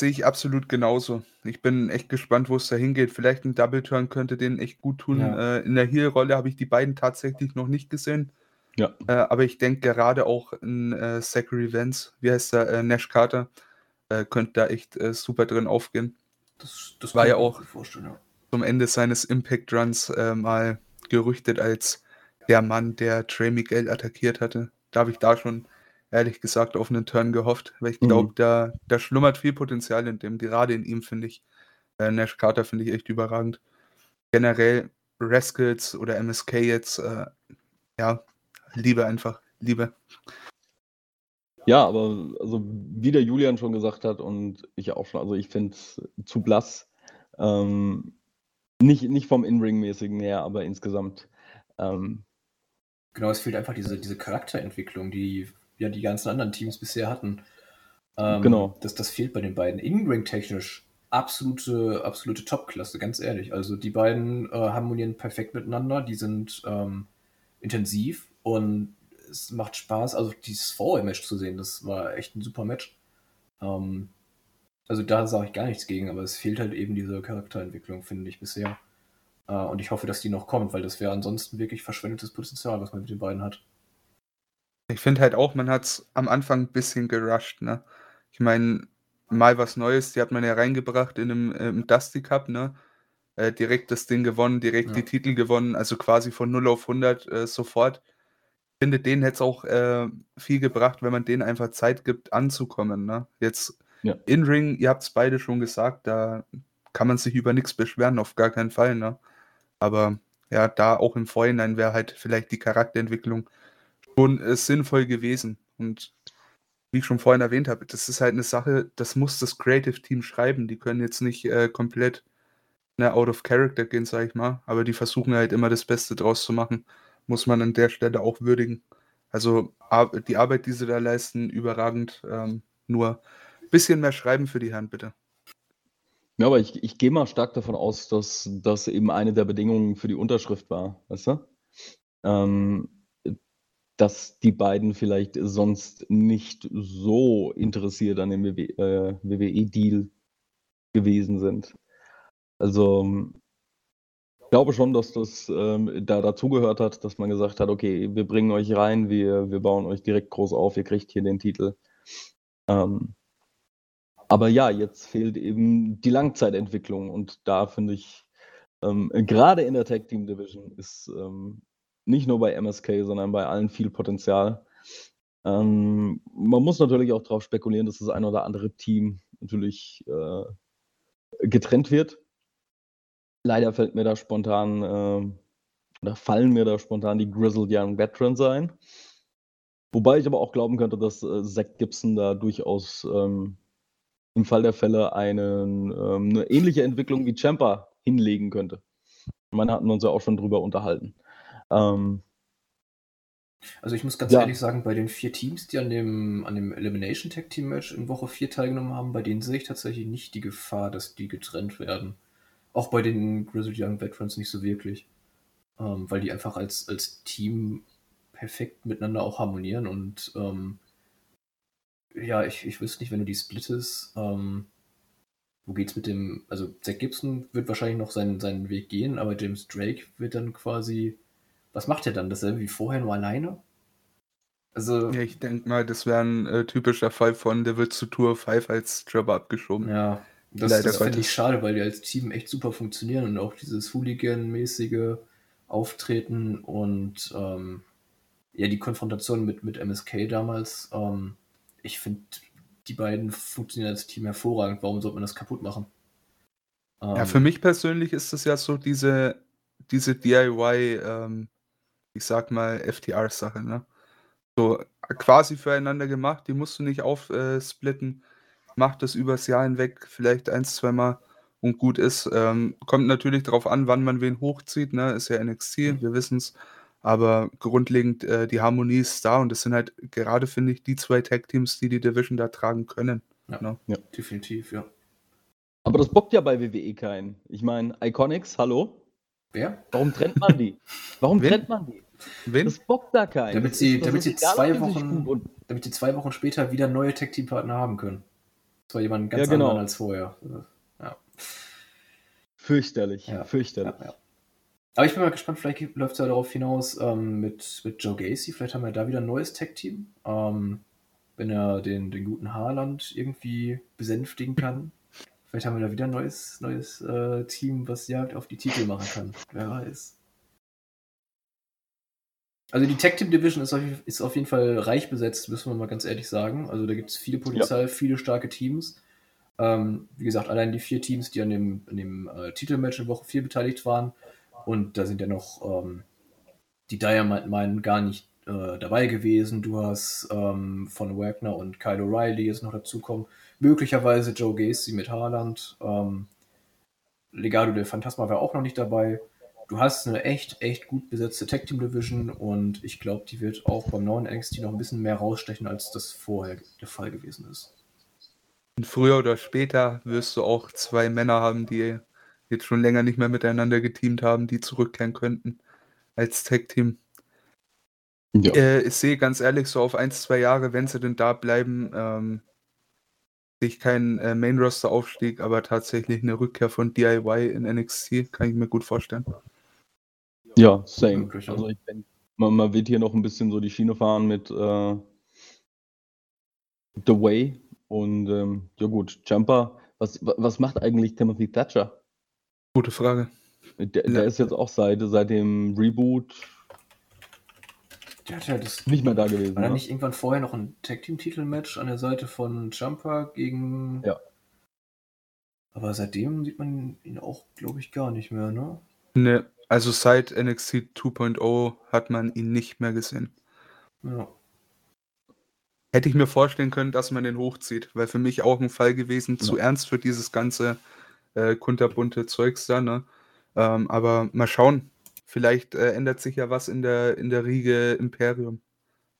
sehe ich absolut genauso. Ich bin echt gespannt, wo es da hingeht. Vielleicht ein Double Turn könnte denen echt gut tun. Ja. Äh, in der Heel-Rolle habe ich die beiden tatsächlich noch nicht gesehen. Ja. Äh, aber ich denke gerade auch in äh, Zachary Vance, wie heißt der, äh, Nash Carter, äh, könnte da echt äh, super drin aufgehen. Das, das war ja auch- ja. Zum Ende seines Impact Runs äh, mal gerüchtet als der Mann, der Trey Miguel attackiert hatte. Da habe ich da schon ehrlich gesagt auf einen Turn gehofft, weil ich Mhm. glaube, da, da schlummert viel Potenzial in dem, gerade in ihm finde ich. Äh, Nash Carter finde ich echt überragend. Generell Rascals oder MSK jetzt, äh, ja, Liebe einfach, Liebe. Ja, aber also wie der Julian schon gesagt hat und ich auch schon, also ich finde es zu blass. Ähm, nicht, nicht vom In-Ring-mäßigen her, aber insgesamt. Ähm, Genau, es fehlt einfach diese, diese Charakterentwicklung, die ja die ganzen anderen Teams bisher hatten. Ähm, Genau. Das, das fehlt bei den beiden. In-Ring-technisch absolute, absolute Top-Klasse, ganz ehrlich. Also die beiden äh, harmonieren perfekt miteinander, die sind ähm, intensiv und es macht Spaß, also dieses Vorher-Match zu sehen, das war echt ein super Match. Ähm, also da sage ich gar nichts gegen, aber es fehlt halt eben diese Charakterentwicklung, finde ich, bisher. Äh, und ich hoffe, dass die noch kommt, weil das wäre ansonsten wirklich verschwendetes Potenzial, was man mit den beiden hat. Ich finde halt auch, man hat es am Anfang ein bisschen gerusht, ne? Ich meine, mal was Neues, die hat man ja reingebracht in einem äh, im Dusty Cup, ne? Äh, direkt das Ding gewonnen, direkt Ja. die Titel gewonnen, also quasi von 0 auf 100 äh, sofort. Ich finde, denen hätte es auch äh, viel gebracht, wenn man denen einfach Zeit gibt, anzukommen, ne? Jetzt Ja. in-Ring, ihr habt es beide schon gesagt, da kann man sich über nichts beschweren, auf gar keinen Fall, ne? Aber ja, da auch im Vorhinein wäre halt vielleicht die Charakterentwicklung schon äh, sinnvoll gewesen. Und wie ich schon vorhin erwähnt habe, das ist halt eine Sache, das muss das Creative Team schreiben. Die können jetzt nicht äh, komplett ne, out of character gehen, sag ich mal. Aber die versuchen halt immer das Beste draus zu machen. Muss man an der Stelle auch würdigen. Also die Arbeit, die sie da leisten, überragend. Ähm, nur ein bisschen mehr schreiben für die Herren, bitte. ja, aber ich, ich gehe mal stark davon aus, dass das eben eine der Bedingungen für die Unterschrift war, weißt du? Ähm, dass die beiden vielleicht sonst nicht so interessiert an dem WWE, äh, WWE-Deal gewesen sind. Also ich glaube schon, dass das ähm, da dazugehört hat, dass man gesagt hat, okay, wir bringen euch rein, wir, wir bauen euch direkt groß auf, ihr kriegt hier den Titel. Ähm, aber ja, jetzt fehlt eben die Langzeitentwicklung und da finde ich, ähm, gerade in der Tag Team Division ist ähm, nicht nur bei MSK, sondern bei allen viel Potenzial. Ähm, man muss natürlich auch darauf spekulieren, dass das ein oder andere Team natürlich äh, getrennt wird. Leider fällt mir da spontan äh, da fallen mir da spontan die Grizzled Young Veterans ein. Wobei ich aber auch glauben könnte, dass äh, Zach Gibson da durchaus ähm, im Fall der Fälle einen, ähm, eine ähnliche Entwicklung wie Champa hinlegen könnte. Ich meine, hatten wir uns ja auch schon drüber unterhalten. Ähm, Also ich muss ganz Ja. ehrlich sagen, bei den vier Teams, die an dem, an dem Elimination Tag Team Match in Woche 4 teilgenommen haben, bei denen sehe ich tatsächlich nicht die Gefahr, dass die getrennt werden. Auch bei den Grizzled Young Veterans nicht so wirklich. Ähm, weil die einfach als, als Team perfekt miteinander auch harmonieren und ähm, ja, ich, ich wüsste nicht, wenn du die splittest, ähm, wo geht's mit dem, also Zach Gibson wird wahrscheinlich noch seinen, seinen Weg gehen, aber James Drake wird dann quasi, was macht er dann? Dasselbe wie vorher, nur alleine? Also, Ja, ich denke mal, das wäre ein äh, typischer Fall von, der wird zu Tour 5 als Jobber abgeschoben. ja, das, Leider das finde ich schade, weil die als Team echt super funktionieren und auch dieses Hooligan-mäßige Auftreten und ähm, ja, die Konfrontation mit, mit MSK damals, ähm, ich finde, die beiden funktionieren als Team hervorragend. Warum sollte man das kaputt machen? Ja, Ähm, für mich persönlich ist das ja so diese, diese DIY, ähm, ich sag mal, FTR-Sache, ne? So quasi füreinander gemacht, die musst du nicht aufsplitten. Äh, splitten. Mach das übers Jahr hinweg, vielleicht ein, zwei Mal und gut ist. Ähm, kommt natürlich darauf an, wann man wen hochzieht, ne? Ist ja NXT, wir wissen es. Aber grundlegend, äh, die Harmonie ist da und das sind halt gerade, finde ich, die zwei Tag-Teams, die die Division da tragen können. definitiv, ja. aber das bockt ja bei WWE keinen. Ich meine, Iconics, hallo? Wer? Warum trennt man die? Warum Wen? trennt man die? Wen? Das bockt da keinen. Damit sie- das damit ist sie egal, zwei Wochen- Damit die zwei Wochen später wieder neue Tag-Team-Partner haben können. Das war jemand ganz Ja, genau. anderen als vorher. Ja. Fürchterlich, Ja. fürchterlich. Ja. Aber ich bin mal gespannt, vielleicht läuft es ja darauf hinaus ähm, mit, mit Joe Gacy. Vielleicht haben wir da wieder ein neues Tag-Team. Ähm, wenn er den, den guten Haaland irgendwie besänftigen kann. Vielleicht haben wir da wieder ein neues, neues äh, Team, was Jagd auf die Titel machen kann. Wer weiß. Also die Tag Team Division ist auf, ist auf jeden Fall reich besetzt, müssen wir mal ganz ehrlich sagen. Also da gibt es viele Potenzial, viele starke Teams. Ähm, wie gesagt, allein die vier Teams, die an dem, an dem äh, Titelmatch in Woche 4 beteiligt waren. Und da sind ja noch ähm, die Diamond Mine gar nicht äh, dabei gewesen. Du hast ähm, von Wagner und Kyle O'Reilly jetzt noch dazukommen. Möglicherweise Joe Gacy mit Haaland. Ähm, Legado del Fantasma war auch noch nicht dabei. Du hast eine echt, echt gut besetzte Tag Team Division und ich glaube, die wird auch beim neuen NXT noch ein bisschen mehr rausstechen, als das vorher der Fall gewesen ist. Und früher oder später wirst du auch zwei Männer haben, die jetzt schon länger nicht mehr miteinander geteamt haben, die zurückkehren könnten als Tag-Team. Ja. Äh, ich sehe ganz ehrlich, so auf ein, zwei Jahre, wenn sie denn da bleiben, ähm, sehe ich keinen äh, Main-Roster-Aufstieg, aber tatsächlich eine Rückkehr von DIY in NXT, kann ich mir gut vorstellen. Ja, same. Also ich denke, man, man wird hier noch ein bisschen so die Schiene fahren mit äh, The Way und ähm, ja gut, Jumper. Was, wa- was macht eigentlich Timothy Thatcher? Gute Frage. Der, der Ja. ist jetzt auch seit, seit dem Reboot Der hat ja das. nicht mehr da gewesen. War da Ne? nicht irgendwann vorher noch ein Tag Team Titelmatch an der Seite von Jumper gegen. Ja. Aber seitdem sieht man ihn auch, glaube ich, gar nicht mehr, ne? Ne, also seit NXT 2.0 hat man ihn nicht mehr gesehen. Ja. Hätte ich mir vorstellen können, dass man den hochzieht, weil für mich auch ein Fall gewesen, zu Ja. ernst für dieses ganze äh, kunterbunte Zeugs da, ne? Ähm, aber mal schauen. Vielleicht äh, ändert sich ja was in der, in der Riege Imperium.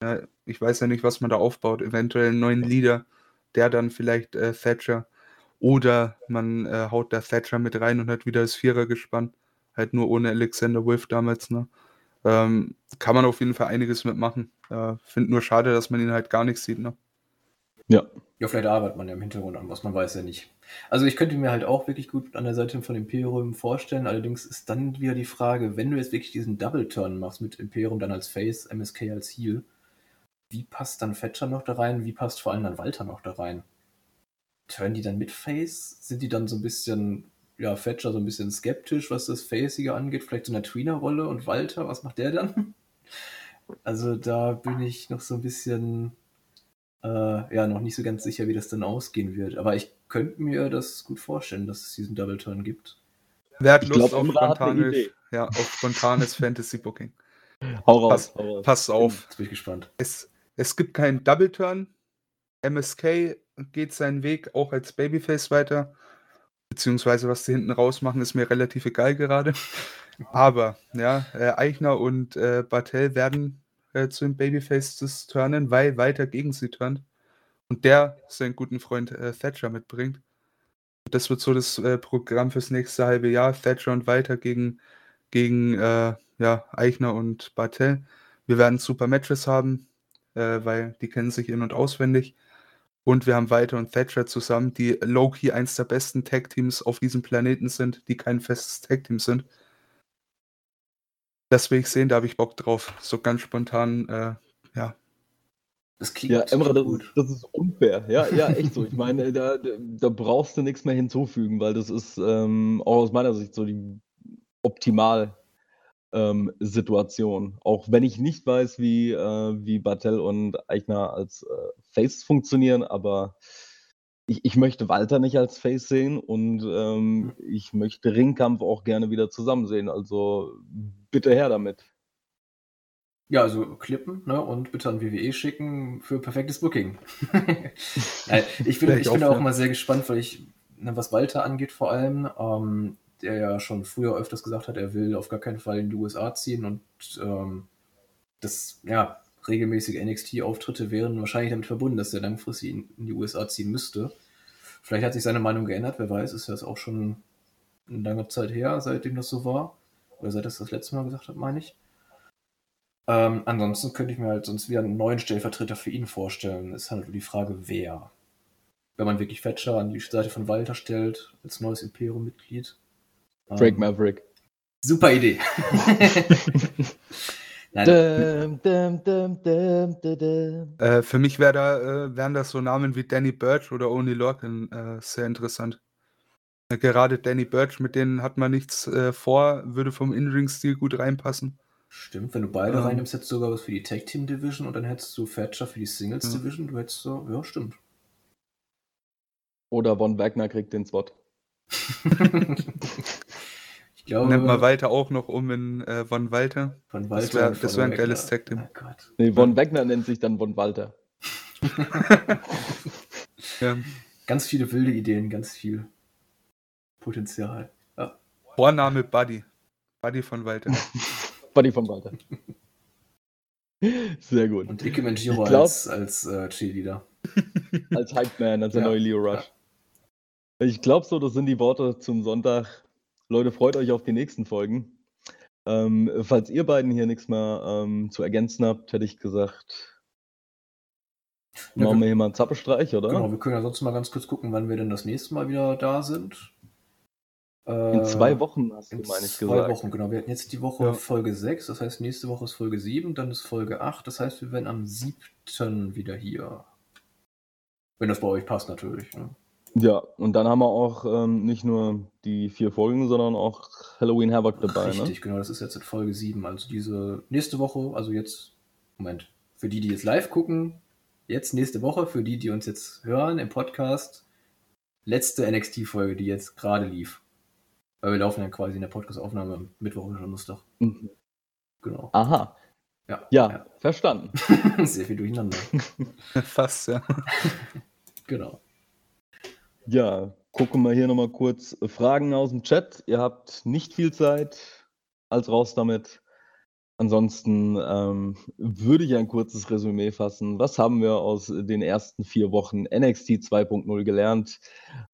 Ja, ich weiß ja nicht, was man da aufbaut. Eventuell einen neuen Leader, der dann vielleicht äh, Thatcher. Oder man äh, haut da Thatcher mit rein und hat wieder das Vierer gespannt. Halt nur ohne Alexander Wolf damals, ne? Ähm, kann man auf jeden Fall einiges mitmachen. Äh, Finde nur schade, dass man ihn halt gar nicht sieht, ne? Ja. Ja, vielleicht arbeitet man ja im Hintergrund an was, man weiß ja nicht. Also ich könnte mir halt auch wirklich gut an der Seite von Imperium vorstellen, allerdings ist dann wieder die Frage, wenn du jetzt wirklich diesen Double-Turn machst mit Imperium dann als Face, MSK als Heel, wie passt dann Fetcher noch da rein, wie passt vor allem dann Walter noch da rein? Turnen die dann mit Face? Sind die dann so ein bisschen, ja, Fetcher so ein bisschen skeptisch, was das Facige angeht, vielleicht so eine Tweener-Rolle und Walter, was macht der dann? Also da bin ich noch so ein bisschen äh, ja, noch nicht so ganz sicher, wie das dann ausgehen wird. Aber ich könnte mir das gut vorstellen, dass es diesen Double Turn gibt. Wer hat Ich Lust glaub, auf, Imra hat eine spontane, Idee. ja, auf spontanes Fantasy-Booking? Hau raus. Pass, hau raus. passt auf. Jetzt bin ich gespannt. Es, es gibt keinen Double Turn. MSK geht seinen Weg auch als Babyface weiter. Beziehungsweise, was sie hinten raus machen, ist mir relativ egal gerade. Aber, ja, äh, Eichner und äh, Bartel werden äh, zu den Babyfaces turnen, weil weiter gegen sie turnt. Und der seinen guten Freund äh, Thatcher mitbringt. Das wird so das äh, Programm fürs nächste halbe Jahr. Thatcher und weiter gegen, gegen äh, ja, Eichner und Bartel. Wir werden super Matches haben, äh, weil die kennen sich in- und auswendig. Und wir haben Walter und Thatcher zusammen, die low-key eins der besten Tag-Teams auf diesem Planeten sind, die kein festes Tag-Team sind. Das will ich sehen, da habe ich Bock drauf. So ganz spontan, äh, ja. Das klingt Ja, Emra, das gut. ist, das ist unfair. Ja, ja, echt so. Ich meine, da, da brauchst du nichts mehr hinzufügen, weil das ist ähm, auch aus meiner Sicht so die Optimal. Ähm, Situation. Auch wenn ich nicht weiß, wie, äh, wie Bartel und Eichner als äh, Face funktionieren, aber ich, ich möchte Walter nicht als Face sehen und ähm, ich möchte Ringkampf auch gerne wieder zusammen sehen. Also bitte her damit. Ja, also klippen ne, und bitte an WWE schicken für perfektes Booking. Nein, ich bin, ich bin auch mal sehr gespannt, weil ich, ne, was Walter angeht vor allem, ähm, der ja schon früher öfters gesagt hat, er will auf gar keinen Fall in die USA ziehen und ähm, das, ja, regelmäßige NXT-Auftritte wären wahrscheinlich damit verbunden, dass er langfristig in, in die USA ziehen müsste. Vielleicht hat sich seine Meinung geändert, wer weiß, ist ja auch schon eine lange Zeit her, seitdem das so war. Oder seit er das das letzte Mal gesagt hat, meine ich. Ähm, ansonsten könnte ich mir halt sonst wieder einen neuen Stellvertreter für ihn vorstellen. Es ist halt nur die Frage, wer. Wenn man wirklich Fetcher an die Seite von Walter stellt, als neues Imperium-Mitglied. Drake Ähm, Maverick. Super Idee. Nein, Dum, dum, dum, dum, dum, dum. Äh, für mich wär da, äh, wären das so Namen wie Danny Birch oder Oni Lorcan äh, sehr interessant. Gerade Danny Birch, mit denen hat man nichts äh, vor, würde vom In-Ring-Stil gut reinpassen. stimmt, wenn du beide Ähm. reinnimmst, hättest du sogar was für die Tag Team Division und dann hättest du Fetcher für die Singles Ja. Division. Du hättest so, ja, stimmt. Oder Von Wagner kriegt den Spot. glaube, Nennt man Walter auch noch um in äh, Von Walter. von Walter. Das wär- und das von wär ein geiles Tag Team. Oh Gott. Nee, Von Wagner nennt sich dann Von Walter. Ja. Ganz viele wilde Ideen, ganz viel Potenzial. Ja. Vorname Buddy. Buddy von Walter. Buddy von Walter. Sehr gut. Und Ike Manjiro Ich glaub- als, als äh, Cheerleader. Als Hype Man, als der Ja, neue Leo Rush. Ich glaube so, das sind die Worte zum Sonntag. Leute, freut euch auf die nächsten Folgen. Ähm, falls ihr beiden hier nichts mehr ähm, zu ergänzen habt, hätte ich gesagt, Ja, machen wir- hier mal einen Zappestreich, oder? Genau, wir können ja sonst mal ganz kurz gucken, wann wir denn das nächste Mal wieder da sind. In Äh, zwei Wochen hast du, In meine ich, zwei gesagt. Wochen, genau. Wir hatten jetzt die Woche Ja. Folge 6, das heißt nächste Woche ist Folge 7, dann ist Folge 8, das heißt wir werden am 7. wieder hier. Wenn das bei euch passt natürlich. Ne? Ja, und dann haben wir auch ähm, nicht nur die vier Folgen, sondern auch Halloween Havoc dabei, ne? Richtig, genau, das ist jetzt in Folge 7. Also diese nächste Woche, also jetzt, Moment, für die, die jetzt live gucken, jetzt nächste Woche, für die, die uns jetzt hören im Podcast, letzte NXT-Folge, die jetzt gerade lief. Weil wir laufen ja quasi in der Podcast-Aufnahme am Mittwoch oder Donnerstag. Mhm. Genau. Aha, Ja, ja, verstanden. Sehr viel durcheinander. Fast, ja. Genau. Ja, gucken wir hier nochmal kurz Fragen aus dem Chat. Ihr habt nicht viel Zeit, als raus damit. Ansonsten ähm, würde ich ein kurzes Resümee fassen. Was haben wir aus den ersten vier Wochen NXT 2.0 gelernt?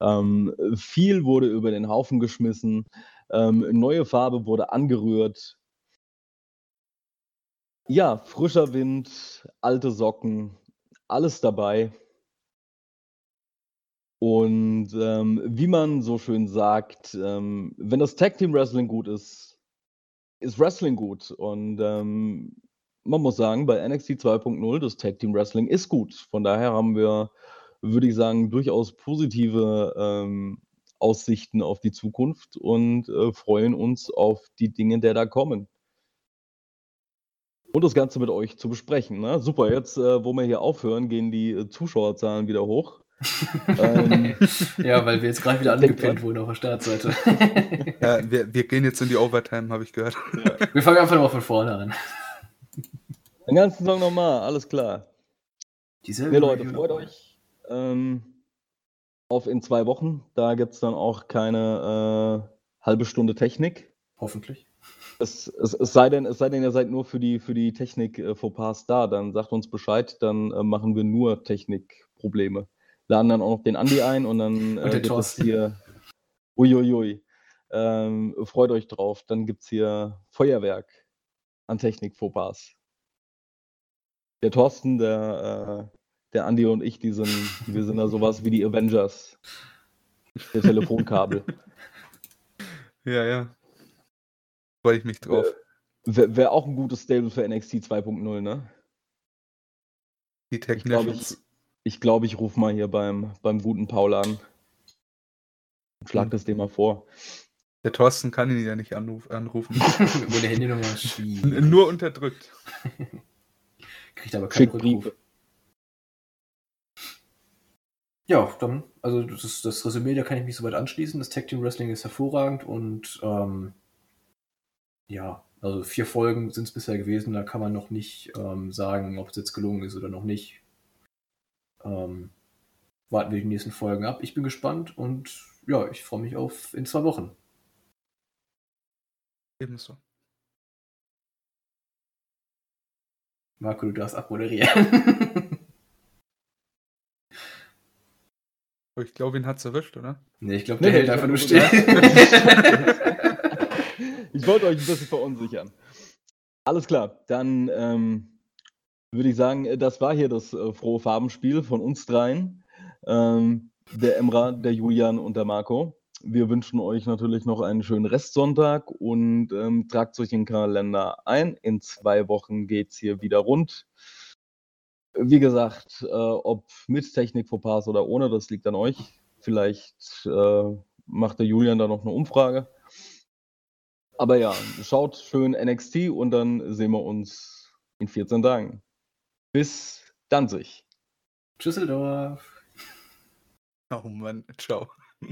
Ähm, viel wurde über den Haufen geschmissen. Ähm, neue Farbe wurde angerührt. Ja, frischer Wind, alte Socken, alles dabei. Und ähm, wie man so schön sagt, ähm, wenn das Tag Team Wrestling gut ist, ist Wrestling gut. Und ähm, man muss sagen, bei NXT 2.0, das Tag Team Wrestling ist gut. Von daher haben wir, würde ich sagen, durchaus positive ähm, Aussichten auf die Zukunft und äh, freuen uns auf die Dinge, die da kommen. Und das Ganze mit euch zu besprechen. Ne? Super, jetzt, äh, wo wir hier aufhören, gehen die äh, Zuschauerzahlen wieder hoch. Ähm, Ja, weil wir jetzt gerade wieder angepinnt wurden auf der Startseite. Ja, wir, wir gehen jetzt in die Overtime, habe ich gehört. wir fangen einfach nochmal von vorne an. den ganzen Song nochmal, alles klar. Dieselbe Nee, Leute, freut euch ähm, auf in zwei Wochen. Da gibt es dann auch keine äh, halbe Stunde Technik. Hoffentlich. Es, es, es, sei denn, es sei denn, ihr seid nur für die, für die Technik äh, Fauxpas da, dann sagt uns Bescheid, dann äh, machen wir nur Technikprobleme. Laden dann auch noch den Andi ein und dann äh, gibt es Thorsten. hier. Uiuiui. Ähm, freut euch drauf. Dann gibt es hier Feuerwerk an Technik Fauxpas. Der Thorsten, der, äh, der Andi und ich, die sind, wir sind da sowas wie die Avengers. Der Telefonkabel. Ja, ja. Freue ich mich drauf. Wäre wär auch ein gutes Stable für NXT 2.0, ne? Die Technicians. Ich, glaub, ich rufe mal hier beim, beim guten Paul an. Und schlag Hm. das mal vor. Der Thorsten kann ihn ja nicht anruf, anrufen. Ohne Handynummer schwierig. Nur unterdrückt. Kriegt aber keinen Schick Rückruf. Briefe. Ja, dann, also das, das Resümee, da kann ich mich soweit anschließen. Das Tag Team Wrestling ist hervorragend und ähm, ja, also vier Folgen sind es bisher gewesen, da kann man noch nicht ähm, sagen, ob es jetzt gelungen ist oder noch nicht. Ähm, warten wir die nächsten Folgen ab. Ich bin gespannt und ja, ich freue mich auf in zwei Wochen. Ebenso. Marco, du darfst abmoderieren. Aber ich glaube, ihn hat's erwischt, oder? nee, ich glaube, der nee, hält einfach nur still. ich wollte euch ein bisschen verunsichern. Alles klar, dann ähm, würde ich sagen, äh, das war hier das äh, frohe Farbenspiel von uns dreien. Ähm, der Emra, der Julian und der Marco. Wir wünschen euch natürlich noch einen schönen Restsonntag und ähm, tragt euch den Kalender ein. In zwei Wochen geht's hier wieder rund. Wie gesagt, äh, ob mit Technik Fauxpas oder ohne, das liegt an euch. Vielleicht äh, macht der Julian da noch eine Umfrage. Aber ja, schaut schön NXT und dann sehen wir uns in 14 Tagen. Bis Danzig. Düsseldorf. Oh Mann, ciao.